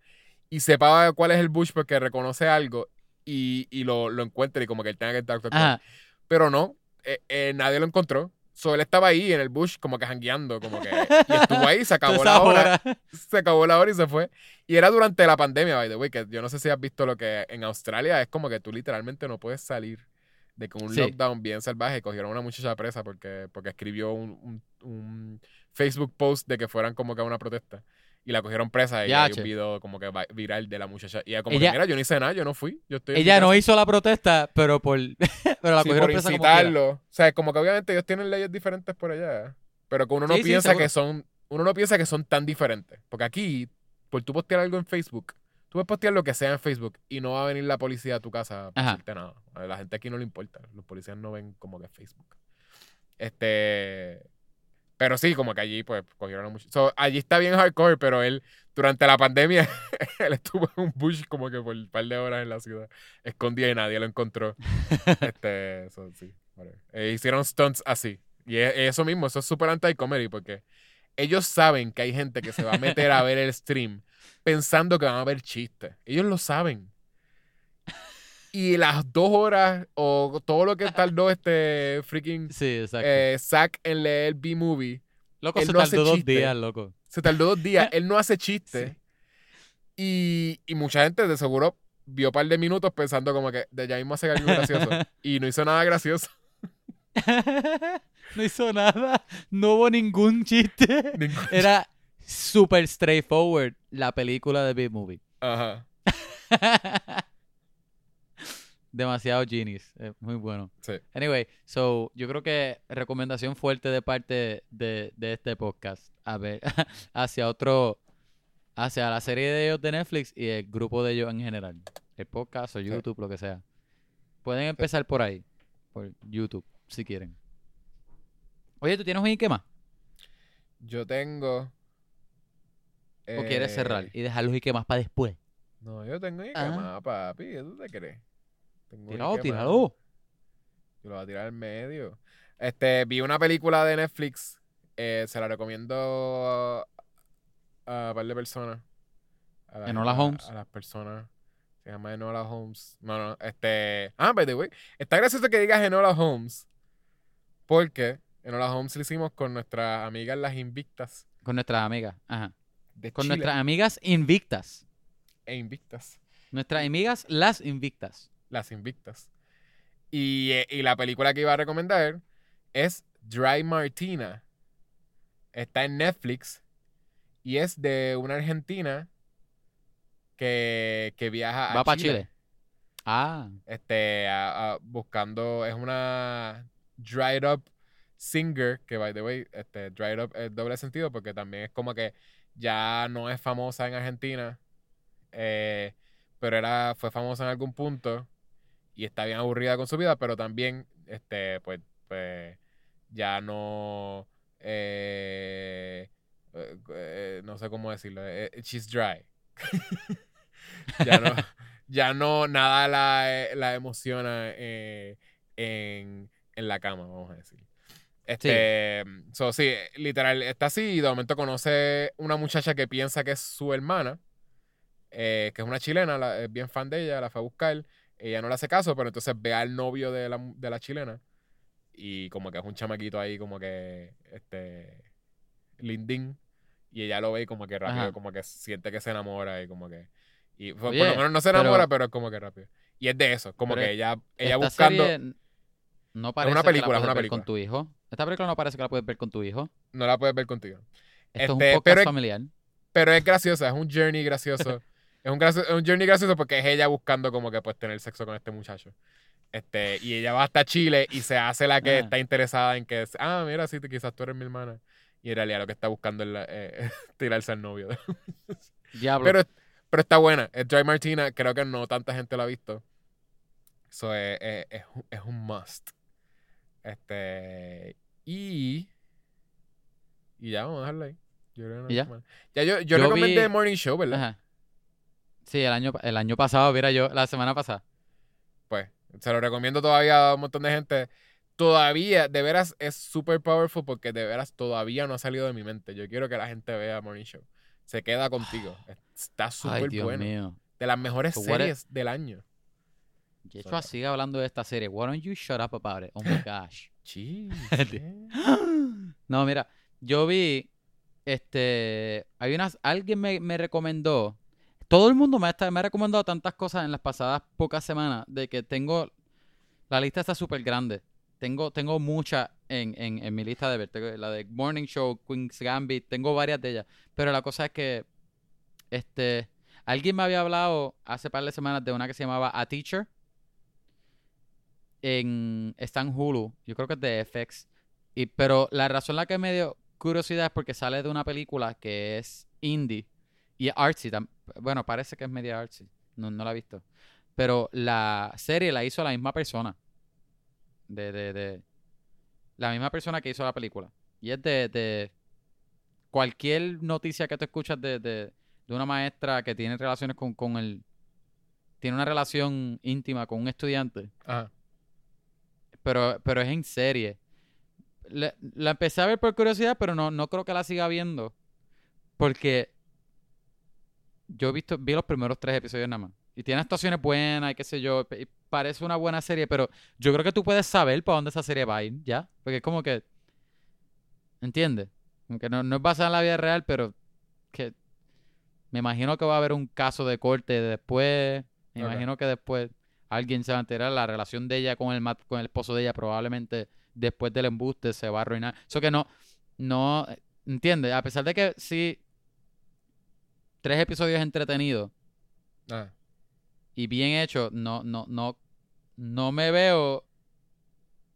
y sepa cuál es el bush porque reconoce algo y, y lo, lo, encuentre y como que él tenga que estar Pero no, eh, eh, nadie lo encontró. So, él estaba ahí en el bush como que jangueando, como que... Y estuvo ahí, se *laughs* acabó la hora. Se acabó la hora y se fue. Y era durante la pandemia, by the way, que yo no sé si has visto lo que en Australia es como que tú literalmente no puedes salir de que un lockdown bien salvaje cogieron a una muchacha presa porque, porque escribió un, un, Facebook post de que fueran como que a una protesta. Y la cogieron presa y hay un video como que viral de la muchacha. Y ella como que, mira, yo no hice nada, yo no fui. Yo estoy
ella no hizo la protesta, pero por *laughs* pero la cogieron presa
incitarlo. o sea, como que obviamente ellos tienen leyes diferentes por allá. Pero que uno no piensa que son, uno no piensa que son tan diferentes. Porque aquí, por tú postear algo en Facebook, Tú puedes postear lo que sea en Facebook y no va a venir la policía a tu casa a decirte nada. A la gente aquí no le importa. Los policías no ven como que Facebook. Este. Pero sí, como que allí, pues, cogieron mucho. allí está bien hardcore, pero él, durante la pandemia, *laughs* él estuvo en un bush como que por un par de horas en la ciudad. Escondía y nadie lo encontró. *laughs* este, eso, sí. Eh, hicieron stunts así. Y eso mismo, eso es súper anti-comedy porque ellos saben que hay gente que se va a meter a ver el stream pensando que van a ver chistes. Ellos lo saben. Y las dos horas o todo lo que tardó este freaking
Sí,
eh, Zack en leer B-Movie,
loco,
él
se
no
tardó dos
chiste.
días, loco.
se tardó dos días, *laughs* él no hace chiste. Y, y mucha gente de seguro vio un par de minutos pensando como que de ya mismo hace algo gracioso. *laughs* y no hizo nada gracioso. *laughs*
no hizo nada. No hubo ningún chiste.
Ningún-
Era super straightforward la película de B-Movie.
Ajá.
Demasiado genius. eh, muy bueno.
Sí.
Anyway, so yo creo que recomendación fuerte de parte de, de este podcast. A ver, *laughs* hacia otro, hacia la serie de ellos de Netflix y el grupo de ellos en general. El podcast o YouTube, lo que sea. Pueden empezar por ahí, por YouTube, si quieren. Oye, ¿tú tienes un más?
Yo tengo.
¿O quieres
eh,
cerrar y dejar los más para después?
No, yo tengo Ike
Ah.
más, papi. ¿Qué tú te crees? Tengo
Tíralo, tíralo.
Yo lo voy a tirar al medio. Este, vi una película de Netflix. eh, se la recomiendo a un par de personas. A la-
Enola
a-
Holmes.
A las personas. Se llama Enola Holmes. No, no, este. Ah, by the way. Está gracioso que digas Enola Holmes. Porque Enola Holmes lo hicimos con nuestras amigas las Invictas
Con nuestras amigas. Ajá.
de
Con
Chile.
nuestras amigas invictas.
E Invictas.
Nuestras amigas las invictas.
Las Invictas. Y, eh, y la película que iba a recomendar es Dry Martina. Está en Netflix. Y es de una argentina que, que viaja a
Va para
Chile.
Chile. Ah.
Este, a- a- buscando, es una dried up singer, que by the way, este, dried up es doble sentido porque también es como que ya no es famosa en Argentina, eh, pero era, fue famosa en algún punto y está bien aburrida con su vida, pero también, este, pues, pues ya no, eh, eh, eh, no sé cómo decirlo, she's dry. *laughs* ya no, *laughs* ya no, nada la, la emociona en, en la cama, vamos a decir. Este, so, sí, literal, está así y de momento conoce una muchacha que piensa que es su hermana, eh, que es una chilena, la- es bien fan de ella, la fue a buscar, ella no le hace caso, pero entonces ve al novio de la, de la chilena y como que es un chamaquito ahí como que, este, lindín, y ella lo ve y como que rápido,
Ajá.
como que siente que se enamora y como que, y por, lo menos no se enamora, pero, es como que rápido. Y es de eso, como que ella, ella buscando,
no parece
una
que la
película, es una
ver
película.
con tu hijo. Esta película no parece que la puedes ver con tu hijo.
no la puedes ver contigo.
Esto
Este,
es un podcast
pero es-
familiar.
Pero es graciosa, es un journey gracioso. *laughs* es, un gracio- es un journey gracioso porque es ella buscando como que pues tener sexo con este muchacho. Este, y ella va hasta Chile y se hace la que
Ah.
está interesada en que, ah, mira, sí, quizás tú eres mi hermana. Y en realidad lo que está buscando es la- eh, *laughs* tirarse al novio. *laughs*
Diablo.
pero, pero está buena. Es Dry Martina, creo que no tanta gente lo ha visto. Eso es, es- es un- es un must. Este, y... Y ya, vamos a dejarlo ahí. Yo creo que no
¿Y
hay
ya?
Ya yo, yo,
Yo
recomendé
vi-
Morning Show, ¿verdad?
Ajá. Sí, el año, el año pasado, mira yo, la semana pasada.
Pues, se lo recomiendo todavía a un montón de gente. Todavía, de veras, es super powerful porque de veras todavía no ha salido de mi mente. Yo quiero que la gente vea Morning Show. Se queda contigo. *gasps* Está súper bueno.
mío.
De las mejores series del año.
Yeshua sigue hablando de esta serie. Why don't you shut up about it? Oh my *gasps* gosh.
Chis, *laughs*
No, mira, yo vi, este, hay unas, alguien me, me recomendó, todo el mundo me, ha, me ha recomendado tantas cosas en las pasadas pocas semanas, de que tengo, la lista está súper grande, tengo, tengo muchas en, en, mi lista de ver, la de Morning Show, Queen's Gambit, tengo varias de ellas, pero la cosa es que, este, alguien me había hablado hace par de semanas de una que se llamaba A Teacher, en, está en Hulu, yo creo que es de FX, y, pero la razón la que me dio curiosidad es porque sale de una película que es indie y es artsy. Bueno, parece que es media artsy. No, no la he visto. Pero la serie la hizo la misma persona. De, de, de- La misma persona que hizo la película. Y es de, de cualquier noticia que tú escuchas de, de, de una maestra que tiene relaciones con, con el... Tiene una relación íntima con un estudiante
Ajá.
pero, pero es en serie. La, la empecé a ver por curiosidad, pero no, no creo que la siga viendo. Porque yo he visto, vi los primeros tres episodios nada más. Y tiene actuaciones buenas y qué sé yo. y- parece una buena serie, pero yo creo que tú puedes saber para dónde esa serie va a ir, ¿ya? Porque es como que, ¿entiendes? Aunque no, no es basada en la vida real, pero que me imagino que va a haber un caso de corte después, me imagino que después alguien se va a enterar, la relación de ella con el, mat- con el esposo de ella probablemente después del embuste se va a arruinar. Eso que no, no, ¿entiendes? A pesar de que sí, tres episodios entretenidos
Ah,
y bien hecho, no, no, no, no me veo,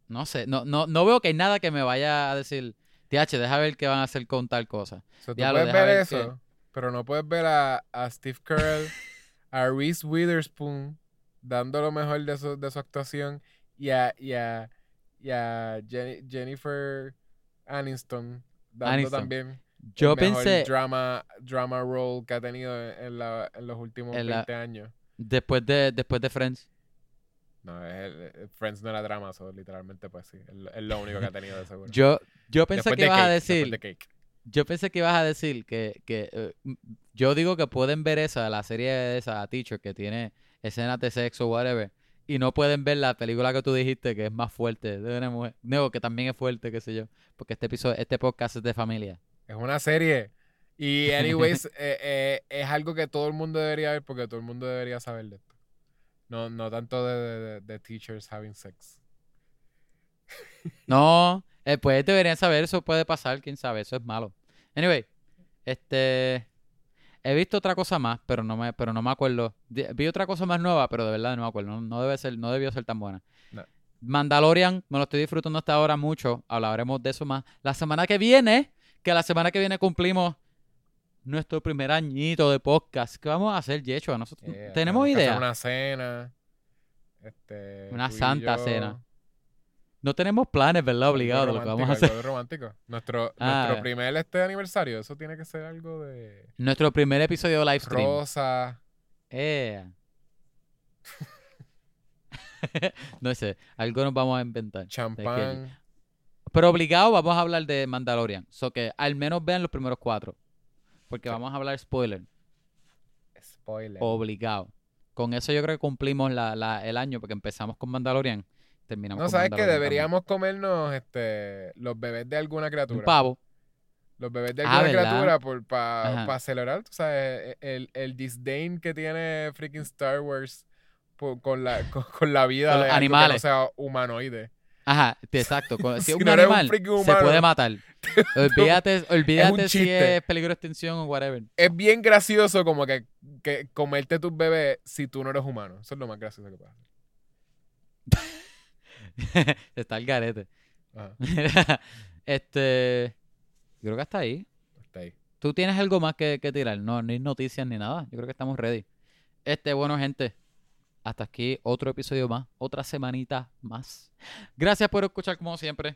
no sé, no, no, no veo que hay nada que me vaya a decir, TH, deja ver qué van a hacer con tal cosa.
so, tú
Diablo,
puedes ver
ver
eso, pero no puedes ver a, a Steve Carell, a Reese Witherspoon dando lo mejor de su, de su actuación y a, y a, y a Jennifer Aniston dando
Aniston.
también
Yo
el mejor
pensé,
drama, drama role que ha tenido en, la- en los últimos
En la-
20 años.
después de, después de Friends,
No, es el- el Friends no era drama, so, literalmente pues sí, es, lo- único que ha tenido de seguro.
yo, yo pensé
Después
que ibas a
Cake,
decir,
de
yo pensé que ibas a decir que, que eh, yo digo que pueden ver esa, la serie de esa Teacher que tiene escenas de sexo, whatever, y no pueden ver la película que tú dijiste que es más fuerte de una mujer, no, que también es fuerte, qué sé yo, porque este episodio, este podcast es de familia.
Es una serie. Y, anyways, *laughs* eh, eh, es algo que todo el mundo debería ver porque todo el mundo debería saber de esto. No, no tanto de, de- teachers having sex.
No, eh, pues deberían saber, eso puede pasar, quién sabe, eso es malo. Anyway, este he visto otra cosa más, pero no me, pero no me acuerdo. Vi otra cosa más nueva, pero de verdad no me acuerdo. No, no debe ser, no debió ser tan buena.
No.
Mandalorian, me lo estoy disfrutando hasta ahora mucho. Hablaremos de eso más. La semana que viene, que la semana que viene cumplimos nuestro primer añito de podcast. ¿Qué vamos a hacer, Yecho? Nosotros
Eh,
tenemos idea.
Una cena. Este,
Una santa cena. No tenemos planes, ¿verdad? Obligados de lo que vamos a hacer.
algo romántico. Nuestro,
Ah.
nuestro primer este aniversario, eso tiene que ser algo de
Nuestro primer episodio de live stream.
rosa.
Eh. *laughs* *laughs* no sé, algo nos vamos a inventar.
champán.
Pero obligado vamos a hablar de Mandalorian. So que al menos vean los primeros cuatro. Porque
Sí.
vamos a hablar spoiler.
Spoiler.
Obligado. Con eso yo creo que cumplimos la, la- el año porque empezamos con Mandalorian. Terminamos
No,
con
¿sabes que Deberíamos comernos este, los bebés de alguna criatura.
Un pavo.
Los bebés de
Ah,
alguna criatura por, para
Ajá.
celebrar, tú sabes, e, el, el disdain que tiene freaking Star Wars por- con, la, *laughs* con, con la vida
Con
de
los
algo que no
animales.
sea humanoide.
Ajá, exacto. Si
Si
un
no un
animal,
freaking
se
humano.
puede matar. *laughs* Olvídate, olvídate si es peligro de extinción o whatever.
Es bien gracioso como que, que comerte tus bebés si tú no eres humano. Eso es lo más gracioso que pasa. *laughs*
Está el garete.
Ajá, *laughs*
este. Yo creo que hasta ahí.
está ahí.
¿Tú tienes algo más que, que tirar? No, ni noticias ni nada. Yo creo que estamos ready. Este, bueno, gente. Hasta aquí otro episodio más. Otra semanita más. Gracias por escuchar como siempre.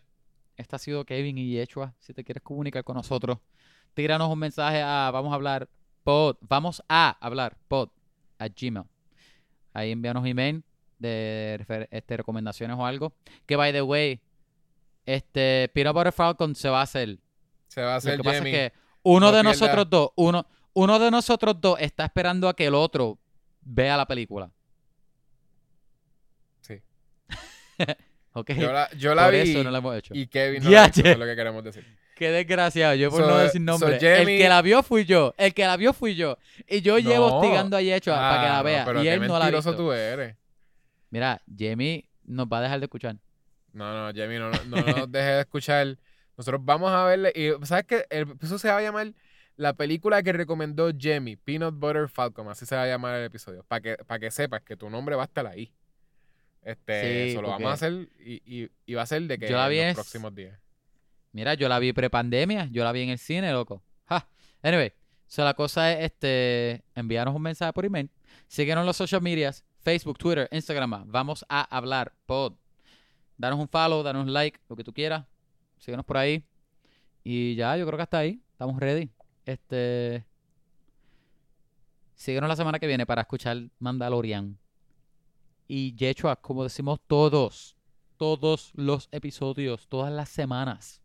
Este ha sido Kevin y Yechua. Si te quieres comunicar con nosotros, tíranos un mensaje a vamos a hablar pod. Vamos a hablar pod a Gmail. Ahí envíanos email de este, recomendaciones o algo. Que by the way, este Peanut Butter Falcon se va a hacer.
Se va a
Lo
hacer
que pasa
Jamie.
es que uno
No
de
pierda-
nosotros dos, uno, uno de nosotros dos está esperando a que el otro vea la película.
Sí. *laughs*
¿Ok?
Yo la, yo la
Por
vi
eso no lo hemos hecho.
y Kevin no la eso es lo que queremos decir.
Qué desgraciado, yo por
So-
no decir
so
nombre. el que la vio fui yo. El que la vio fui yo. Y yo llevo
No.
hostigando a Yecho para que
Ah,
la
no,
vea.
pero
y él no la ha visto.
tú eres.
Mira, Jamie nos va a dejar de escuchar.
No, no, Jamie, no, no, no nos dejes de escuchar. Nosotros vamos a verle. Y ¿sabes? El episodio se va a llamar la película que recomendó Jamie, Peanut Butter Falcon. Así se va a llamar el episodio. Para que, para que sepas que tu nombre va a estar ahí. Este,
Sí,
eso lo vamos a hacer y, y, y va a ser de que
Yo la
en
vi
los
es-
próximos días.
Mira, yo la vi prepandemia, yo la vi en el cine, loco. Ja. Anyway, so la cosa es este enviarnos un mensaje por email. Síguenos en los social medias, Facebook, Twitter, Instagram. Vamos a hablar pod. Danos un follow, danos un like, lo que tú quieras. Síguenos por ahí. Y ya, yo creo que hasta ahí. Estamos ready. Este Síguenos la semana que viene para escuchar Mandalorian. Y Yechua, como decimos todos, todos los episodios, todas las semanas.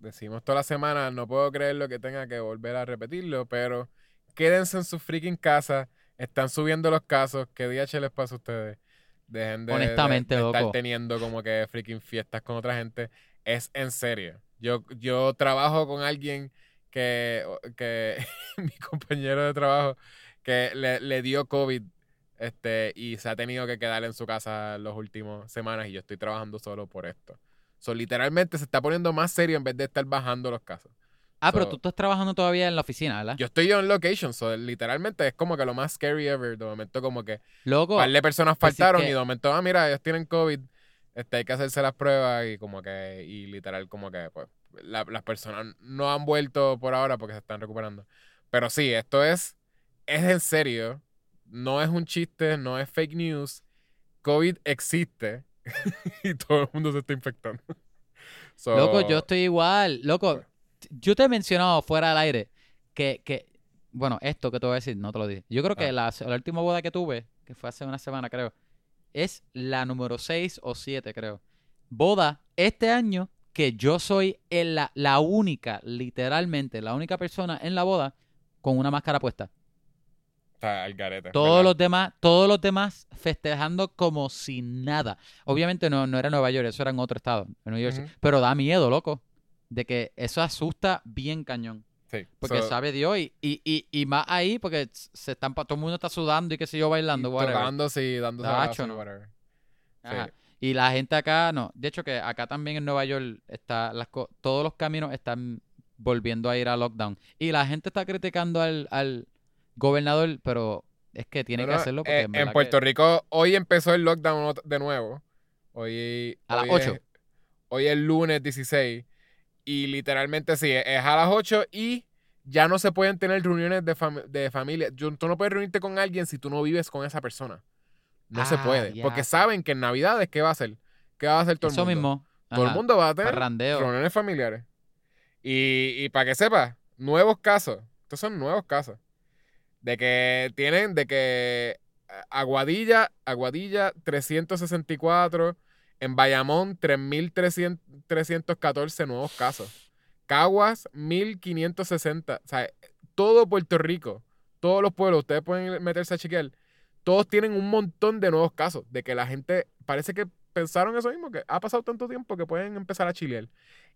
Decimos toda la semana, no puedo creer lo que tenga que volver a repetirlo, pero quédense en su freaking casa. Están subiendo los casos. ¿Qué DH les pasa a ustedes? Dejen de,
Honestamente,
de estar teniendo como que freaking fiestas con otra gente. Es en serio. Yo, yo trabajo con alguien que, que *laughs* mi compañero de trabajo, que le, le dio COVID este, y se ha tenido que quedar en su casa las últimas semanas y yo estoy trabajando solo por esto. So, literalmente se está poniendo más serio en vez de estar bajando los casos.
Ah, pero
So-
tú estás trabajando todavía en la oficina, ¿verdad?
Yo estoy on location, so literalmente es como que lo más scary ever. De momento como que
Loco,
un par de personas
pues
faltaron
que-
y de momento, ah, mira, ellos tienen COVID, este, hay que hacerse las pruebas y como que, y literal como que, pues, la- las personas no han vuelto por ahora porque se están recuperando. Pero sí, esto es, es en serio, no es un chiste, no es fake news, COVID existe *laughs* y todo el mundo se está infectando. *laughs* So,
loco, yo estoy igual. Loco, yo te he mencionado fuera del aire que, que, bueno, esto que te voy a decir, no te lo dije. Yo creo que
Ah.
la, la última boda que tuve, que fue hace una semana, creo, es la número 6 o 7, creo. Boda este año que yo soy el- la, la única, literalmente, la única persona en la boda con una máscara puesta.
Está al garete,
Todos
¿verdad?
los demás, todos los demás festejando como si nada. Obviamente no, no era Nueva York, eso era en otro estado, en New Jersey.
Ujú.
Pero da miedo, loco. De que eso asusta bien cañón.
Sí,
Porque
so-
sabe Dios. Y, y, y, y más ahí, porque se están, todo el mundo está sudando y qué sé yo, bailando. whatever.
tocándose y dándose
Tacho, no.
whatever. Sí.
Y la gente acá, no. De hecho, que acá también en Nueva York está las todos los caminos están volviendo a ir a lockdown. Y la gente está criticando al, al gobernador, pero es que tiene
No,
que hacerlo porque
eh,
en
en Puerto
que-
Rico, hoy empezó el lockdown de nuevo. Hoy,
A las
hoy
8.
Es, hoy es lunes 16. Y literalmente sí, es a las 8 y ya no se pueden tener reuniones de, fam- de familia. Yo- Tú no puedes reunirte con alguien si tú no vives con esa persona. No se
Ah,
puede. Porque saben que en Navidades, ¿qué va a hacer? ¿Qué va a hacer todo
Eso
el mundo?
mismo.
Todo el mundo va a tener
Parrandeo.
reuniones familiares. Y, y para que sepas, nuevos casos. Estos son nuevos casos. De que tienen, de que eh, Aguadilla, Aguadilla 364, en Bayamón 3314 nuevos casos. Caguas 1560. O sea, todo Puerto Rico, todos los pueblos, ustedes pueden meterse a chequear. Todos tienen un montón de nuevos casos. De que la gente parece que pensaron eso mismo, que ha pasado tanto tiempo que pueden empezar a chilear.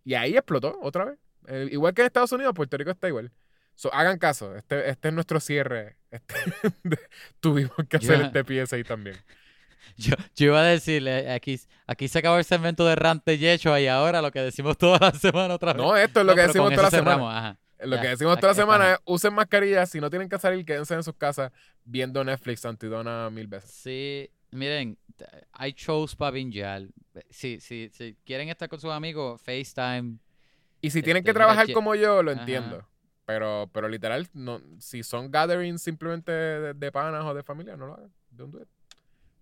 Y ahí explotó otra vez. Eh, igual que en Estados Unidos, Puerto Rico está igual. So, hagan caso, este, este es nuestro cierre. Este, *laughs* tuvimos que hacer
Ya.
este PSA también. *laughs*
Yo, yo iba a decirle, aquí, aquí se acabó el segmento de Rante y Yecho y ahora lo que decimos *laughs* toda la semana otra vez.
No, esto es lo
No,
que decimos toda la semana.
cerramos, ajá.
Lo
Ya,
que decimos toda la semana
ajá.
es usen mascarillas. Si no tienen que salir, quédense en sus casas viendo Netflix antidona mil veces.
Sí, miren, hay shows para bingear. Si, si, si quieren estar con sus amigos, FaceTime.
Y si tienen
Este,
que
mira,
trabajar como yo, lo
Ajá.
entiendo. Pero, pero literal, no, si son gatherings simplemente de, de panas o de familia, no lo hagan. Don't do it.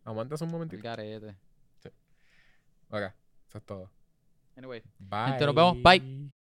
Aguantas un
el
momentito.
garete.
Ok, eso es todo.
Anyway.
Bye.
Gente, nos vemos. Bye.